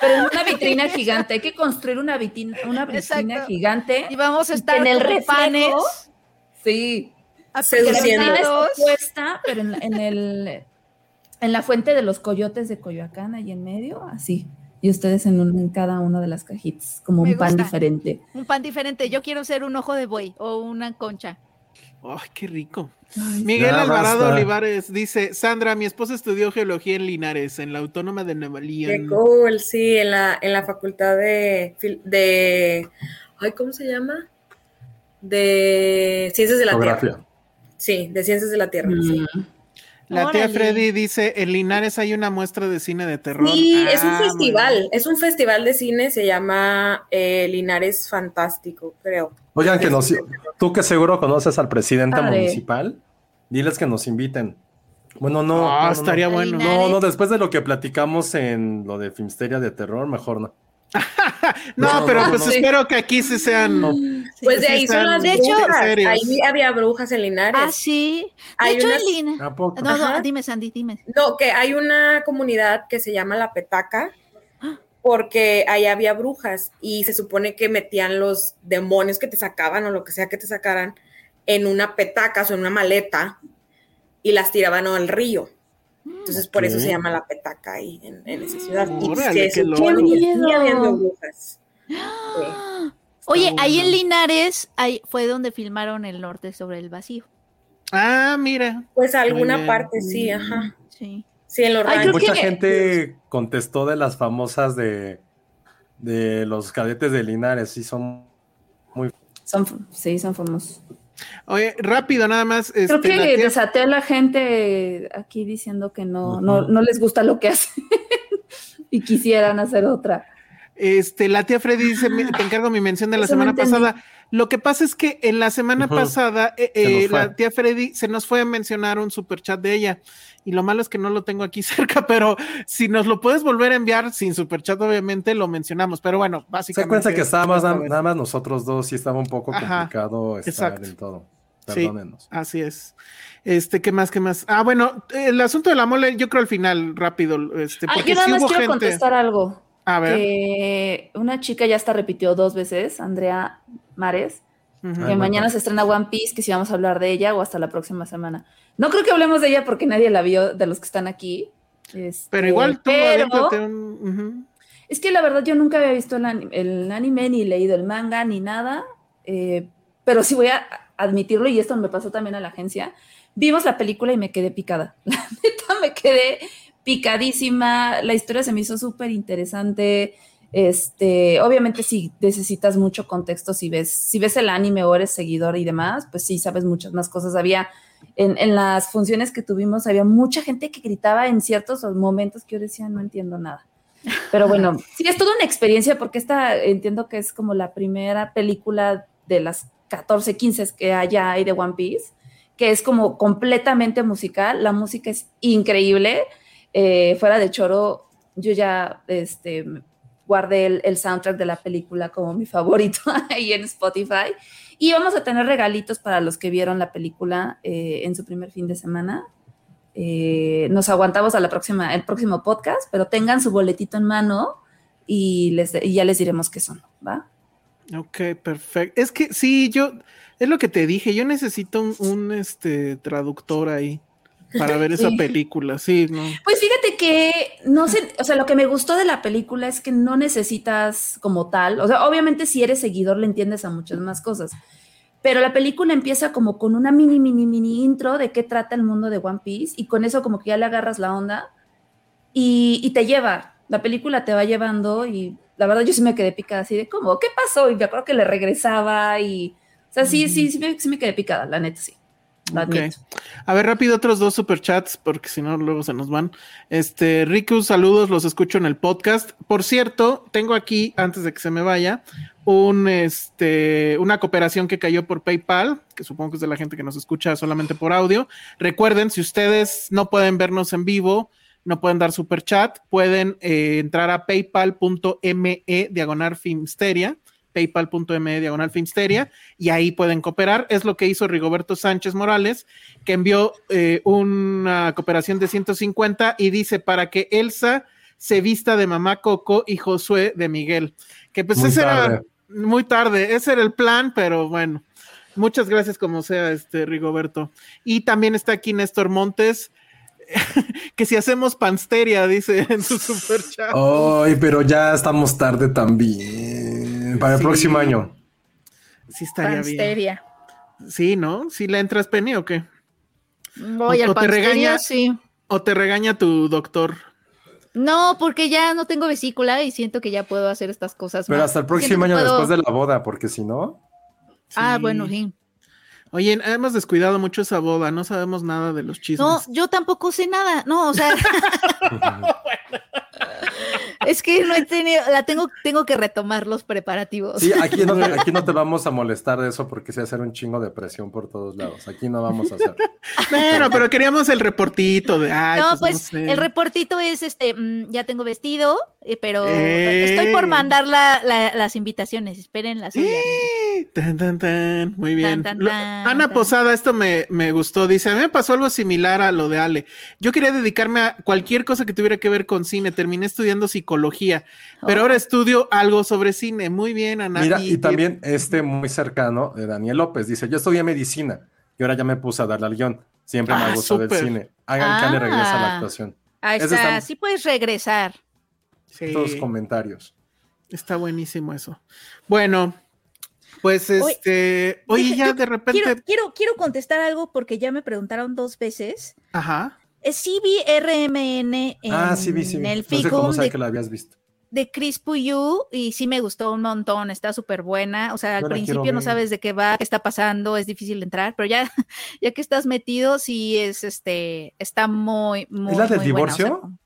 Pero en una vitrina gigante. Hay que construir una vitrina, una vitrina Exacto. gigante. Y vamos a estar en el como reflejo, panes. Sí. Seduciendo. Está puesta, pero en, la- en el en la fuente de los coyotes de Coyoacán, ahí en medio, así. Y ustedes en, un- en cada una de las cajitas, como Me un pan gusta. diferente. Un pan diferente. Yo quiero ser un ojo de buey o una concha. Ay, qué rico. Miguel Alvarado basta. Olivares dice, Sandra, mi esposa estudió geología en Linares, en la Autónoma de Nueva Qué León. cool, sí, en la, en la facultad de, de, ay, ¿cómo se llama? De Ciencias de la Tierra. Sí, de Ciencias de la Tierra. sí. La tía. Freddy dice, en Linares hay una muestra de cine de terror. Sí, es un Ah, festival, es un festival de cine, se llama eh, Linares Fantástico, creo. Oigan, que nos, tú que seguro conoces al presidente Padre. municipal, diles que nos inviten. Bueno, no. Ah, no, no, estaría no. bueno. No, no, después de lo que platicamos en lo de Filmsteria de terror, mejor no. No, No, pero no, pues no. espero que aquí sí sean... No. Pues de sí ahí son las De hecho- ahí había brujas en Linares. Ah, sí. De Hay hecho, unas- en. No, no, dime, Sandy, dime. No, que hay una comunidad que se llama La Petaca, porque ahí había brujas y se supone que metían los demonios que te sacaban o lo que sea que te sacaran en una petaca o en una maleta y las tiraban al río. Entonces, por eso se llama La Petaca ahí en, en esa ciudad. Oye, ahí en Linares ahí fue donde filmaron El Norte sobre el Vacío. Ah, mira. Pues alguna parte, sí, ajá. Sí. Sí, en los Ay, Mucha que- gente contestó de las famosas de, de los cadetes de Linares, sí son muy Son, sí, son famosos. Oye, rápido nada más. Creo este, que la tía- desaté a la gente aquí diciendo que no, no, no les gusta lo que hacen y quisieran hacer otra. Este, la tía Freddy dice, me- te encargo mi mención de la Eso semana pasada. Lo que pasa es que en la semana pasada, eh, Se eh, la tía Freddy se nos fue a mencionar un super chat de ella. Y lo malo es que no lo tengo aquí cerca, pero si nos lo puedes volver a enviar sin super chat, obviamente lo mencionamos. Pero bueno, Se básicamente. cuenta que estábamos nada, nada más nosotros dos y estaba un poco Ajá, complicado estar exacto. en todo. Sí. Perdónenos. Así es. Este, ¿qué más? ¿Qué más? Ah, bueno, el asunto de la mole, yo creo al final, rápido. Este, Ah, porque yo nada sí más hubo quiero gente. contestar algo. A ver. Que una chica ya hasta repitió dos veces, Andrea Mares, que Ay, mañana bueno. se estrena One Piece, que si vamos a hablar de ella o hasta la próxima semana. No creo que hablemos de ella porque nadie la vio de los que están aquí. Este, Pero igual tú pero es que la verdad yo nunca había visto el anime, el anime, ni leído el manga, ni nada. eh, pero sí voy a admitirlo, y esto me pasó también a la agencia. Vimos la película y me quedé picada. La neta me quedé picadísima. La historia se me hizo súper interesante. Este, obviamente, si necesitas mucho contexto, si ves, si ves el anime o eres seguidor y demás, pues sí sabes muchas más cosas. Había en, en las funciones que tuvimos, había mucha gente que gritaba en ciertos momentos que yo decía, no entiendo nada. Pero bueno, sí, es toda una experiencia porque esta entiendo que es como la primera película de las 14, 15 que haya hay de One Piece, que es como completamente musical. La música es increíble. Eh, fuera de choro, yo ya este, guardé el, soundtrack de la película como mi favorito ahí en Spotify. Y vamos a tener regalitos para los que vieron la película eh, en su primer fin de semana. Eh, nos aguantamos a la próxima, el próximo podcast, pero tengan su boletito en mano y, ya les diremos qué son, ¿va? Ok, perfecto. Es que sí, yo, es lo que te dije, yo necesito un, un, este, traductor ahí para ver esa Sí. película, sí, ¿no? Pues fíjate que no sé, o sea, lo que me gustó de la película es que no necesitas como tal, o sea, obviamente si eres seguidor le entiendes a muchas más cosas, pero la película empieza como con una mini, mini, mini intro de qué trata el mundo de One Piece y con eso como que ya le agarras la onda y, y te lleva, la película te va llevando y la verdad yo sí me quedé picada así de cómo, ¿qué pasó? Y me acuerdo que le regresaba y, o sea, sí, sí, sí me, sí me quedé picada, la neta sí. Lo. A ver, rápido, otros dos superchats, porque si no, luego se nos van. Este, Riku, saludos, los escucho en el podcast. Por cierto, tengo aquí, antes de que se me vaya, un, este, una cooperación que cayó por PayPal, que supongo que es de la gente que nos escucha solamente por audio. Recuerden, si ustedes no pueden vernos en vivo, no pueden dar super chat, pueden eh, entrar a paypal.me diagonal filmsteria, paypal.me diagonal filmsteria, y ahí pueden cooperar. Es lo que hizo Rigoberto Sánchez Morales, que envió eh, una cooperación de 150 y dice para que Elsa se vista de mamá Coco y Josué de Miguel. Que pues Muy ese era tarde. muy tarde, ese era el plan, pero bueno. Muchas gracias como sea, este Rigoberto. Y también está aquí Néstor Montes, que si hacemos pansteria, dice en su super chat. Ay, pero ya estamos tarde también. Para el Sí. próximo año. Sí estaría bien. Pansteria. Sí, ¿no? ¿Sí le entras Penny o qué? Voy O- al o te regaña. sí. ¿O te regaña tu doctor? No, porque ya no tengo vesícula y siento que ya puedo hacer estas cosas. Pero más. hasta el próximo año puedo- después de la boda, porque si no. Ah, bueno, sí. Oye, hemos descuidado mucho esa boda, no sabemos nada de los chismes. No, yo tampoco sé nada. No, o sea. es que no he tenido, la tengo, tengo que retomar los preparativos. Sí, aquí no, te, aquí no te vamos a molestar de eso porque se hacer un chingo de presión por todos lados. Aquí no vamos a hacer. Bueno, pero queríamos el reportito de. Ay, no, pues, pues no sé. el reportito es este, mm, ya tengo vestido, eh, pero estoy por mandar la- la- las invitaciones, espérenlas. oigan. Tan, tan, tan. Muy bien. Tan, tan, Lo- tan, Ana tan. Posada, esto me, me gustó. Dice: A mí me pasó algo similar a lo de Ale. Yo quería dedicarme a cualquier cosa que tuviera que ver con cine. Terminé estudiando psicología, pero Oh. ahora estudio algo sobre cine. Muy bien, Ana. Mira, y también este muy cercano de Daniel López dice: Yo estudié medicina y ahora ya me puse a darle al guion. Siempre me Ah, ha gustado el cine. Hagan que Ale regrese a la Ah. actuación. Ahí está, está- sí puedes regresar. Sí, Todos comentarios. está buenísimo eso. Bueno, pues este. Oye, ya de repente. Quiero, quiero, quiero contestar algo porque ya me preguntaron dos veces. Ajá. Eh, Sí vi RMN en ah, sí, vi, sí. vi. el No sé cómo Ficum sabe de, que la habías visto. de Chris Puyu y sí me gustó un montón, está súper buena. O sea, al principio no sabes de qué va, qué está pasando, es difícil entrar, pero ya, ya que estás metido, sí es este, está muy, muy. ¿Es la del muy buena, o sea, divorcio?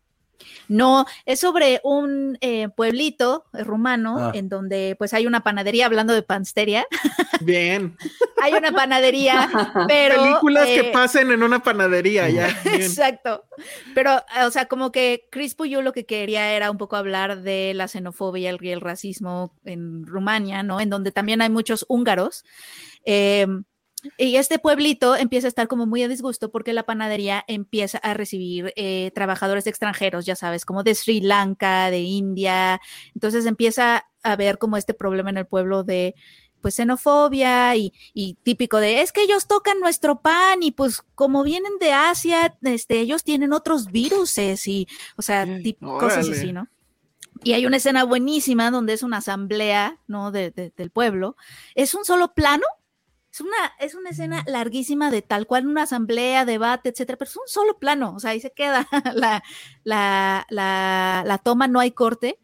No, es sobre un eh, pueblito rumano Ah. en donde pues hay una panadería, hablando de pansteria, Bien. hay una panadería, pero... Películas que eh, pasen en una panadería, ya. Bien. Exacto. Pero, o sea, como que Chris Puyú lo que quería era un poco hablar de la xenofobia y el racismo en Rumania, ¿no? En donde también hay muchos húngaros. Eh, y este pueblito empieza a estar como muy a disgusto porque la panadería empieza a recibir eh, trabajadores extranjeros, ya sabes, como de Sri Lanka, de India. Entonces empieza a haber como este problema en el pueblo de pues xenofobia y, y típico de es que ellos tocan nuestro pan y pues como vienen de Asia, este, ellos tienen otros viruses y, o sea, tip- cosas así, ¿no? Y hay una escena buenísima donde es una asamblea, ¿no? De- de- del pueblo. Es un solo plano. Es una, es una escena larguísima de tal cual una asamblea, debate, etcétera, pero es un solo plano, o sea, ahí se queda la, la, la, la toma, no hay corte.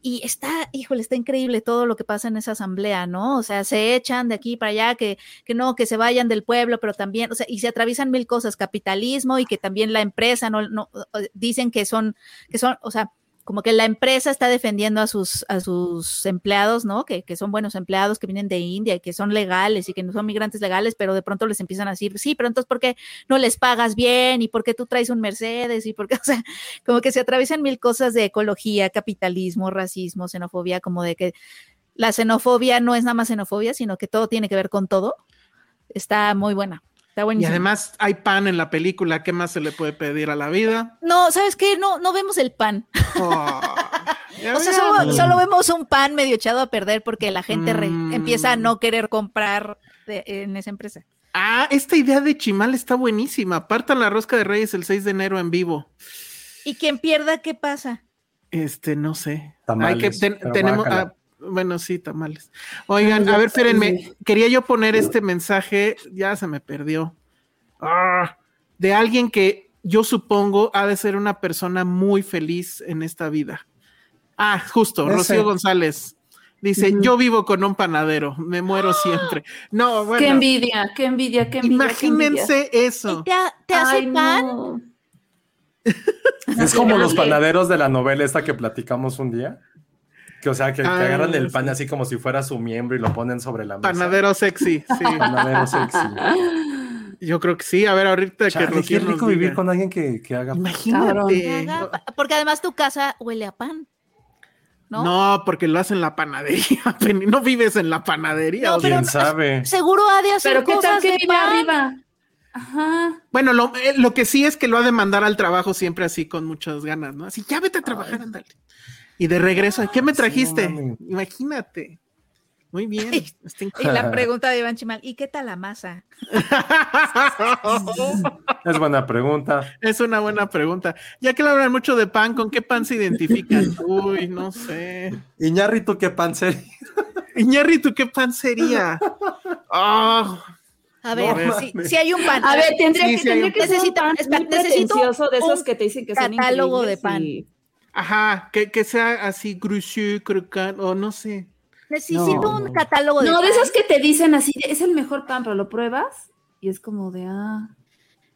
Y está, híjole, está increíble todo lo que pasa en esa asamblea, ¿no? O sea, se echan de aquí para allá, que, que no, que se vayan del pueblo, pero también, o sea, y se atraviesan mil cosas, capitalismo y que también la empresa, no, no, dicen que son, que son, o sea, como que la empresa está defendiendo a sus, a sus empleados, ¿no? Que, que son buenos empleados, que vienen de India y que son legales y que no son migrantes legales, pero de pronto les empiezan a decir, sí, pero entonces, ¿por qué no les pagas bien? ¿Y por qué tú traes un Mercedes? ¿Y por qué? O sea, como que se atraviesan mil cosas de ecología, capitalismo, racismo, xenofobia, como de que la xenofobia no es nada más xenofobia, sino que todo tiene que ver con todo. Está muy buena. Está Y además hay pan en la película. ¿Qué más se le puede pedir a la vida? no, ¿sabes qué? No, no vemos el pan. Oh, O sea, solo, solo vemos un pan medio echado a perder porque la gente re- Mm. empieza a no querer comprar de- en esa empresa. Ah, esta idea de Chimal está buenísima. Partan la rosca de Reyes el 6 de enero en vivo. Y quien pierda, ¿qué pasa? Este, no sé. Tamales, Hay que ten- tenemos. ah, bueno, sí, tamales. Oigan, a ver, espérenme. Quería yo poner este mensaje, ya se me perdió. Ah, de alguien que yo supongo ha de ser una persona muy feliz en esta vida. Ah, justo, Ese. Rocío González. Dice, yo vivo con un panadero, me muero siempre. No, bueno. Qué envidia, qué envidia, qué envidia. qué envidia. Imagínense ¿Y eso. te, ha- te hace Ay, pan? no. Es como los panaderos de la novela esta que platicamos un día. Que, o sea, que, que Ah, agarran el pan sí. así como si fuera su miembro y lo ponen sobre la mesa. Panadero sexy, sí. Panadero sexy. Yo creo que sí. A ver, ahorita que Chale, qué Rocío nos rico vivir diga. con alguien que, que haga. Imagínate. Que Porque además tu casa huele a pan. ¿No? ¿No? porque lo hacen en la panadería. No vives en la panadería. No. ¿Quién sabe? Seguro ha de hacer Pero qué cosas tal que de vive pan. arriba. Ajá. Bueno, lo, eh, lo que sí es que lo ha de mandar al trabajo siempre así con muchas ganas, ¿no? Así, ya vete a trabajar, ándale. Y de regreso, ¿qué me trajiste? Imagínate. Muy bien. Y la pregunta de Iván Chimal, ¿y qué tal la masa? Es buena pregunta. es una buena pregunta. Ya que le hablan mucho de pan, ¿con qué pan se identifican? Uy, no sé. Iñárritu, qué pan sería. Iñárritu, ¿qué pan sería? Ah, A ver, No si, hay un pan. A ver, tendría Sí, que, sí tendría que ser un Necesito- pan necesito de esos un que te dicen que son catálogo de increíbles pan. y- ajá, que, que sea así, gruchu, crocant, o no sé. Necesito No, un no. catálogo de No, de esos que te dicen así, es el mejor pan, pero lo pruebas y es como de, ah.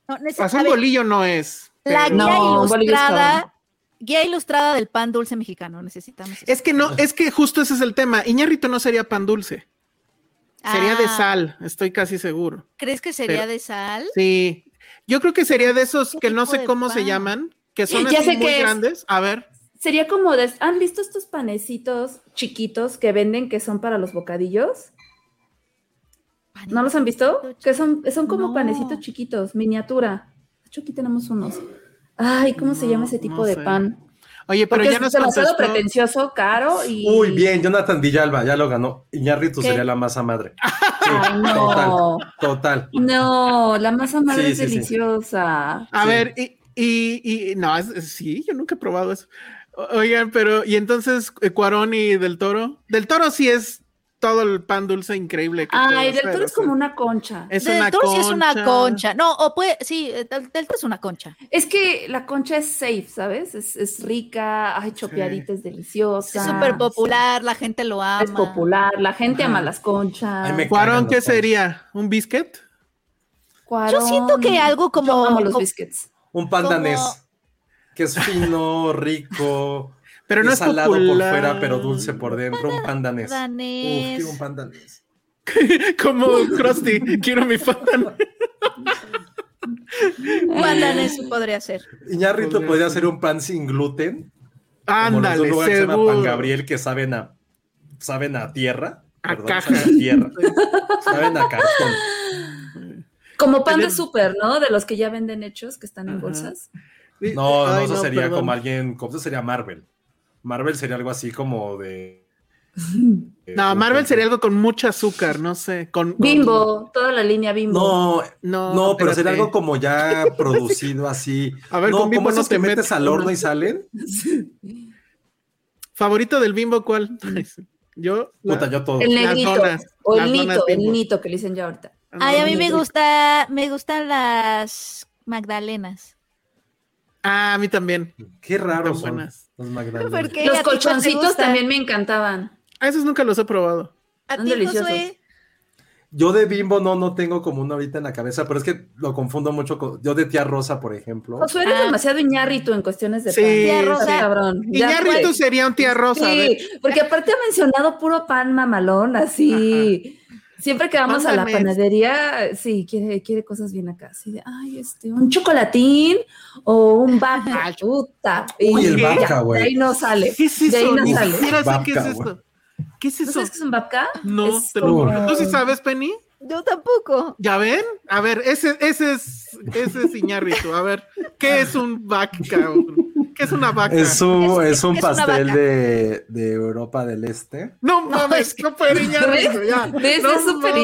No, Pues un bolillo no es. la guía ilustrada, guía ilustrada del pan dulce mexicano. Necesitamos. eso. Es que no, es que justo ese es el tema. Iñárritu no sería pan dulce. Sería de Ah, sal, estoy casi seguro. ¿Crees que sería Pero- de sal? Sí. Yo creo que sería de esos ¿Qué que no sé cómo se llaman, que son Ya así sé muy grandes. A ver. Sería como de, ¿han visto estos panecitos chiquitos que venden que son para los bocadillos? ¿No los han visto? Que son, son como No. panecitos chiquitos, miniatura. De hecho, aquí tenemos unos. Ay, ¿cómo se llama ese tipo no de sé. pan? Oye, pero Porque ya es nos demasiado contestó. pretencioso, caro y... Uy, bien, Jonathan Villalba, ya lo ganó. Iñárritu ¿Qué? sería la masa madre. Sí, Ay, no. Total, total. No, la masa madre Sí, es sí, sí. deliciosa. A Sí. ver, y, y, y- no, es- es- sí, yo nunca he probado eso. Oigan, pero, y entonces, eh, Cuarón y Del Toro. Del Toro sí es todo el pan dulce increíble. que Ay, del toro es como una concha. Es Del una toro sí es una concha. concha. No, o puede, sí, eh, del, del toro es una concha. Es que la concha es safe, ¿sabes? Es, es rica, ay, chopeadita, es deliciosa. Es súper popular, la gente lo ama. Es popular, la gente Ajá. ama las conchas. Ay, me Cuarón, ¿qué sería? ¿Un biscuit? Yo siento que algo como- Yo amo los como- biscuits. Un pan Como- danés. que es fino, rico, Pero no es salado por fuera, pero dulce por dentro, un pandanés. Danés. Uf, quiero un pandanés. Como Krusty, quiero mi fan. Un pandanés sí podría ser. Iñárritu Podría podría ser. hacer un pan sin gluten. Ándale, que se llama Pan seguro. Gabriel que saben a, saben a tierra. A perdón, caja. saben a tierra. saben a cartón. Como pan de súper, ¿no? De los que ya venden hechos, que están en Ajá. bolsas. No, no, eso sería perdón. como alguien, como eso sería Marvel. Marvel sería algo así como de. de- No, Marvel sería algo con mucho azúcar, no sé. Con, con- Bimbo, toda la línea Bimbo. No, No, no, pero sería algo como ya producido así. A ver, no, con Bimbo no te metes al no. horno y salen. ¿Favorito del Bimbo cuál? Yo. la- Puta, yo todo. El Las negrito. donas, o el nito, el nito que le dicen ya ahorita. Ay, a mí me gusta, me gustan las magdalenas. Ah, a mí también. Qué raros Tan son buenas. los Magdalenas. ¿Por qué? ¿A Los colchoncitos también me encantaban. A esos nunca los he probado. A Son deliciosos. Josué. Yo de bimbo no, no tengo como uno ahorita en la cabeza, pero es que lo confundo mucho con. Yo de tía Rosa, por ejemplo. Josué eres Ah. demasiado iñárrito en cuestiones de Sí, pan. Tía Rosa. cabrón. Fue. sería un tía Rosa. Sí, porque aparte ha mencionado puro pan mamalón, así. Siempre que vamos a la Mándames. panadería, sí, quiere, quiere cosas bien acá. Así de, ay, este, un chocolatín o un vaca. Puta. Uy, el vaca, güey. De ahí no sale. ¿Qué es De ahí eso? no Ni sale. siquiera sé qué es esto. ¿Qué es ¿No eso? sabes qué es un babka? No, Es te lo juro. ¿Tú sí sabes, Penny? Yo tampoco. ¿Ya ven? A ver, ese, ese es ese es Iñárritu. A ver, ¿qué es un vaca? ¿Qué es una vaca? Es un, Es- es es pastel de, de Europa del Este. No mames, no puede Iñárritu, ya. ¿Ves? No es súper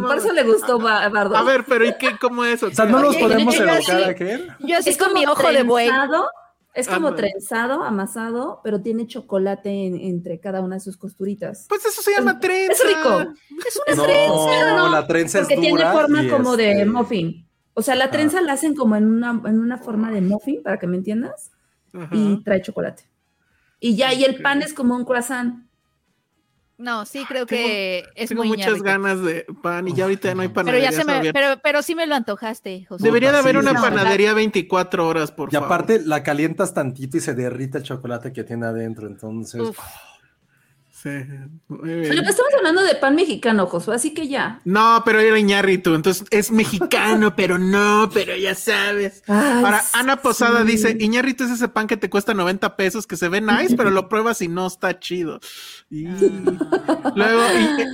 no Por eso le gustó Ba- Bardo. A ver, pero ¿y qué? ¿Cómo es? O sea, no los Oye, podemos yo- yo evocar sí- aquel. Yo así es con como mi ojo de buey. trenzado, Es como Ándale. trenzado, amasado, pero tiene chocolate en- entre cada una de sus costuritas. Pues eso se llama trenza. Es rico. Es una No, trenza, no, la trenza es Porque tiene dura forma y como de este- muffin. O sea, la trenza la hacen como en una, en una forma de muffin, para que me entiendas, Ajá. y trae chocolate. Y ya, y el pan es como un croissant. No, sí creo Tengo- que es Tengo muy muchas ganas de pan y ya ahorita no hay Pero panaderías ya se me, pero, pero sí me lo antojaste, José. Debería de haber Sí, una panadería 24 horas, por Y favor. aparte la calientas tantito y se derrite el chocolate que tiene adentro. Entonces, Uf. Sí. Pero estamos hablando de pan mexicano, Josué, así que ya. No, pero era Iñárritu, entonces es mexicano, pero no, pero ya sabes. Ay, Ahora, Ana Posada sí. dice, Iñárritu es ese pan que te cuesta 90 pesos, que se ve nice, pero lo pruebas y no está chido. Y... Luego,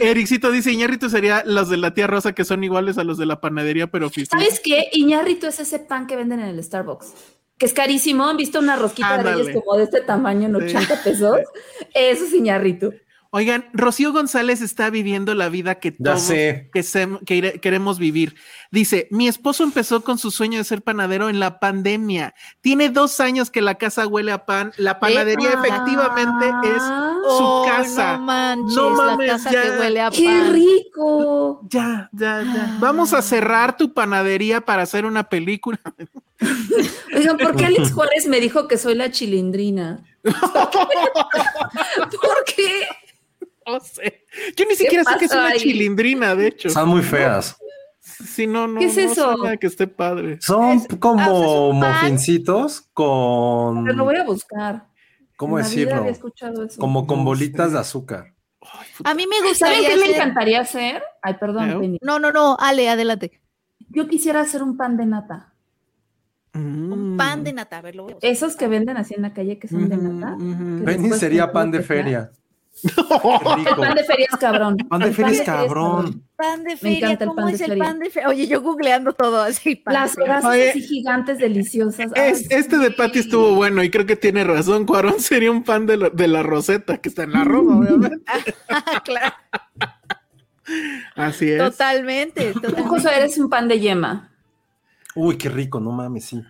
y- Ericito dice, Iñárritu sería los de la tía Rosa que son iguales a los de la panadería, pero oficial. ¿Sabes qué? Iñárritu es ese pan que venden en el Starbucks. Que es carísimo. ¿Han visto una rosquita de reyes como de este tamaño en Sí. 80 pesos? Eso es. Oigan, Rocío González está viviendo la vida que todos que se- que ire- queremos vivir. Dice, mi esposo empezó con su sueño de ser panadero en la pandemia. Tiene dos años que la casa huele a pan. La panadería Epa. efectivamente es su casa. No manches, No mames, la casa ya. que huele a ¡Qué pan. rico! Ya, ya, ya. Vamos a cerrar tu panadería para hacer una película. Oigan, ¿por qué Alex Juárez me dijo que soy la chilindrina? ¿Por qué? No sé. Yo ni siquiera sé que es una ahí? chilindrina, de hecho. están muy feas. Sí, no, no, ¿Qué es no eso? que esté padre. Son Es- como ah, o sea, es un pan. mofincitos con. Pero lo voy a buscar. ¿Cómo En decirlo? había escuchado eso. Como con bolitas de azúcar. A mí me ¿Saben gustaría qué me encantaría hacer? Ay, perdón, ¿Eh? Penny. No, no, no, Ale, adelante. Yo quisiera hacer un pan de nata. Un Mm. pan de nata, a ver, lo voy a buscar. Esos que venden así en la calle que son de nata. que después sería pan de que El pan de feria es cabrón. Pan de feria es cabrón. Pan de Me feria, encanta el ¿cómo pan de es el pan de feria? Oye, yo googleando todo así. pan Las Oye. así gigantes, deliciosas. Ay, Es- este de Patty estuvo bueno y creo que tiene razón. Cuarón sería un pan de la, de la Rosetta que está en la Roma, obviamente. claro, Así es. totalmente, Tú. Josué, eres un pan de yema. Uy, qué rico, no mames, sí.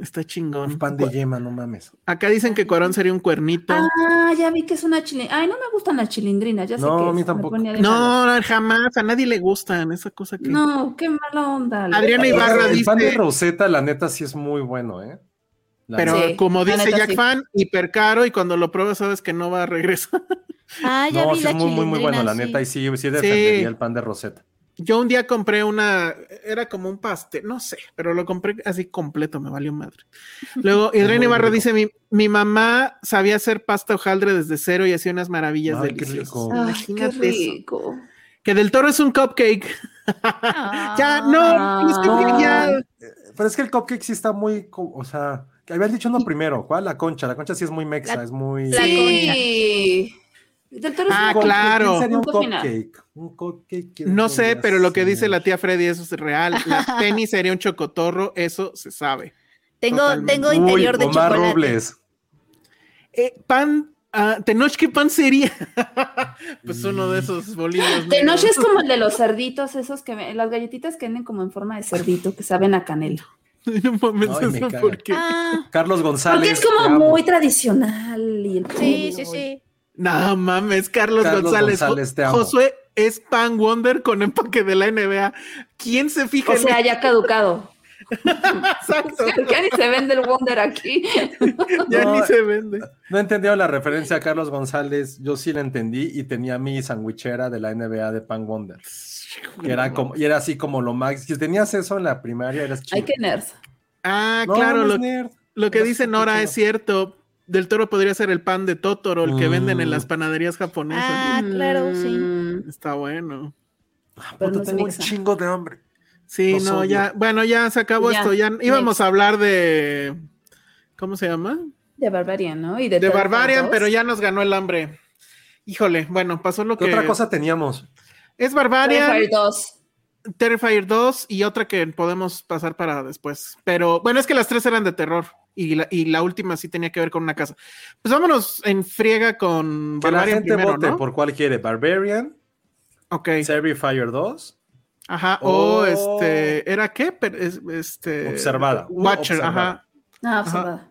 Está chingón. Un pan de yema, no mames. Acá dicen que Cuarón sería un cuernito. Ah, ya vi que es una chilindrina. Ay, no me gustan las chilindrinas, ya sé No, que a mí tampoco. No, jamás. A nadie le gustan esa cosa que. No, qué mala onda. Adriana. Ibarra el pan de dice- Rosetta, la neta, sí es muy bueno, ¿eh? La Pero Sí, como dice neta, Jack sí. Fan, hiper caro y cuando lo pruebas sabes que no va a regresar. Ah, ya no, vi sí la es muy, muy, muy bueno, la neta, y sí. sí, defendería Sí. el pan de Rosetta. Yo un día compré una, era como un pastel, no sé, pero lo compré así completo, me valió madre. Luego, Irene rico. dice, mi, mi mamá sabía hacer pasta hojaldre desde cero y hacía unas maravillas Ay, qué deliciosas. rico. Ay, qué eso. rico. Que del toro es un cupcake. ya, no, es que ya, Pero es que el cupcake sí está muy, o sea, que habían dicho uno primero, ¿cuál? La concha, la concha sí es muy mexa, La- es muy... La Sí. Del toro Ah, un claro. ¿qué sería un cupcake? Un cupcake. ¿qué no sé, pero lo que dice la tía Freddy, eso es real. La Penny sería un chocotorro, eso se sabe. Tengo, Totalmente. tengo Uy, interior de Omar chocolate. Robles. Eh, pan, ah, Tenoch, ¿qué pan sería? pues uno de esos bolillos. Negros. es como el de los cerditos, esos que ve- las galletitas que venden como en forma de cerdito, que saben a canela. No mames, Ay, me eso. Ah, Carlos González. Porque es como amo. muy tradicional. Y el sí, sí, sí. No mames, Carlos, Carlos González. González, Jo- te amo. Josué es Pan Wonder con empaque de la NBA. ¿Quién se fija O en sea, ya caducado. Exacto. Ya ni se vende el Wonder aquí. Ya No, ni se vende. No entendieron la referencia a Carlos González, yo sí la entendí y tenía mi sandwichera de la NBA de Pan Wonder. Era como, y era así como lo más. Si tenías eso en la primaria, eras chido. Hay que nerds. Ah, No, claro, no lo, nerd. lo que dice Nora es cierto. Del toro podría ser el pan de Totoro, el que Mm. venden en las panaderías japonesas. Ah, claro, sí. Mm, Está bueno. pero Puta, no tengo un chingo de hambre. Sí, Los no, odio. ya, bueno, ya se acabó Ya, esto. Ya íbamos next. a hablar de. ¿Cómo se llama? De Barbarian, ¿no? Y De Barbarian, 2. pero ya nos ganó el hambre. Híjole, bueno, pasó lo ¿Qué que. otra cosa teníamos? Es Barbarian, Terrifier 2. Terrifier 2 y otra que podemos pasar para después. Pero bueno, es que las tres eran de terror y la, y la última sí tenía que ver con una casa. Pues vámonos en friega con Que la Barbarian gente primero, vote ¿no? por cuál quiere. Barbarian, Ok, Fire 2, ajá. O Oh. este, ¿era qué? Este, Observada. Watcher, Observada. ajá. Ah, observada.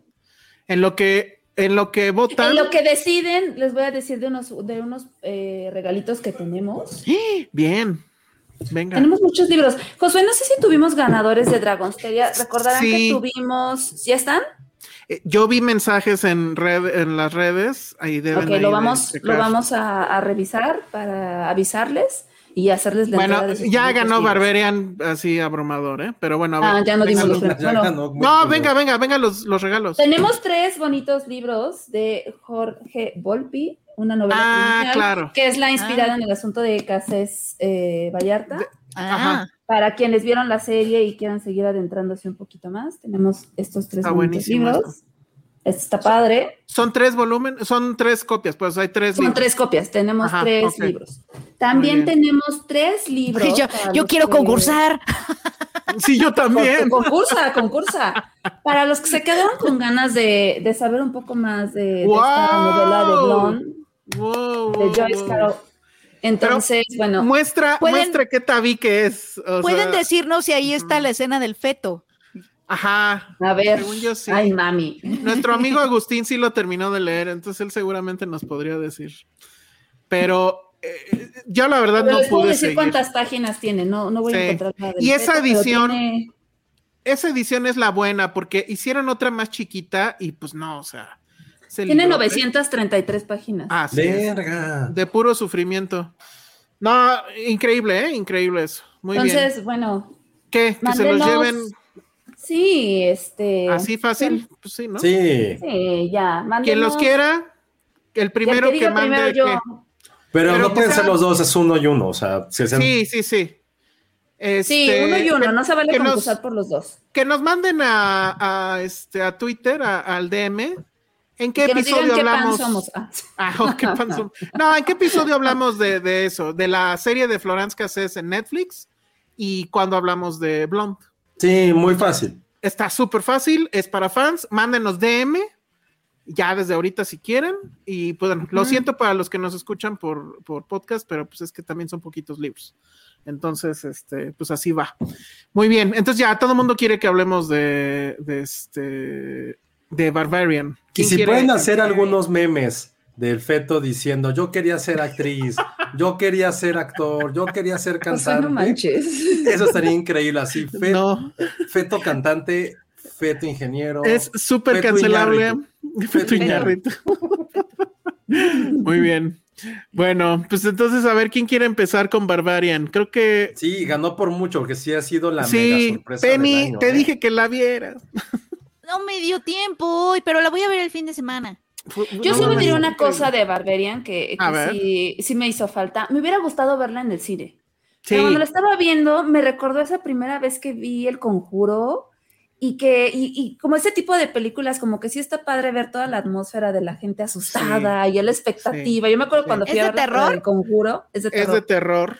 En lo que, en lo que votan. En lo que deciden, les voy a decir de unos, de unos eh, regalitos que tenemos. Bien. Venga. Tenemos muchos libros. Josué, no sé si tuvimos ganadores de Dragonsteria. Recordarán Sí. que tuvimos. ¿Ya están? Eh, Yo vi mensajes en red, en las redes. Ahí deben Ok, ahí lo vamos, lo vamos a, a revisar para avisarles y hacerles la Bueno, ya ganó libros. Barbarian así abrumador, ¿eh? Pero bueno, a ver. Ah, ya no venga dimos los- los- Ya Bueno. ganó muy No, venga, venga, venga los, los regalos. Tenemos tres bonitos libros de Jorge Volpi, una novela Ah, criminal, claro. que es la inspirada Ah. en el asunto de Cáceres eh, Vallarta. De- Ah. Para quienes vieron la serie y quieran seguir adentrándose un poquito más, tenemos estos tres libros. Este está padre. Son tres volúmenes, son tres copias, pues hay tres Son libros. tres copias, tenemos Ajá, tres libros. También tenemos tres libros. yo, yo quiero que- concursar. Sí, yo también. Con- Concursa, concursa. Para los que se quedaron con ganas de, de saber un poco más de, de esta novela de Blonde, Wow, de Joyce wow. Carol. Entonces, bueno, Muestra, Pueden- muestra qué tabique es. o Pueden sea, decirnos si ahí está la escena del feto. Ajá. a ver. Según yo sí. Ay, mami. Nuestro amigo Agustín sí lo terminó de leer, entonces él seguramente nos podría decir. Pero eh, yo la verdad Pero no les puedo pude decir seguir. cuántas páginas tiene, no, no voy Sí. a encontrar nada. Y esa feto, edición- tiene- Esa edición es la buena porque hicieron otra más chiquita y pues no, o sea. Tiene librote- 933 páginas. Ah, sí. Verga. De puro sufrimiento. No, increíble, ¿eh? Increíble eso. Muy Entonces, bien. bueno, ¿Qué? ¿Que se los mándenos- lleven sí, este. así fácil? Pues sí, ¿no? Sí, Sí, ya. Quien los mándenos- quiera, el primero que que, mande. primero pero, Pero no pueden sea- ser los dos, es uno y uno. O sea, si Sí, sí, sí. Sí, Este, uno y uno, que- no se vale que nos- concursar por los dos. que nos manden a, a, este, a Twitter, a- al DM. ¿En qué episodio hablamos? Ah. No, ¿en qué episodio hablamos de, de eso? De la serie de Florence Cassés en Netflix y cuando hablamos de Blonde. Sí, muy fácil. Está súper fácil, es para fans. Mándenos DM ya desde ahorita si quieren. Y pues bueno, lo siento para los que nos escuchan por, por podcast, pero pues es que también son poquitos libros. Entonces, este, pues así va. Muy bien. Entonces ya todo el mundo quiere que hablemos de, de este de Barbarian. Y ¿Quién si pueden hacer algunos memes del feto diciendo yo quería ser actriz, yo quería ser actor, yo quería ser cantante. no manches. Eso estaría increíble así. Fe- No, Feto cantante, feto ingeniero. es súper Feto cancelable. Iñárritu. Feto Feto Iñárritu. Muy bien. Bueno, pues entonces a ver quién quiere empezar con Barbarian. Creo que Sí, ganó por mucho, porque sí ha sido la mega sí, sorpresa. del Penny, año, te ¿eh? dije que la vieras. No me dio tiempo hoy, pero la voy a ver el fin de semana. Yo No, solo diré una cosa de Barbarian que, A que sí, sí me hizo falta. Me hubiera gustado verla en el cine. Sí, Pero cuando la estaba viendo, me recordó esa primera vez que vi El Conjuro y que, y, y como ese tipo de películas, como que sí está padre ver toda la atmósfera de la gente asustada y la expectativa. Yo me acuerdo Sí. cuando ¿Es fui a de ver terror? del Conjuro, es de es terror. de terror.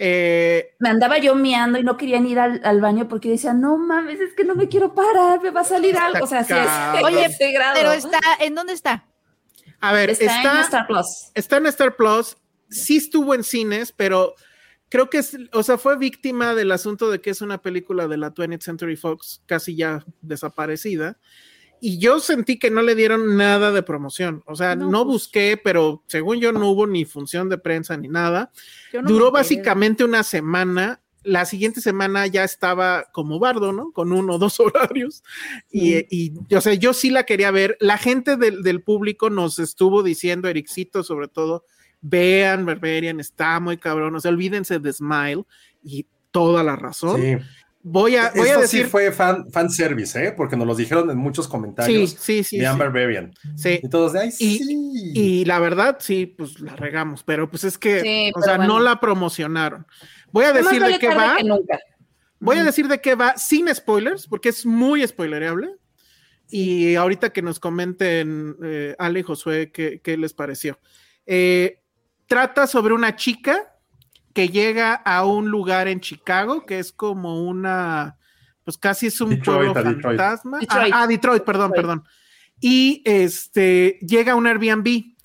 Eh, Me andaba yo miando y no querían ir al, al baño porque decía, no mames, es que no me quiero parar, me va a salir algo. O sea, sí es. Oye, grado. Pero está, ¿en dónde está? a ver, está, está, en Star Plus. está en Star Plus, sí estuvo en cines, pero creo que es, o sea, fue víctima del asunto de que es una película de la 20th Century Fox, casi ya desaparecida. Y yo sentí que no le dieron nada de promoción. O sea, No, no, pues. busqué, pero según yo no hubo ni función de prensa ni nada. No Duró básicamente una semana. La siguiente semana ya estaba como bardo, ¿no? Con uno o dos horarios. Y, y, o sea, yo sí la quería ver. La gente del, del público nos estuvo diciendo, Ericito sobre todo, vean Barbarian, está muy cabrón. O sea, olvídense de Smile y toda la razón. Sí. Voy a, voy a Esto decir. sí fue fan, fan service, ¿eh? Porque nos lo dijeron en muchos comentarios sí, sí. de sí. Barbarian. Sí. Y todos de ahí, Y- sí. Y la verdad, sí, pues la regamos, pero pues es que, Sí, o sea, bueno. no la promocionaron. Voy a decir de qué va. que nunca. Voy a decir de qué va sin spoilers, porque es muy spoilereable. Y ahorita que nos comenten eh, Ale y Josué qué, qué les pareció. Eh, trata sobre una chica que llega a un lugar en Chicago que es como una, pues casi es un Detroit, pueblo fantasma. Detroit. Ah, ah, Detroit, perdón, Detroit. perdón. Y este llega a un Airbnb.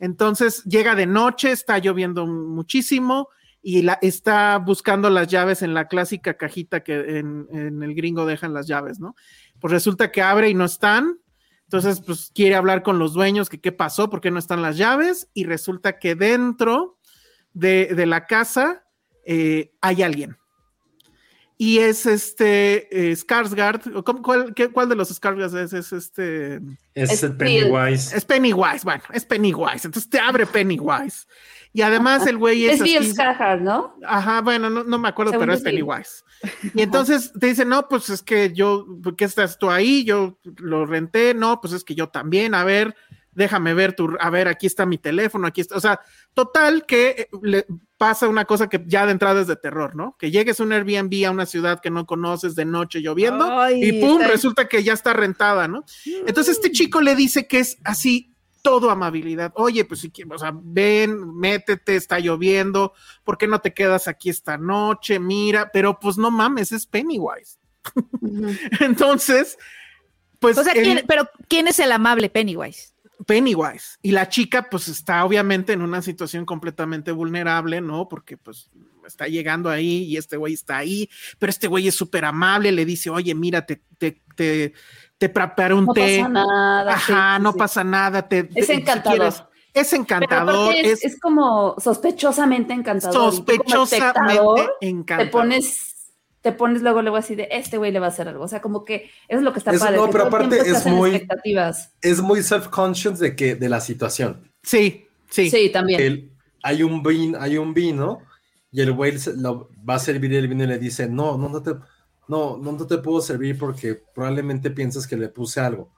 Entonces llega de noche, está lloviendo muchísimo y la, está buscando las llaves en la clásica cajita que en, en el gringo dejan las llaves, ¿no? Pues resulta que abre y no están. Entonces, pues quiere hablar con los dueños que qué pasó, por qué no están las llaves. Y resulta que dentro de, de la casa eh, hay alguien. Y es este eh, Skarsgård. ¿o cómo- ¿Cuál, qué- cuál de los Skarsgård es? Es este. es Pennywise. Es Pennywise, bueno, es Pennywise. Entonces te abre Pennywise. Y además el güey es. Es Bill Skarsgård, ¿no? Ajá, bueno, no, no me acuerdo, Según pero es sí. Pennywise. Y entonces te dice, no, pues es que yo, ¿por qué estás tú ahí? Yo lo renté, no, pues es que yo también, a ver, déjame ver tu, a ver, aquí está mi teléfono, aquí está, o sea, total que eh, le pasa una cosa que ya de entrada es de terror, ¿no? Que llegues a un Airbnb a una ciudad que no conoces de noche lloviendo Ay, y pum, está- resulta que ya está rentada, ¿no? Entonces este chico le dice que es así todo amabilidad. Oye, pues si quieres, o sea, ven, métete, está lloviendo, ¿por qué no te quedas aquí esta noche? Mira, pero pues no mames, es Pennywise. Entonces, pues O sea, él- ¿quién- pero ¿quién es el amable Pennywise? Pennywise. Y la chica, pues está obviamente en una situación completamente vulnerable, ¿no? Porque pues está llegando ahí y este güey está ahí, pero este güey es súper amable, le dice, oye, mira, te, te, te, te preparé un No té. pasa nada. Ajá, sí, no sí. pasa nada. Te, te- Es si encantador. quieres- es encantador, es, es, es como sospechosamente encantador. sospechosamente encantador. te pones, te pones luego, luego así de este güey le va a hacer algo. O sea, como que eso es lo que está Es- padre. no, pero aparte es muy- expectativas. Es muy self-conscious de que de la situación. Sí, sí. Sí, también. El- hay un vino, hay un vino y el güey lo- va a servir el vino y le dice, no, no, no te, no, no, no te puedo servir porque probablemente piensas que le puse algo.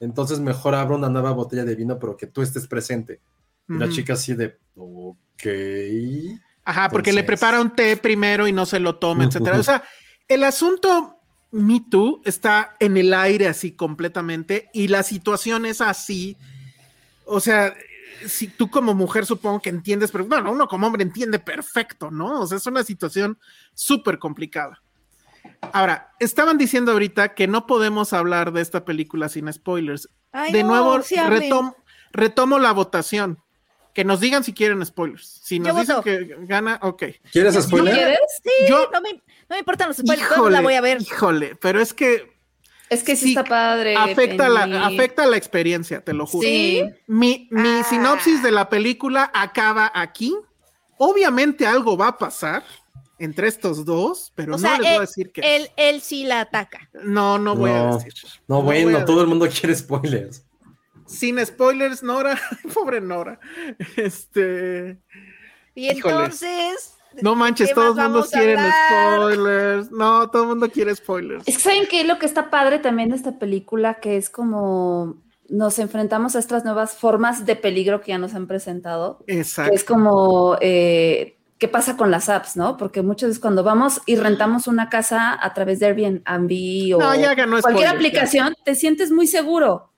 Entonces mejor abro una nueva botella de vino, pero que tú estés presente. Y la chica así de, ok. Ajale, porque le prepara un té primero y no se lo toma, etcétera. O sea, el asunto Me Too está en el aire así completamente y la situación es así. O sea, si tú como mujer supongo que entiendes, pero bueno, uno como hombre entiende perfecto, ¿no? O sea, es una situación súper complicada. Ahora, estaban diciendo ahorita que no podemos hablar de esta película sin spoilers. Ay, de no, nuevo, sí hablen. retom- retomo la votación. Que nos digan si quieren spoilers. Si nos Yo dicen voto. que gana, ok. ¿Quieres ¿No spoiler? quieres? Sí, Yo- no, me, no me importan los spoilers, Híjole, la voy a ver. Híjole, pero es que Es que sí, Sí, está padre. afecta la, afecta la experiencia, te lo juro. Sí. Mi, mi Ah. sinopsis de la película acaba aquí. Obviamente algo va a pasar entre estos dos, pero O no sea, les voy a decir que él, él sí la ataca. no, no voy a No, decir. No, bueno, a todo el mundo quiere spoilers. Sin spoilers, Nora, pobre Nora. Este, Y Híjole. entonces. no manches, ¿qué todos más el mundo hablar? spoilers. No, todo el mundo quiere spoilers. Es que saben que lo que está padre también de esta película, que es como nos enfrentamos a estas nuevas formas de peligro que ya nos han presentado. que Exacto. es como eh, qué pasa con las apps, ¿no? Porque muchas veces cuando vamos y rentamos una casa a través de Airbnb o No, ya ganó cualquier spoilers, aplicación, te sientes muy seguro.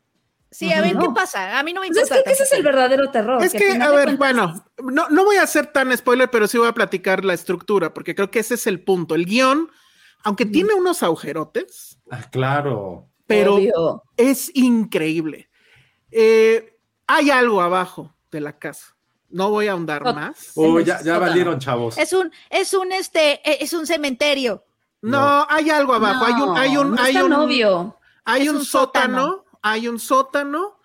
Sí, a ver qué pasa. A mí no me Entonces importa. creo que ese es el verdadero terror. Es que, a ver, cuentas- bueno, no, no voy a hacer tan spoiler, pero sí voy a platicar la estructura, porque creo que ese es el punto. El guion, aunque tiene unos agujerotes, Ah, claro. pero Obvio. es increíble. Eh, hay algo abajo de la casa. No voy a ahondar más. Oh, el ya, ya valieron, chavos. Es un, es un este, eh, es un cementerio. No, hay algo abajo. hay un, hay un, no hay es un, obvio. hay Es un un sótano, sótano. Hay un sótano.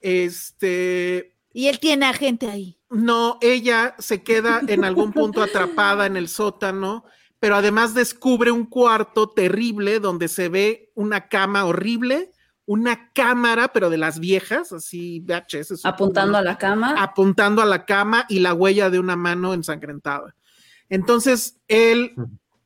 Este, Y él tiene a gente ahí. no, ella se queda en algún punto atrapada en el sótano, pero además descubre un cuarto terrible donde se ve una cama horrible, una cámara, pero de las viejas, así VHS. Apuntando a la cama. apuntando a la cama y la huella de una mano ensangrentada. Entonces, él,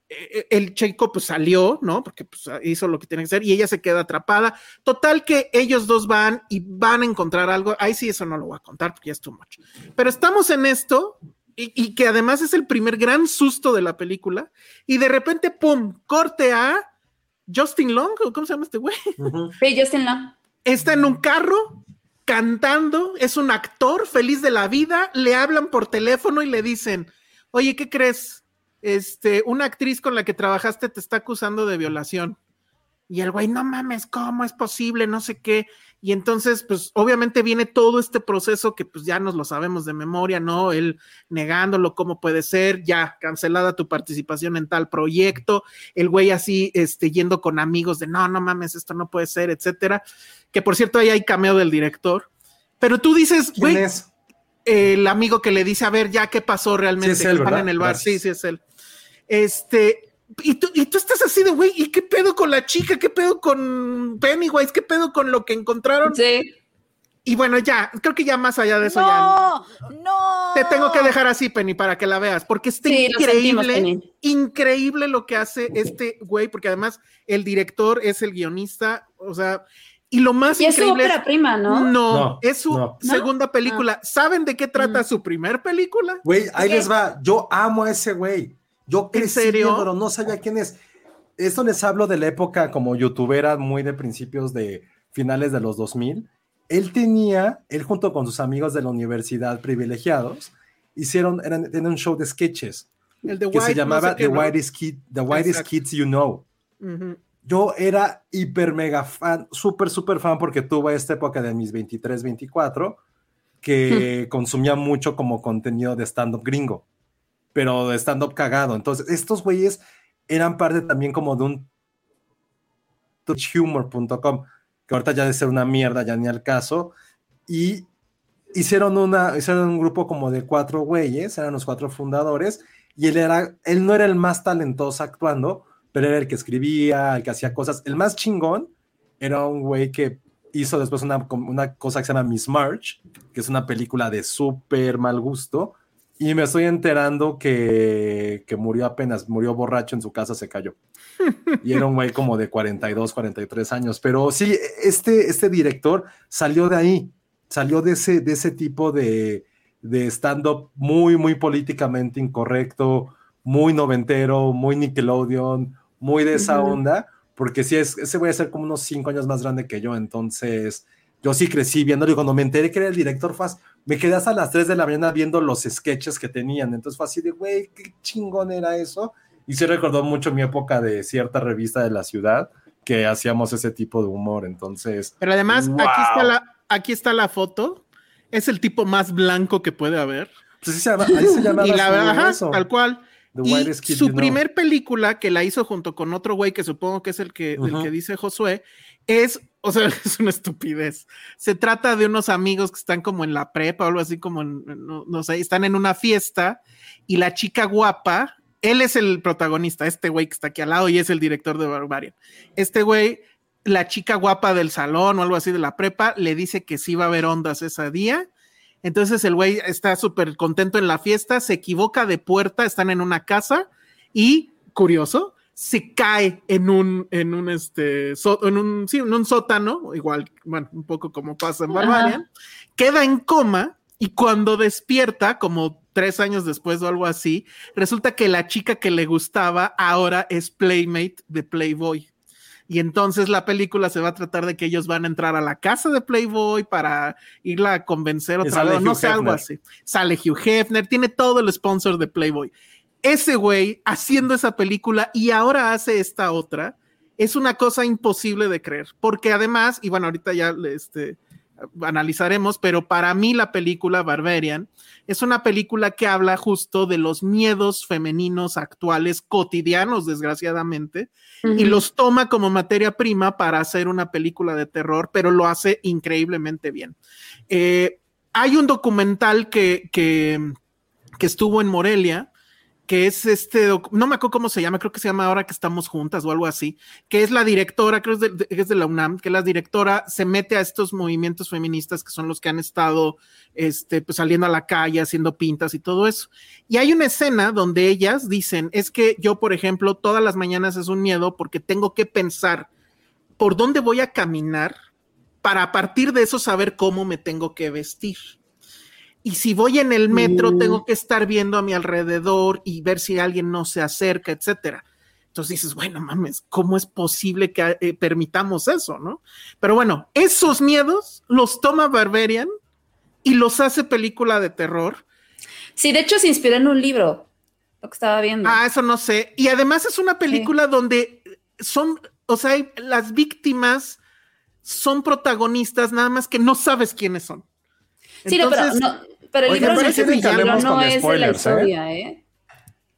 el chico pues salió, ¿no? Porque pues, hizo lo que tiene que hacer y ella se queda atrapada. Total que ellos dos van y van a encontrar algo. Ahí sí, eso no lo voy a contar porque ya es too much. Pero estamos en esto y, y que además es el primer gran susto de la película y de repente, ¡pum!, corte a Justin Long, ¿o ¿cómo se llama este güey? Sí, Justin Long. está en un carro cantando, es un actor feliz de la vida, le hablan por teléfono y le dicen, oye, ¿qué crees? Este, una actriz con la que trabajaste te está acusando de violación. Y el güey, no mames, ¿cómo es posible? No sé qué. Y entonces, pues obviamente viene todo este proceso que pues ya nos lo sabemos de memoria, ¿no? Él negándolo, cómo puede ser, ya cancelada tu participación en tal proyecto, el güey así, este, yendo con amigos de, no, no mames, esto no puede ser, etcétera. Que por cierto, ahí hay cameo del director. Pero tú dices, ¿Quién güey, el amigo que le dice, a ver, ya qué pasó realmente. Sí es él, que están ¿verdad? en el bar, Gracias. sí, sí es él. Este, y tú, y tú estás así de, güey, ¿y qué pedo con la chica? ¿Qué pedo con Pennywise? ¿Qué pedo con lo que encontraron? Sí. Y bueno, ya, creo que ya más allá de eso ya No, no. te tengo que dejar así, Penny, para que la veas, porque está Sí, lo sentimos, increíble, Penny. increíble lo que hace este güey, porque además el director es el guionista, o sea, y lo más Y es su increíble ópera prima, ¿no? no, No, es su no. segunda película. ¿Saben de qué trata Mm. su primer película? Güey, ahí ¿Qué? les va. Yo amo a ese güey. Yo ¿En crecí serio? viéndolo, no sabía quién es. Esto les hablo de la época como youtubera muy de principios de finales de los 2000. Él tenía, él junto con sus amigos de la universidad privilegiados, hicieron, eran, un show de sketches El de que White, se llamaba no sé qué, The, ¿no? Whitest Kid, The Whitest Exacto. Kids You Know. Ujú. Yo era hiper mega fan, súper, súper fan, porque tuve esta época de mis 23, 24, que consumía mucho como contenido de stand-up gringo, pero de stand-up cagado. Entonces, estos güeyes eran parte también como de un touchhumor.com, que ahorita ya de ser una mierda, ya ni al caso, y hicieron, una, hicieron un grupo como de cuatro güeyes, eran los cuatro fundadores, y él, era, él no era el más talentoso actuando, pero era el que escribía, el que hacía cosas. El más chingón era un güey que hizo después una, una cosa que se llama Miss March, que es una película de súper mal gusto, y me estoy enterando que, que murió apenas, murió borracho en su casa, se cayó. Y era un güey como de 42, 43 años. Pero sí, este, este director salió de ahí, salió de ese, de ese tipo de, de stand-up muy, muy políticamente incorrecto, muy noventero, muy Nickelodeon, muy de esa onda, porque sí, es, ese voy a ser como unos cinco años más grande que yo, entonces yo sí crecí viéndolo y cuando me enteré que era el director, fue, me quedé hasta las 3 de la mañana viendo los sketches que tenían, entonces fue así de, güey, qué chingón era eso. Y sí recordó mucho mi época de cierta revista de la ciudad que hacíamos ese tipo de humor, entonces... Pero además, Wow. aquí, está la, aquí está la foto. Es el tipo más blanco que puede haber. Pues así se llama, ahí se llama y la verdad, tal cual. Y Kid su You Know. primer película que la hizo junto con otro güey que supongo que es el que, el que dice Josué, es, o sea, es una estupidez. Se trata de unos amigos que están como en la prepa o algo así como, en- no, sé, están en una fiesta y la chica guapa, él es el protagonista, este güey que está aquí al lado y es el director de Barbarian. Este güey la chica guapa del salón o algo así de la prepa le dice que sí va a haber ondas ese día. Entonces el güey está súper contento en la fiesta, se equivoca de puerta, están en una casa y, curioso, se cae en un, en un, este, en un, sí, en un sótano, igual, bueno, un poco como pasa en Barbarian, queda en coma y cuando despierta, como tres años después o algo así, resulta que la chica que le gustaba ahora es Playmate de Playboy. Y entonces la película se va a tratar de que ellos van a entrar a la casa de Playboy para irla a convencer otra vez, no sé, algo así. Sale Hugh Hefner, tiene todo el sponsor de Playboy. Ese güey haciendo esa película y ahora hace esta otra, es una cosa imposible de creer, porque además, y bueno, ahorita ya este, analizaremos, pero para mí la película Barbarian es una película que habla justo de los miedos femeninos actuales, cotidianos, desgraciadamente, y los toma como materia prima para hacer una película de terror, pero lo hace increíblemente bien. Eh, hay un documental que, que, que estuvo en Morelia, que es este, no me acuerdo cómo se llama, creo que se llama Ahora que estamos juntas o algo así, que es la directora, creo que es de, la UNAM, que la directora se mete a estos movimientos feministas que son los que han estado este, pues, saliendo a la calle, haciendo pintas y todo eso. Y hay una escena donde ellas dicen, es que yo, por ejemplo, todas las mañanas es un miedo porque tengo que pensar por dónde voy a caminar para a partir de eso saber cómo me tengo que vestir. Y si voy en el metro, mm. tengo que estar viendo a mi alrededor y ver si alguien no se acerca, etcétera. Entonces dices, bueno, mames, ¿cómo es posible que eh, permitamos eso, no? Pero bueno, esos miedos los toma Barbarian y los hace película de terror. Sí, de hecho se inspiró en un libro, lo que estaba viendo. Ah, eso no sé. Y además es una película donde son, o sea, las víctimas son protagonistas, nada más que no sabes quiénes son. Sí, pero no, pero el libro no es de la ¿eh? historia, ¿eh?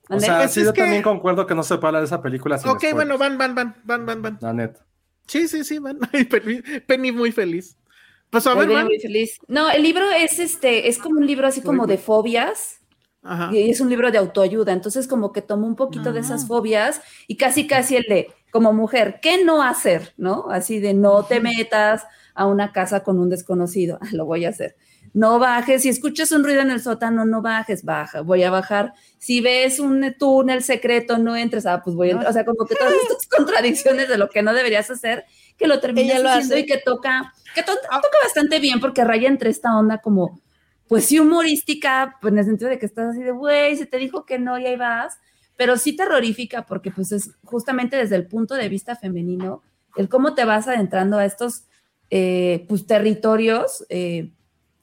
O sea, pues sí, yo también concuerdo que no se puede hablar de esa película. ok, bueno, van, van, van, van, van, van. La neta. Sí, sí, sí, van. Penny muy feliz. Pues a ver, Muy feliz. No, el libro es este, es como un libro así como de fobias. Ajá. Y es un libro de autoayuda. Entonces, como que tomó un poquito de esas ah. fobias y casi, casi el de, como mujer, ¿qué no hacer? ¿No? Así de no te metas a una casa con un desconocido. Lo voy a hacer no bajes, si escuchas un ruido en el sótano, no bajes, baja, voy a bajar. Si ves un túnel secreto, no entres, ah, pues voy a entrar. O sea, como que todas estas contradicciones de lo que no deberías hacer, que lo terminas haciendo y que toca, que ah. toca bastante bien porque raya entre esta onda como, pues sí humorística, pues en el sentido de que estás así de, güey, se te dijo que no y ahí vas, pero sí terrorífica porque pues es justamente desde el punto de vista femenino, el cómo te vas adentrando a estos, eh, pues, territorios, eh,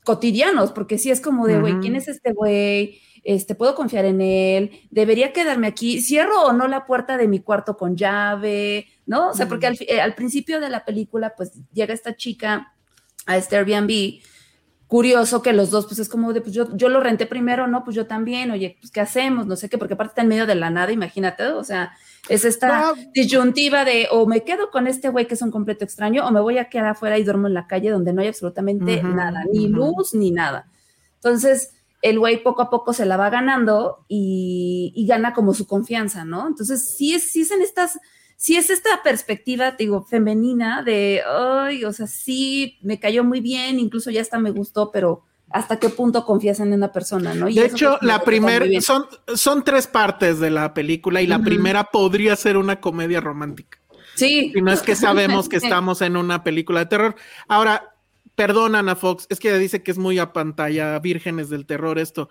cotidianos, porque sí es como de, güey, ¿quién es este güey? Este, ¿Puedo confiar en él? ¿Debería quedarme aquí? ¿Cierro o no la puerta de mi cuarto con llave? ¿No? O sea, porque al, eh, al, principio de la película, pues llega esta chica a este Airbnb curioso que los dos, pues es como de, pues yo, yo lo renté primero, no, pues yo también, oye, pues ¿qué hacemos? No sé qué, porque aparte está en medio de la nada, imagínate, o sea, es esta disyuntiva de o me quedo con este güey que es un completo extraño o me voy a quedar afuera y duermo en la calle donde no hay absolutamente nada, ni luz ni nada. Entonces, el güey poco a poco se la va ganando y, y, gana como su confianza, ¿no? Entonces, sí es, sí es en estas si es esta perspectiva, digo, femenina de, ay, o sea, sí, me cayó muy bien, incluso ya hasta me gustó, pero hasta qué punto confías en una persona, ¿no? de hecho, la primera, son, son tres partes de la película y la primera podría ser una comedia romántica. Sí. Y no es que sabemos que estamos en una película de terror. Ahora, perdón, Ana Fox, es que dice que es muy a pantalla, vírgenes del terror esto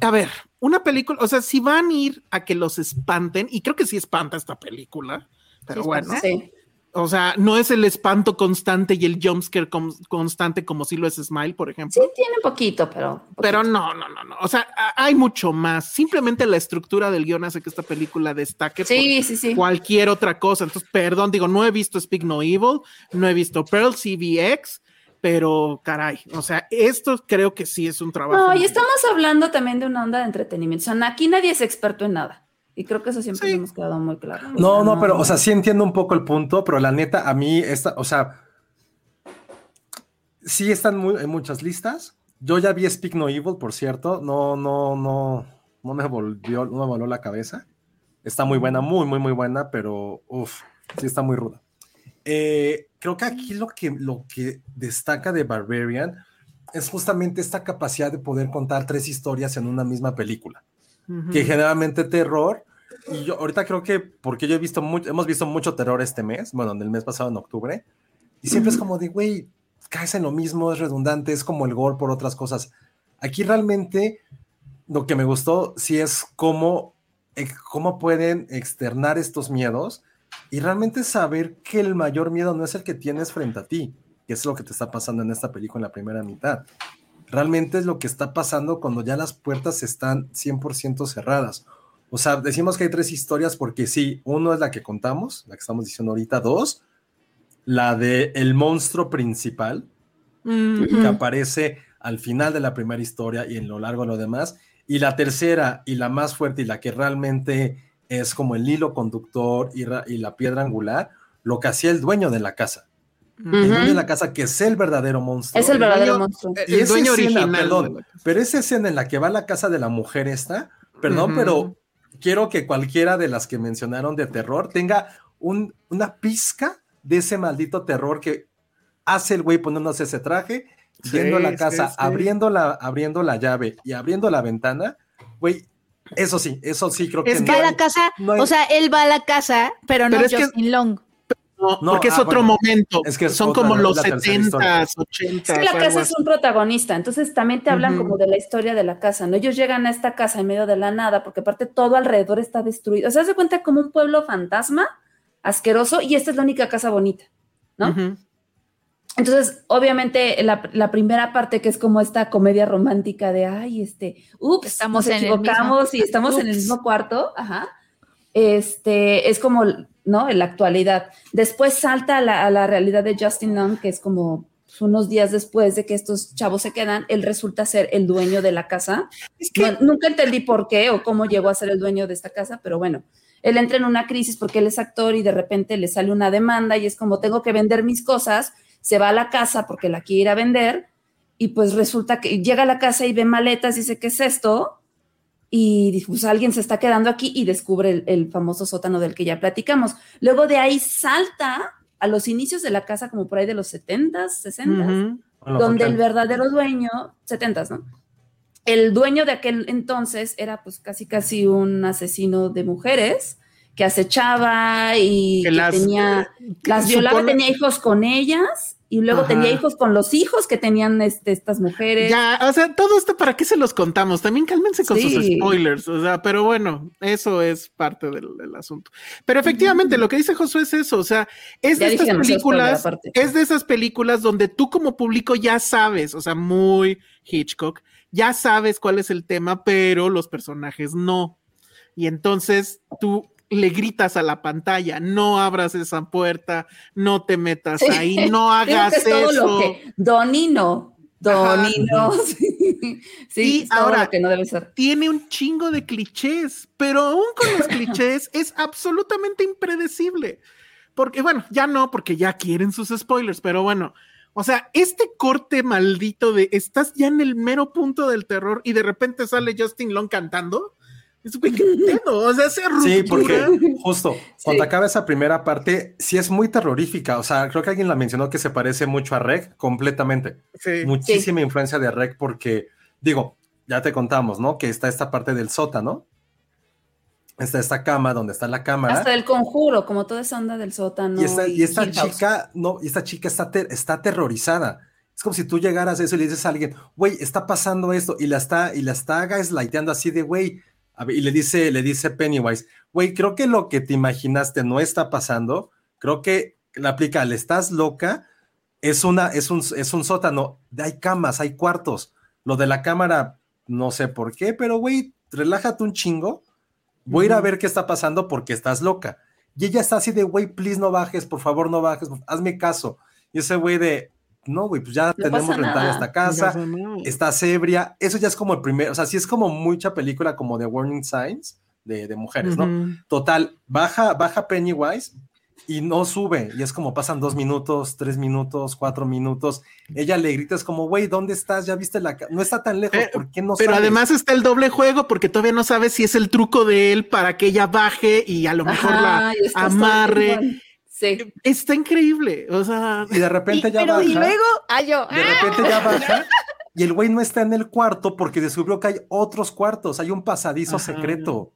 a ver, una película, o sea, si van a ir a que los espanten, y creo que sí espanta esta película, pero bueno. O sea, no es el espanto constante y el jumpscare constante como si lo es Smile, por ejemplo. Sí, tiene poquito, pero. Pero no, no, no, no. O sea, hay mucho más. Simplemente la estructura del guion hace que esta película destaque sí, sí, sí. cualquier otra cosa. Entonces, perdón, digo, no he visto Speak No Evil, no he visto Pearl CVX, pero caray, o sea, esto creo que sí es un trabajo. No, y estamos hablando también de una onda de entretenimiento. O sea, aquí nadie es experto en nada. Y creo que eso siempre hemos quedado muy claro. No, no, pero, o sea, sí entiendo un poco el punto, pero la neta, a mí, esta, o sea, sí están muy, en muchas listas. Yo ya vi Speak No Evil, por cierto. No, no, no, no me volvió, no me voló la cabeza. Está muy buena, muy, muy, muy buena, pero uff, sí está muy ruda. eh, creo que aquí lo que, lo que destaca de Barbarian es justamente esta capacidad de poder contar tres historias en una misma película. Que generalmente terror, y yo ahorita creo que, porque yo he visto mucho, hemos visto mucho terror este mes, bueno, en el mes pasado en octubre, y siempre es como de, güey, caes en lo mismo, es redundante, es como el gore por otras cosas. Aquí realmente lo que me gustó sí es cómo, eh, cómo pueden externar estos miedos y realmente saber que el mayor miedo no es el que tienes frente a ti, que es lo que te está pasando en esta película en la primera mitad. Realmente es lo que está pasando cuando ya las puertas están 100% cerradas. O sea, decimos que hay tres historias porque sí, uno es la que contamos, la que estamos diciendo ahorita, dos, la de el monstruo principal, que aparece al final de la primera historia y en lo largo de lo demás, y la tercera y la más fuerte y la que realmente es como el hilo conductor y, y la piedra angular, lo que hacía el dueño de la casa. El dueño de la casa, que es el verdadero monstruo. Es el verdadero monstruo. Y el dueño original. Perdón, pero esa escena en la que va a la casa de la mujer esta, perdón, pero quiero que cualquiera de las que mencionaron de terror tenga un, una pizca de ese maldito terror que hace el güey poniéndose ese traje, yendo a la casa, Abriendo, la, abriendo la llave y abriendo la ventana, güey. Eso sí, eso sí creo que. Es que a la casa, o sea, él va a la casa, pero no es Justin Long. No, porque es ah, otro momento. Es que son como los 70 80 Es que la casa es un protagonista, entonces también te hablan como de la historia de la casa, ¿no? Ellos llegan a esta casa en medio de la nada, porque aparte todo alrededor está destruido. O sea, se cuenta como un pueblo fantasma, asqueroso, y esta es la única casa bonita, ¿no? Entonces, obviamente, la, primera parte que es como esta comedia romántica de, ay, este, ups, estamos nos equivocamos y estamos en el mismo cuarto, ajá, este, es como, ¿no? En la actualidad. Después salta a la, realidad de Justin Long, que es como unos días después de que estos chavos se quedan, él resulta ser el dueño de la casa. nunca entendí por qué o cómo llegó a ser el dueño de esta casa, pero bueno, él entra en una crisis porque él es actor y de repente le sale una demanda y es como tengo que vender mis cosas se va a la casa porque la quiere ir a vender y pues resulta que llega a la casa y ve maletas, dice, ¿qué es esto? Y pues alguien se está quedando aquí y descubre el, famoso sótano del que ya platicamos. Luego de ahí salta a los inicios de la casa, como por ahí de los 70s, 60 donde el verdadero dueño, 70 ¿no? El dueño de aquel entonces era pues casi casi un asesino de mujeres que acechaba y que, tenía, las violaba, tenía hijos con ellas y luego tenía hijos con los hijos que tenían este, estas mujeres. Ya, o sea, todo esto para qué se los contamos. También cálmense con sus spoilers, o sea, pero bueno, eso es parte del, asunto. Pero efectivamente, lo que dice Josué es eso, o sea, es de estas películas, es de esas películas donde tú como público ya sabes, o sea, muy Hitchcock, ya sabes cuál es el tema, pero los personajes no. Y entonces tú le gritas a la pantalla, no abras esa puerta, no te metas ahí, no hagas eso. Donino, Donino. Sí, ahora que no debe ser. Tiene un chingo de clichés, pero aún con los clichés es absolutamente impredecible. Porque, bueno, ya no, porque ya quieren sus spoilers, pero bueno, o sea, este corte maldito de estás ya en el mero punto del terror y de repente sale Justin Long cantando es O sea, Sí, porque justo cuando acaba esa primera parte, sí es muy terrorífica. O sea, creo que alguien la mencionó que se parece mucho a Rec completamente. Sí. Muchísima influencia de Rec porque, digo, ya te contamos, ¿no? Que está esta parte del sótano. Está esta cama donde está la cámara. Hasta el conjuro, como toda esa onda del sótano. Y esta, chica, no, y esta chica está, está aterrorizada. Es como si tú llegaras a eso y le dices a alguien, güey, está pasando esto, y la está, y la está gaslighteando así de, güey, y le dice, le dice Pennywise, güey, creo que lo que te imaginaste no está pasando, creo que la aplica, le estás loca, es, una, es, un, es un sótano, hay camas, hay cuartos, lo de la cámara, no sé por qué, pero güey, relájate un chingo, voy a ir a ver qué está pasando porque estás loca. Y ella está así de, güey, please no bajes, por favor no bajes, hazme caso. Y ese güey de, no, güey, pues ya tenemos rentada esta casa, está ebria, eso ya es como el primer, o sea, sí es como mucha película como de Warning Signs de, mujeres, ¿no? Total, baja, baja Pennywise y no sube, y es como pasan dos minutos, tres minutos, cuatro minutos, ella le grita, es como, güey, ¿dónde estás? Ya viste la no está tan lejos, eh, ¿por qué no Pero además está el doble juego, porque todavía no sabes si es el truco de él para que ella baje y a lo mejor la amarre. Sí. Está increíble. O sea, Y de repente Y- ya pero baja. y luego, ah, yo, De repente ya baja. Y el güey no está en el cuarto porque descubrió que hay otros cuartos, hay un pasadizo Ajá. secreto.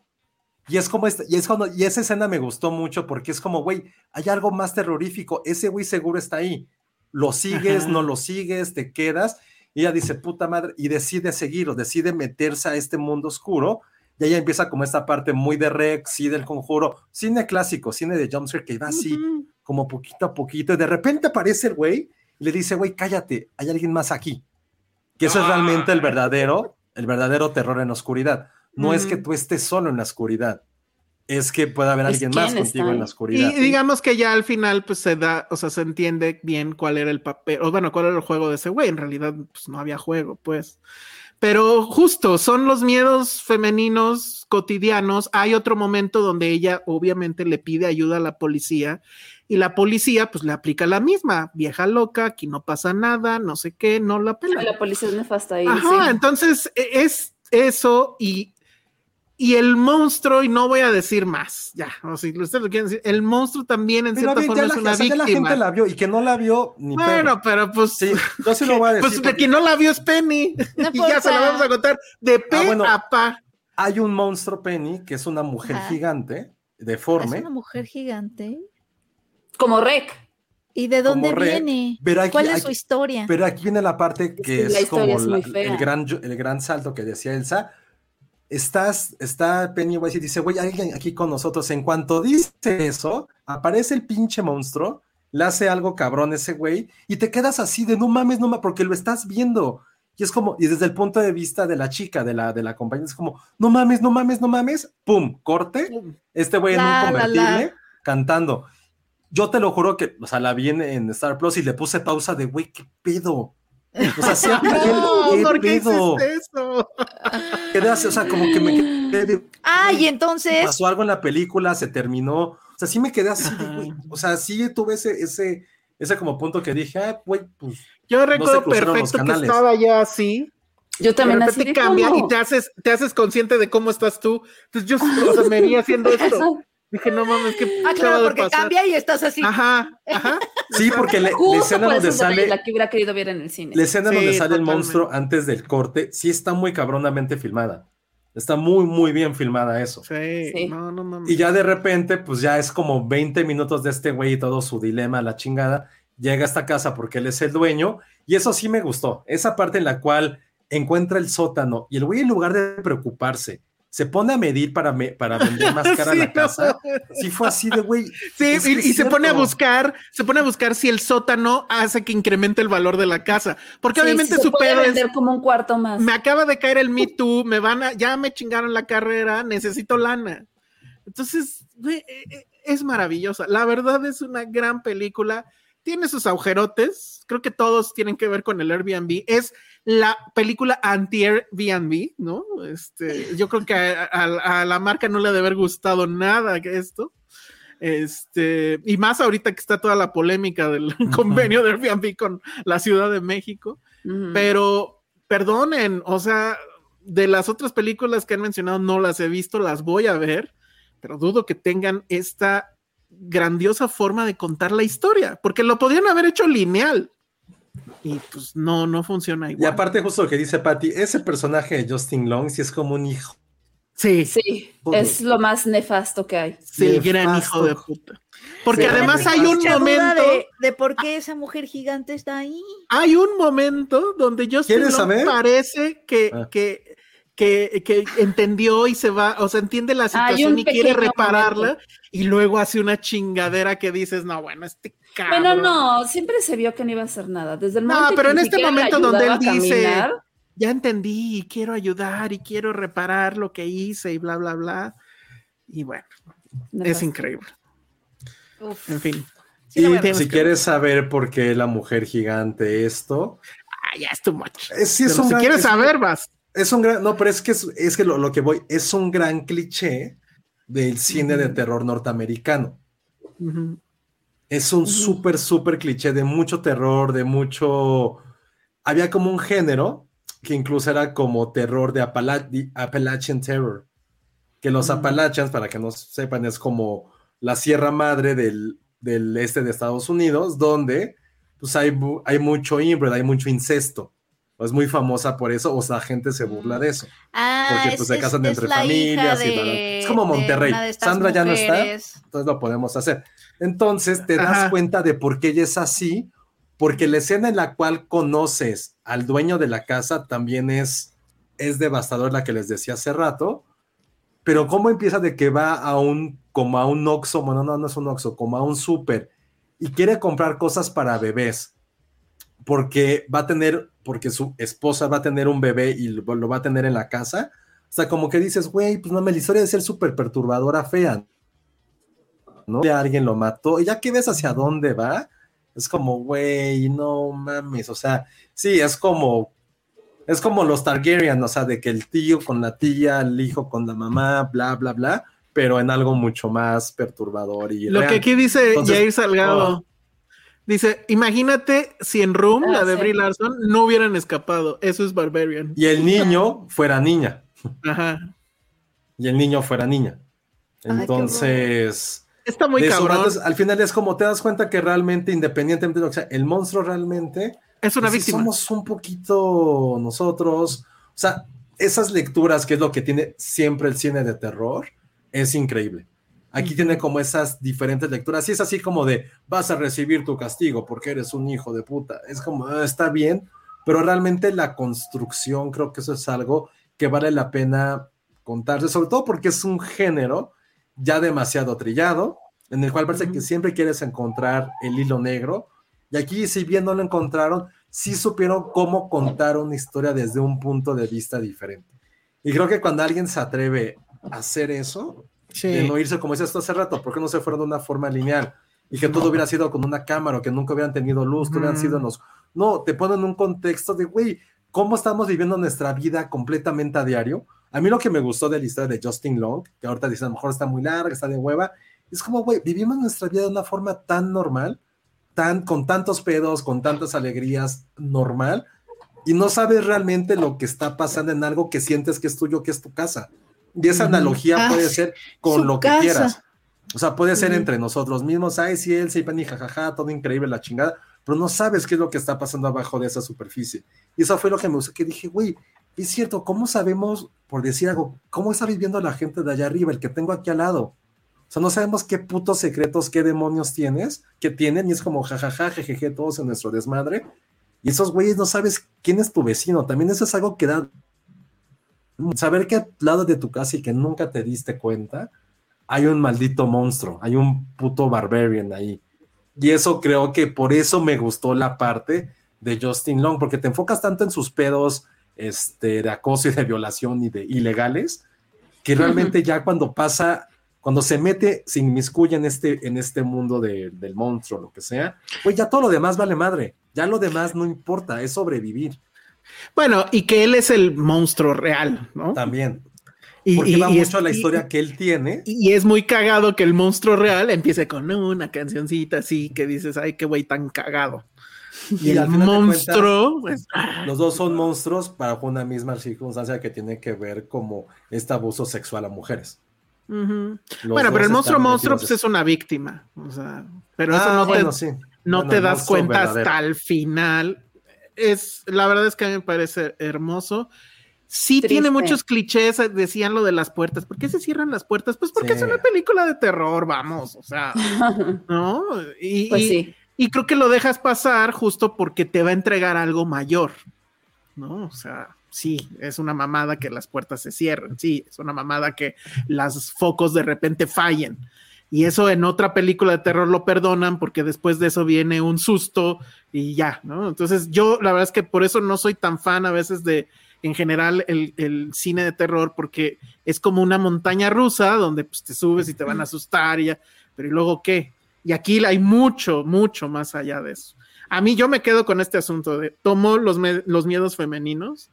Y es como este, y es cuando, y esa escena me gustó mucho porque es como, güey, hay algo más terrorífico. Ese güey seguro está ahí. Lo sigues, Ajá. no lo sigues, te quedas. Y ella dice, puta madre, y decide seguirlo, decide meterse a este mundo oscuro. Y ahí empieza como esta parte muy de Rex, sí, del conjuro, cine clásico, cine de jumpscare que va así, como poquito a poquito. Y de repente aparece el güey y le dice, güey, cállate, hay alguien más aquí. Que eso es realmente el verdadero, el verdadero terror en la oscuridad. No es que tú estés solo en la oscuridad, es que puede haber alguien más está contigo ahí. en la oscuridad. Y digamos que ya al final, pues se da, o sea, se entiende bien cuál era el papel, o bueno, cuál era el juego de ese güey. En realidad, pues no había juego, pues. Pero justo, son los miedos femeninos cotidianos. Hay otro momento donde ella obviamente le pide ayuda a la policía y la policía pues le aplica la misma, vieja loca, aquí no pasa nada, no sé qué, no la pela. La policía es nefasta ahí. Ajá, sí. entonces e- es eso y, y el monstruo, y no voy a decir más, ya, o si ustedes lo quieren decir, el monstruo también en Pero cierta a ver, forma ya, es la, una o sea, ya la víctima. gente la vio y que no la vio ni bueno, pero pues, Sí, yo sí lo voy a decir. pues de porque quien no la vio es Penny, No y ya se la vamos a contar de pe Ah, bueno. a pa. Hay un monstruo Penny que es una mujer Ajá. gigante, es deforme. una mujer gigante. Como Rec. ¿Y de dónde viene? pero aquí- ¿Cuál es aquí- su historia? Pero aquí viene la parte que la es como es la- el, gran, el gran salto que decía Elsa. Estás, está Pennywise y dice, güey, alguien aquí con nosotros. En cuanto dice eso, aparece el pinche monstruo, le hace algo cabrón ese güey, y te quedas así de no mames, no mames, porque lo estás viendo. Y es como, y desde el punto de vista de la chica, de la, de la compañía, es como, no mames, no mames, no mames, pum, corte, este güey en un la, convertible la. cantando. Yo te lo juro que, o sea, la vi en, en Star Plus y le puse pausa de, güey, qué pedo. O sea, siempre, No, ¿qué ¿por qué pedo? hiciste eso? Quedé así, o sea, como que me quedé de, Ah, entonces, pasó algo en la película, se terminó. O sea, sí me quedé así, de, güey, o sea, sí tuve ese, ese, ese como punto que dije, ah, güey, pues, Yo recuerdo perfecto que estaba yo así, Yo de también así de, cambia ¿cómo? y te haces, te haces consciente de cómo estás tú. Entonces yo o sea, me vi haciendo esto. Dije, no mames, ¿qué ah, claro, porque pasar? cambia y estás así. Ajá, ajá. sí, porque le- la escena por donde sale, la que hubiera querido ver en el cine. la escena Sí, donde sale el monstruo antes del corte, sí está muy cabronamente filmada. Está muy, muy bien filmada eso. Sí, Sí. no, no, no. Y ya de repente, pues ya es como 20 minutos de este güey y todo su dilema, la chingada. Llega a esta casa porque él es el dueño. Y eso sí me gustó. Esa parte en la cual encuentra el sótano y el güey en lugar de preocuparse, se pone a medir para, me- para vender más cara Sí, la no. casa. Sí fue así de güey. Sí, y, se pone a buscar, se pone a buscar si el sótano hace que incremente el valor de la casa. Porque Sí, obviamente sí, se su puede pedo es, vender como un cuarto más. me acaba de caer el Me Too, me van a, ya me chingaron la carrera, necesito lana. Entonces, güey, eh, eh, es maravillosa. La verdad es una gran película. Tiene sus agujerotes. Creo que todos tienen que ver con el Airbnb. Es la película anti-Airbnb, ¿no? Este, yo creo que a, a- a la marca no le ha de haber gustado nada esto. Este, y más ahorita que está toda la polémica del convenio de Airbnb con la Ciudad de México. Pero perdonen, o sea, de las otras películas que han mencionado no las he visto, las voy a ver, pero dudo que tengan esta grandiosa forma de contar la historia, porque lo podrían haber hecho lineal. Y pues no, no funciona Y igual. aparte, justo lo que dice Patty, ese personaje de Justin Long sí es como un hijo. sí, Sí, es lo más nefasto que hay. sí, el gran hijo de puta. Porque Sí, además hay un momento, de, de por qué esa mujer gigante está ahí. hay un momento donde Justin ¿Quieres Long saber? parece que, Ah. que, que, que entendió y se va, o sea, entiende la situación y quiere repararla momento. y luego hace una chingadera que dices, no, bueno, este cabrón. Bueno, no, siempre se vio que no iba a hacer nada. Desde el No, momento pero que en este momento donde él dice, ya entendí y quiero ayudar y quiero reparar lo que hice y bla, bla, bla. Y bueno, es increíble. Uf. En fin. Sí, y si que- quieres saber por qué la mujer gigante esto, Ah, ya es too much. es, sí es Pero un si gran- quieres es- saber, vas. Es un gran, no, pero es que es, es que lo, lo que voy, es un gran cliché del cine de terror norteamericano. Es un súper, súper cliché de mucho terror, de mucho... Había como un género que incluso era como terror de de Appalachian Terror. Que los. Appalachians, para que no sepan, es como la sierra madre del, del este de Estados Unidos, donde pues hay, hay mucho inbred, hay mucho incesto. Es muy famosa por eso, o sea, gente se burla de eso. Ah, Porque, pues, se casan es entre familias y bla, bla. de- Es como Monterrey. Sandra ya no está. Entonces lo podemos hacer. Entonces te das Ajá. cuenta de por qué ella es así, porque la escena en la cual conoces al dueño de la casa también es, es devastador, la que les decía hace rato. Pero cómo empieza de que va a un, como a un Oxxo, bueno, no, no es un Oxxo, como a un súper y quiere comprar cosas para bebés porque va a tener, porque su esposa va a tener un bebé y lo, lo va a tener en la casa. O sea, como que dices, güey, pues no, la historia de ser súper perturbadora, fea. ¿No? Alguien lo mató. Y ya que ves hacia dónde va, es como, güey, no mames. O sea, sí, es como, es como los Targaryen, o sea, de que el tío con la tía, el hijo con la mamá, bla, bla, bla, pero en algo mucho más perturbador y Lo real. que aquí dice Entonces, Jair Salgado. oh. Dice, imagínate si en Room, Ah, la de sí. Brie Larson, no hubieran escapado. Eso es Barbarian. Y el niño fuera niña. Ajá. y el niño fuera niña. Entonces, Está muy cabrón. al final es como te das cuenta que realmente, independientemente de lo que sea, el monstruo realmente es una víctima. somos un poquito nosotros. O sea, esas lecturas, que es lo que tiene siempre el cine de terror, es increíble. Aquí tiene como esas diferentes lecturas. Y es así como de vas a recibir tu castigo porque eres un hijo de puta. Es como, "Ah, está bien, pero realmente la construcción, creo que eso es algo que vale la pena contarse, sobre todo porque es un género ya demasiado trillado, en el cual parece que siempre quieres encontrar el hilo negro. Y aquí, si bien no lo encontraron, sí supieron cómo contar una historia desde un punto de vista diferente. Y creo que cuando alguien se atreve a hacer eso, Sí. de no irse como decías hace rato, ¿por qué no se fueron de una forma lineal? Y que todo hubiera sido con una cámara, o que nunca hubieran tenido luz, que hubieran Ujú. sido en los... No, te ponen un contexto de, güey, ¿cómo estamos viviendo nuestra vida completamente a diario? A mí lo que me gustó de la historia de Justin Long, que ahorita dicen, a lo mejor está muy larga, está de hueva, es como, güey, vivimos nuestra vida de una forma tan normal, tan, con tantos pedos, con tantas alegrías, normal, y no sabes realmente lo que está pasando en algo que sientes que es tuyo, que es tu casa. Y esa analogía Ah, puede ser con lo que casa. quieras. O sea, puede ser entre nosotros mismos, ay, sí, él, sí, Penny, jajaja, todo increíble, la chingada, pero no sabes qué es lo que está pasando abajo de esa superficie. Y eso fue lo que me gustó, que dije, güey, es cierto, ¿cómo sabemos, por decir algo, cómo está viviendo la gente de allá arriba, el que tengo aquí al lado? O sea, no sabemos qué putos secretos, qué demonios tienes, que tienen, y es como jajaja, jejeje, todos en nuestro desmadre. Y esos güeyes no sabes quién es tu vecino. También eso es algo que da. Saber que al lado de tu casa y que nunca te diste cuenta, hay un maldito monstruo, hay un puto barbarian ahí. Y eso creo que por eso me gustó la parte de Justin Long, porque te enfocas tanto en sus pedos este, de acoso y de violación y de ilegales, que realmente ya cuando pasa, cuando se mete, se inmiscuye en este, en este mundo de- del monstruo, lo que sea, pues ya todo lo demás vale madre, ya lo demás no importa, es sobrevivir Bueno, y que él es el monstruo real, ¿no? también, Y, porque y- va y mucho es, la historia que él tiene. y es muy cagado que el monstruo real empiece con una cancioncita así que dices, ay, qué güey tan cagado. Y, el monstruo, pues, Los dos son monstruos bajo una misma circunstancia que tiene que ver como este abuso sexual a mujeres. bueno, pero el monstruo monstruo pues, es una víctima. O sea, pero eso Ah, no, bueno, te, sí. no Bueno, te das cuenta verdadero. hasta el final. Es, la verdad es que a mí me parece hermoso. Sí tiene muchos clichés, eh, decían lo de las puertas. ¿Por qué se cierran las puertas? Pues porque Sí. es una película de terror, vamos, o sea, ¿no? Y, pues y creo que lo dejas pasar justo porque te va a entregar algo mayor, ¿no? O sea, sí, es una mamada que las puertas se cierren, sí, es una mamada que las focos de repente fallen. Y eso en otra película de terror lo perdonan porque después de eso viene un susto y ya, ¿no? Entonces yo la verdad es que por eso no soy tan fan a veces de, en general, el, el cine de terror porque es como una montaña rusa donde pues, te subes y te van a asustar y ya, pero ¿y luego qué? Y aquí hay mucho, mucho más allá de eso. A mí yo me quedo con este asunto de tomó los, los miedos femeninos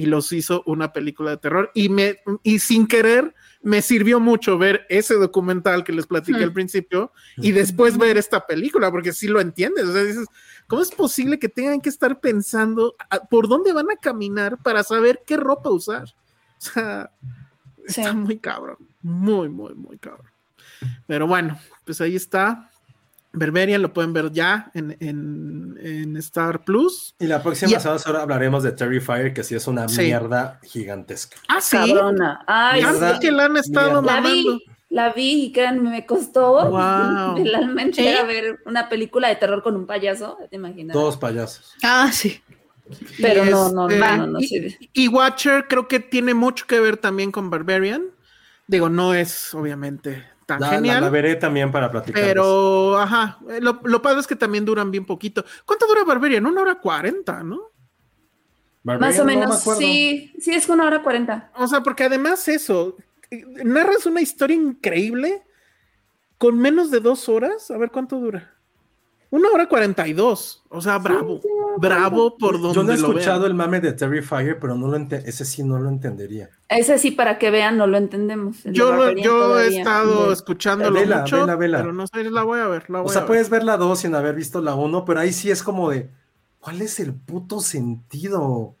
y los hizo una película de terror y me y sin querer me sirvió mucho ver ese documental que les platiqué al principio y después ver esta película porque sí lo entiendes, o sea, dices, ¿cómo es posible que tengan que estar pensando a- por dónde van a caminar para saber qué ropa usar? O sea, Sí. está muy cabrón, muy muy muy cabrón. Pero bueno, pues ahí está. Berberian lo pueden ver ya en, en- en Star Plus. Y la próxima Ya. semana hablaremos de Terrifier, que sí es una Sí. mierda gigantesca. Ah, sí. Cabrona. Ay, Ya sí. Que la han estado Mierda. La vi, la vi y créanme, me costó Wow. el alma entera ¿Eh? ver una película de terror con un payaso, te imaginas. Todos payasos. Ah, sí. Pero Y no, no, este, no, no, no, y, sí. y Watcher creo que tiene mucho que ver también con Barbarian. Digo, no es obviamente tan La, genial. la veré también para platicar. Pero, ajá, eh, lo, lo padre es que también duran bien poquito. ¿Cuánto dura Barbarian? Una hora cuarenta, ¿no? Barbarian, Más o no me menos, sí, sí, es una hora cuarenta. O sea, porque además eso, eh, narras una historia increíble con menos de dos horas. A ver cuánto dura. Una hora cuarenta y dos. O sea, bravo. Bravo por donde Yo no he escuchado vean. el mame de Terrifier, pero no lo ente- ese sí no lo entendería. Ese sí, para que vean, no lo entendemos. El Yo, lo- yo he estado De- escuchándolo Vela, mucho, vela, vela. pero no sé, la voy a ver, la O voy a sea, ver. puedes ver la 2 sin haber visto la 1, pero ahí sí es como de, ¿cuál es el puto sentido?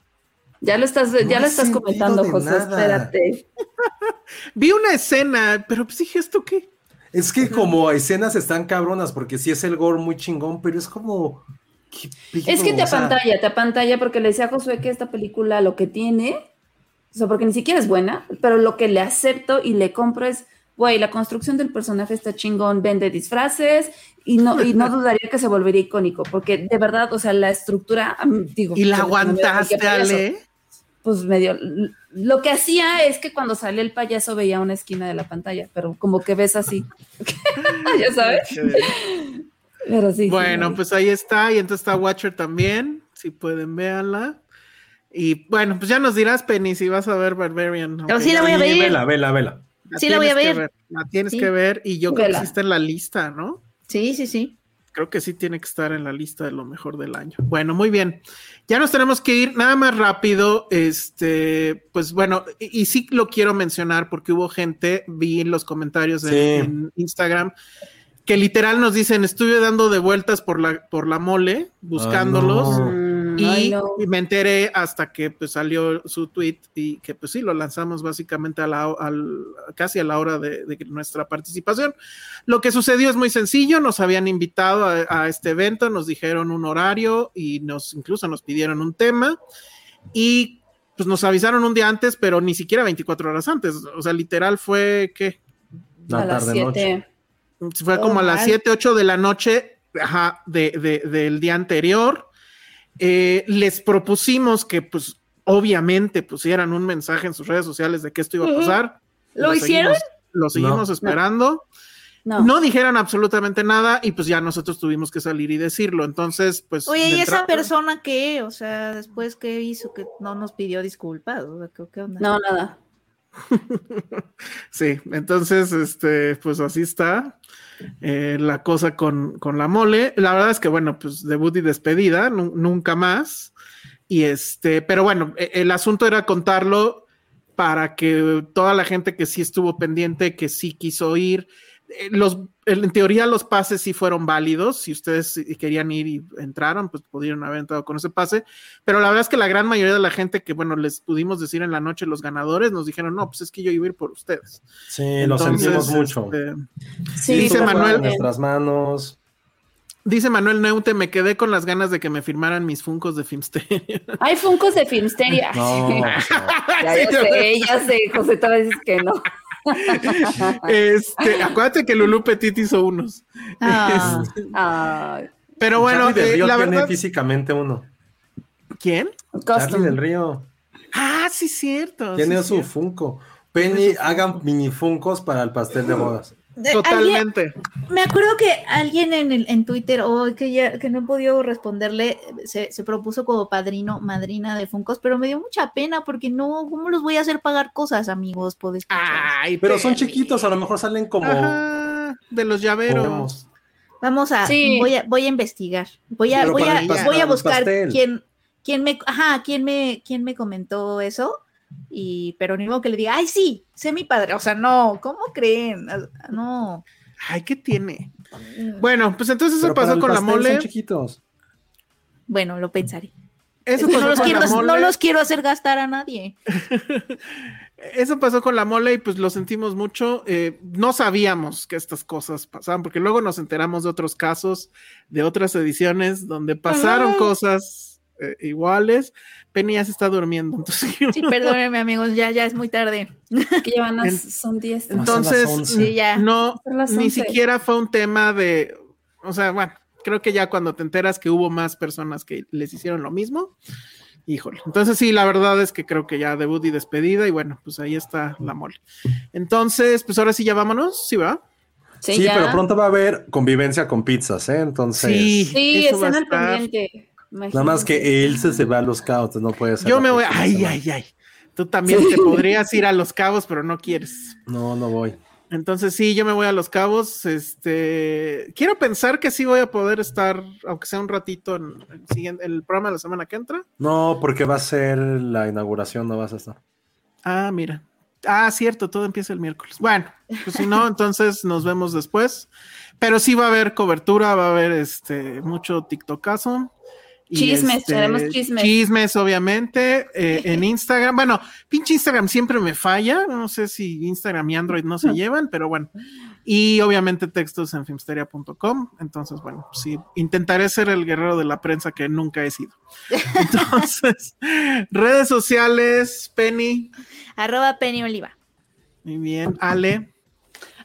Ya lo estás, No ya lo estás comentando, José, nada. espérate. Vi una escena, pero pues dije, ¿esto qué? Es que como escenas están cabronas, porque sí es el gore muy chingón, pero es como... ¿qué Es que te sea, apantalla, te apantalla porque le decía a Josué que esta película lo que tiene, o sea, porque ni siquiera es buena, pero lo que le acepto y le compro es, güey, la construcción del personaje está chingón, vende disfraces y no, y no dudaría que se volvería icónico, porque de verdad, o sea, la estructura, digo... ¿Y la aguantaste. Ale? Pues medio, lo que hacía es que cuando sale el payaso veía una esquina de la pantalla, pero como que ves así, ya sabes, pero sí. sí, Bueno, no. pues ahí está, y entonces está Watcher también, si pueden véanla. Y bueno, pues ya nos dirás, Penny, si vas a ver Barbarian. Pero sí la voy a sí, ver. Vela, vela, vela. la sí la voy a ver. La tienes Sí. que ver, y yo creo que Vela. sí está en la lista, ¿no? Sí, sí, sí. Creo que sí tiene que estar en la lista de lo mejor del año. Bueno, muy bien. Ya nos tenemos que ir nada más rápido. Este, pues bueno, y, y sí lo quiero mencionar porque hubo gente, vi en los comentarios en, Sí. en Instagram, que literal nos dicen, estuve dando de vueltas por la, por la mole, buscándolos. no. Y, me enteré hasta que pues salió su tweet y que pues sí, lo lanzamos básicamente a la, al- casi a la hora de, de nuestra participación. Lo que sucedió es muy sencillo, nos habían invitado a, a este evento, nos dijeron un horario y nos incluso nos pidieron un tema y pues nos avisaron un día antes, pero ni siquiera 24 horas antes, o sea, literal fue que La a las tarde noche. 7. fue Oh, como a las mal. 7, 8 de la noche ajá, de, de- del día anterior. Eh, les propusimos que, pues, obviamente pusieran un mensaje en sus redes sociales de que esto iba a pasar. ¿Lo hicieron? seguimos- lo seguimos No. esperando. No. No. dijeron absolutamente nada y pues ya nosotros tuvimos que salir y decirlo. Entonces, pues. Oye, ¿y esa persona qué? O sea, después qué hizo que no nos pidió disculpas. O sea, ¿qué, qué onda? No, nada. Sí, entonces, este, pues así está eh, la cosa con, con la mole. La verdad es que, bueno, pues debut y despedida, nu- nunca más. Y este, pero bueno, e- el asunto era contarlo para que toda la gente que sí estuvo pendiente, que sí quiso ir, los, en teoría los pases sí fueron válidos, si ustedes querían ir y entraron, pues pudieron haber entrado con ese pase, pero la verdad es que la gran mayoría de la gente que, bueno, les pudimos decir en la noche los ganadores, nos dijeron, no, pues es que yo iba a ir por ustedes. Sí, lo sentimos mucho. este, Sí, Dice Manuel- En nuestras manos. dice Manuel Neute, me quedé con las ganas de que me firmaran mis funcos de Filmsteria. Hay Funcos de Filmsteria. No, o sea, Ya, ya sé, ya sé, José, tal vez dices que no. este, acuérdate que Lulu Petit hizo unos. Ah. Este, pero bueno, Charlie del eh, Río la tiene verdad, físicamente uno. ¿quién? Charlie custom. del Río Ah, sí, cierto. tiene sí, su cierto. Funko. Penny, hagan mini Funcos para el pastel de bodas. De- alguien- Totalmente. me acuerdo que alguien en, el, en Twitter, o que ya que no he podido responderle, se, se propuso como padrino, madrina de Funkos, pero me dio mucha pena porque no, ¿cómo los voy a hacer pagar cosas, amigos? Podés Ay, Pero son chiquitos, a lo mejor salen como. Ajá, de los llaveros. Vamos a, Sí. voy a, voy a investigar. Voy a, Pero voy a, voy a buscar quién, quién me, ajá, quién me, quién me comentó eso. Y, pero ni modo que le diga, ay, sí, sé mi padre. O sea, no, ¿cómo creen? Ah, No. Ay, ¿qué tiene? Bueno, pues entonces eso Pero pasó con la mole. Son chiquitos. Bueno, lo pensaré. Eso Es que pasó no los, con quiero, la no los quiero hacer gastar a nadie. Eso pasó con la mole y pues lo sentimos mucho. Eh, no sabíamos que estas cosas pasaban, porque luego nos enteramos de otros casos, de otras ediciones donde pasaron Ajá. cosas eh, iguales. Penny ya se está durmiendo, entonces. Sí, perdónenme, amigos, ya, ya es muy tarde. Que En- son 10. Entonces, Son las Sí, 11. ya. no, las ni 11. siquiera fue un tema de, o sea, bueno, creo que ya cuando te enteras que hubo más personas que les hicieron lo mismo, híjole. Entonces sí, la verdad es que creo que ya debut y despedida y bueno, pues ahí está la mole. Entonces, pues ahora sí ya vámonos, ¿sí va? Sí, Sí, pero pronto va a haber convivencia con pizzas, ¿eh? Entonces, Sí, a están al estar. Nada más que Ilse se va a los scouts, no puede ser. Yo me voy, ay, semana. ay, ay. Tú también te podrías ir a Los Cabos, pero no quieres. No, no voy. Entonces sí, yo me voy a Los Cabos. Este, quiero pensar que sí voy a poder estar, aunque sea un ratito en el, siguiente, el programa de la semana que entra. No, porque va a ser la inauguración, no vas a estar. Ah, mira. Ah, cierto, todo empieza el miércoles. Bueno, pues si no, entonces nos vemos después. Pero sí va a haber cobertura, va a haber este mucho TikTokazo. Chismes, este, tenemos chismes. Chismes, obviamente, eh, en Instagram. Bueno, pinche Instagram siempre me falla. No sé si Instagram y Android no se llevan, pero bueno. Y obviamente textos en filmsteria.com. Entonces, bueno, sí, intentaré ser el guerrero de la prensa que nunca he sido. Entonces, redes sociales, Penny. Arroba Penny Oliva. Muy bien, Ale.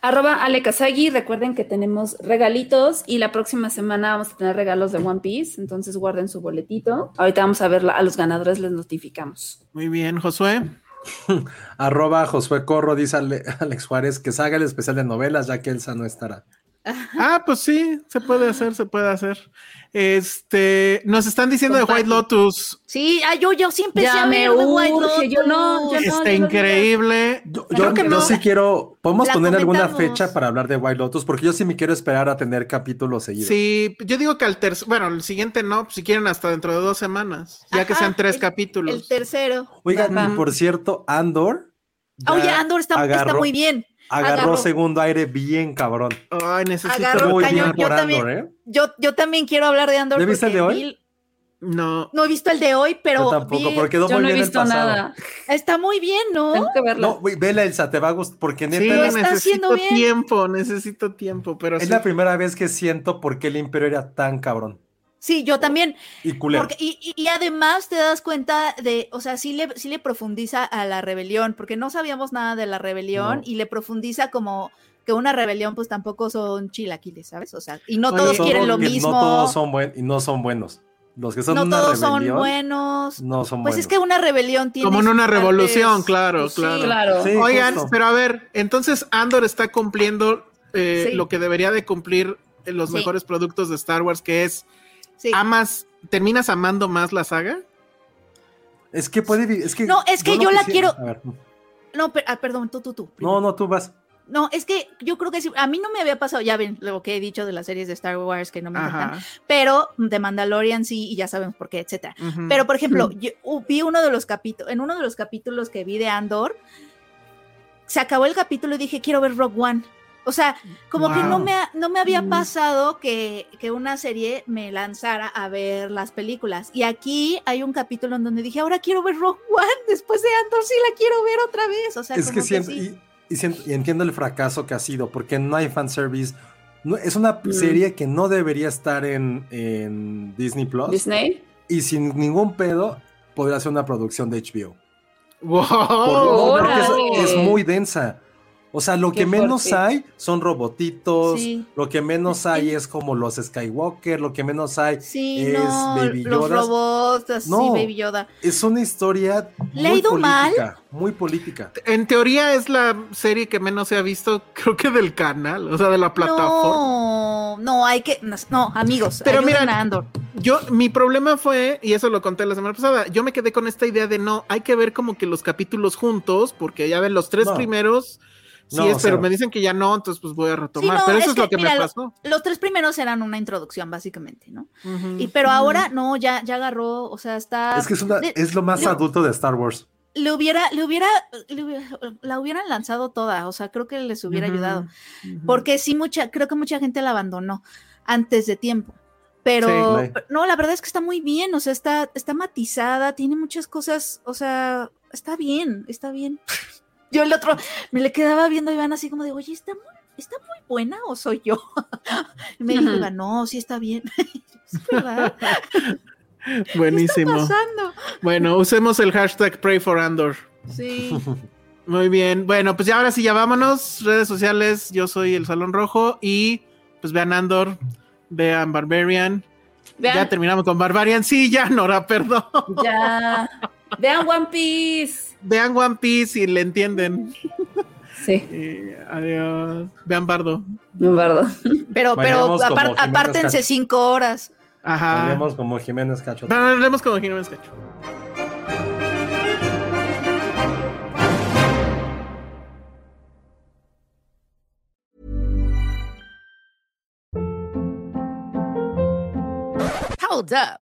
Arroba Ale Kazagi, recuerden que tenemos regalitos y la próxima semana vamos a tener regalos de One Piece, entonces guarden su boletito. Ahorita vamos a ver a los ganadores, les notificamos. Muy bien, Josué. Arroba Josué Corro, dice Ale- Alex Juárez, que salga el especial de novelas, ya que Elsa no estará. Ah, pues sí, se puede hacer, se puede hacer. Este, nos están diciendo de White. Lotus. Sí, ah, yo, yo sí empecé Ya a me White urge, yo no, Lotus. yo no. Está no increíble. Yo, Creo yo- que no. sí quiero, podemos La poner alguna fecha para hablar de White Lotus, porque yo sí me quiero esperar a tener capítulos seguidos. Sí, yo digo que al tercer, bueno, el siguiente no, si quieren hasta dentro de dos semanas, ya que sean tres el- capítulos. El tercero. Oigan, por cierto, Andor. ya Oye, Andor está, está muy bien. Agarró, agarró. segundo aire bien cabrón. Ay, necesito. Agarró Muy cañón, bien yo por también. Andor, ¿eh? Yo, yo también quiero hablar de Andor. ¿Ya viste el de hoy? No. no he visto el de hoy, pero Yo tampoco, vi- porque quedó Yo muy no he el visto pasado. nada. está muy bien, ¿no? Tengo que verla. No, vela, Elsa, te va a gustar, porque neta Sí, Lo está haciendo necesito bien. tiempo, necesito tiempo, pero es sí. la primera vez que siento por qué el Imperio era tan cabrón Sí, yo también. y culero. Porque, y, además te das cuenta de, o sea, sí le, sí le profundiza a la rebelión, porque no sabíamos nada de la rebelión No. y le profundiza como que una rebelión pues tampoco son chilaquiles, ¿sabes? O sea, y no Oye, todos quieren lo mismo. No todos son buenos y no son buenos. Los que son no una todos son buenos. no son Pues buenos. es que una rebelión tiene. Como en una partes, revolución, claro, pues, sí. claro. Claro. Sí, Oigan, justo. pero a ver, entonces Andor está cumpliendo eh, Sí. lo que debería de cumplir en los Sí. mejores productos de Star Wars, que es Sí. amas, terminas amando más la saga. Es que puede es que No, es que yo la quisiera- quiero- A ver, No, per- ah, perdón, tú, tú, tú. no, no, tú vas. No, es que yo creo que sí, a mí no me había pasado, ya ven lo que he dicho de las series de Star Wars que no me encantan, pero de Mandalorian sí, y ya sabemos por qué, etcétera. Pero, por ejemplo, yo vi uno de los capítulos, en uno de los capítulos que vi de Andor, se acabó el capítulo y dije, quiero ver Rogue One. O sea, como que no me, ha- no me había Mm. pasado que, que una serie me lanzara a ver las películas. Y aquí hay un capítulo en donde dije, ahora quiero ver Rogue One, después de Andor sí la quiero ver otra vez. O sea, es como que siento, sí. y, y siento- y entiendo el fracaso que ha sido, porque no hay fanservice. No, es una Mm. serie que no debería estar en, en Disney Plus. Disney. Y sin ningún pedo, podría ser una producción de HBO. Wow. Por- no, porque es, muy densa. O sea, lo Qué que menos fuerte. hay son robotitos, Sí. lo que menos hay es como los Skywalker, lo que menos hay Sí, es no, Baby los Yodas. robots, así, No. Baby Yoda. Es una historia ¿Le ha muy mal? política, muy política. En teoría es la serie que menos se ha visto, creo que del canal, o sea, de la plataforma. No, no, hay que, no, amigos, Pero ayuden miren, a Andor. Yo, mi problema fue, y eso lo conté la semana pasada, yo me quedé con esta idea de no, hay que ver como que los capítulos juntos, porque ya ven los tres No. primeros, sí No, es, pero me dicen que ya no, entonces pues voy a Sí, retomar. no, pero eso es es, lo que, que mira, me pasó. Los tres primeros eran una introducción, básicamente, ¿no? Y pero ahora no, ya, ya agarró, o sea, está. Es que es, una- le, es lo más le- adulto de Star Wars. le hubiera, le hubiera, le hubiera- la hubieran lanzado toda, o sea, creo que les hubiera ayudado. Porque sí, mucha, creo que mucha gente la abandonó antes de tiempo. Pero Sí. pero- no, la verdad es que está muy bien, o sea, está, está matizada, tiene muchas cosas, o sea, está bien, está bien. Yo el otro me le quedaba viendo a Iván así como de, oye, está muy, está muy buena o soy yo. Y me dijo. Iván, no, sí está bien. Es verdad. ¿Qué Buenísimo. está pasando? Bueno, usemos el hashtag Pray for Andor. Sí. Muy bien. Bueno, pues ya ahora sí, ya vámonos. Redes sociales, yo soy el Salón Rojo y pues vean Andor, vean Barbarian. Vean, Ya terminamos con Barbarian. Sí, ya, Nora, perdón. ya. Vean One Piece. Vean One Piece y le entienden. Sí, Y adiós. Vean Bardo. verdad. Pero, pero Bailamos como apar- Jiménez apártense Cacho. cinco horas. Ajá. Hablemos como Jiménez Cacho. No, no, hablemos como Jiménez Cacho. Hold up.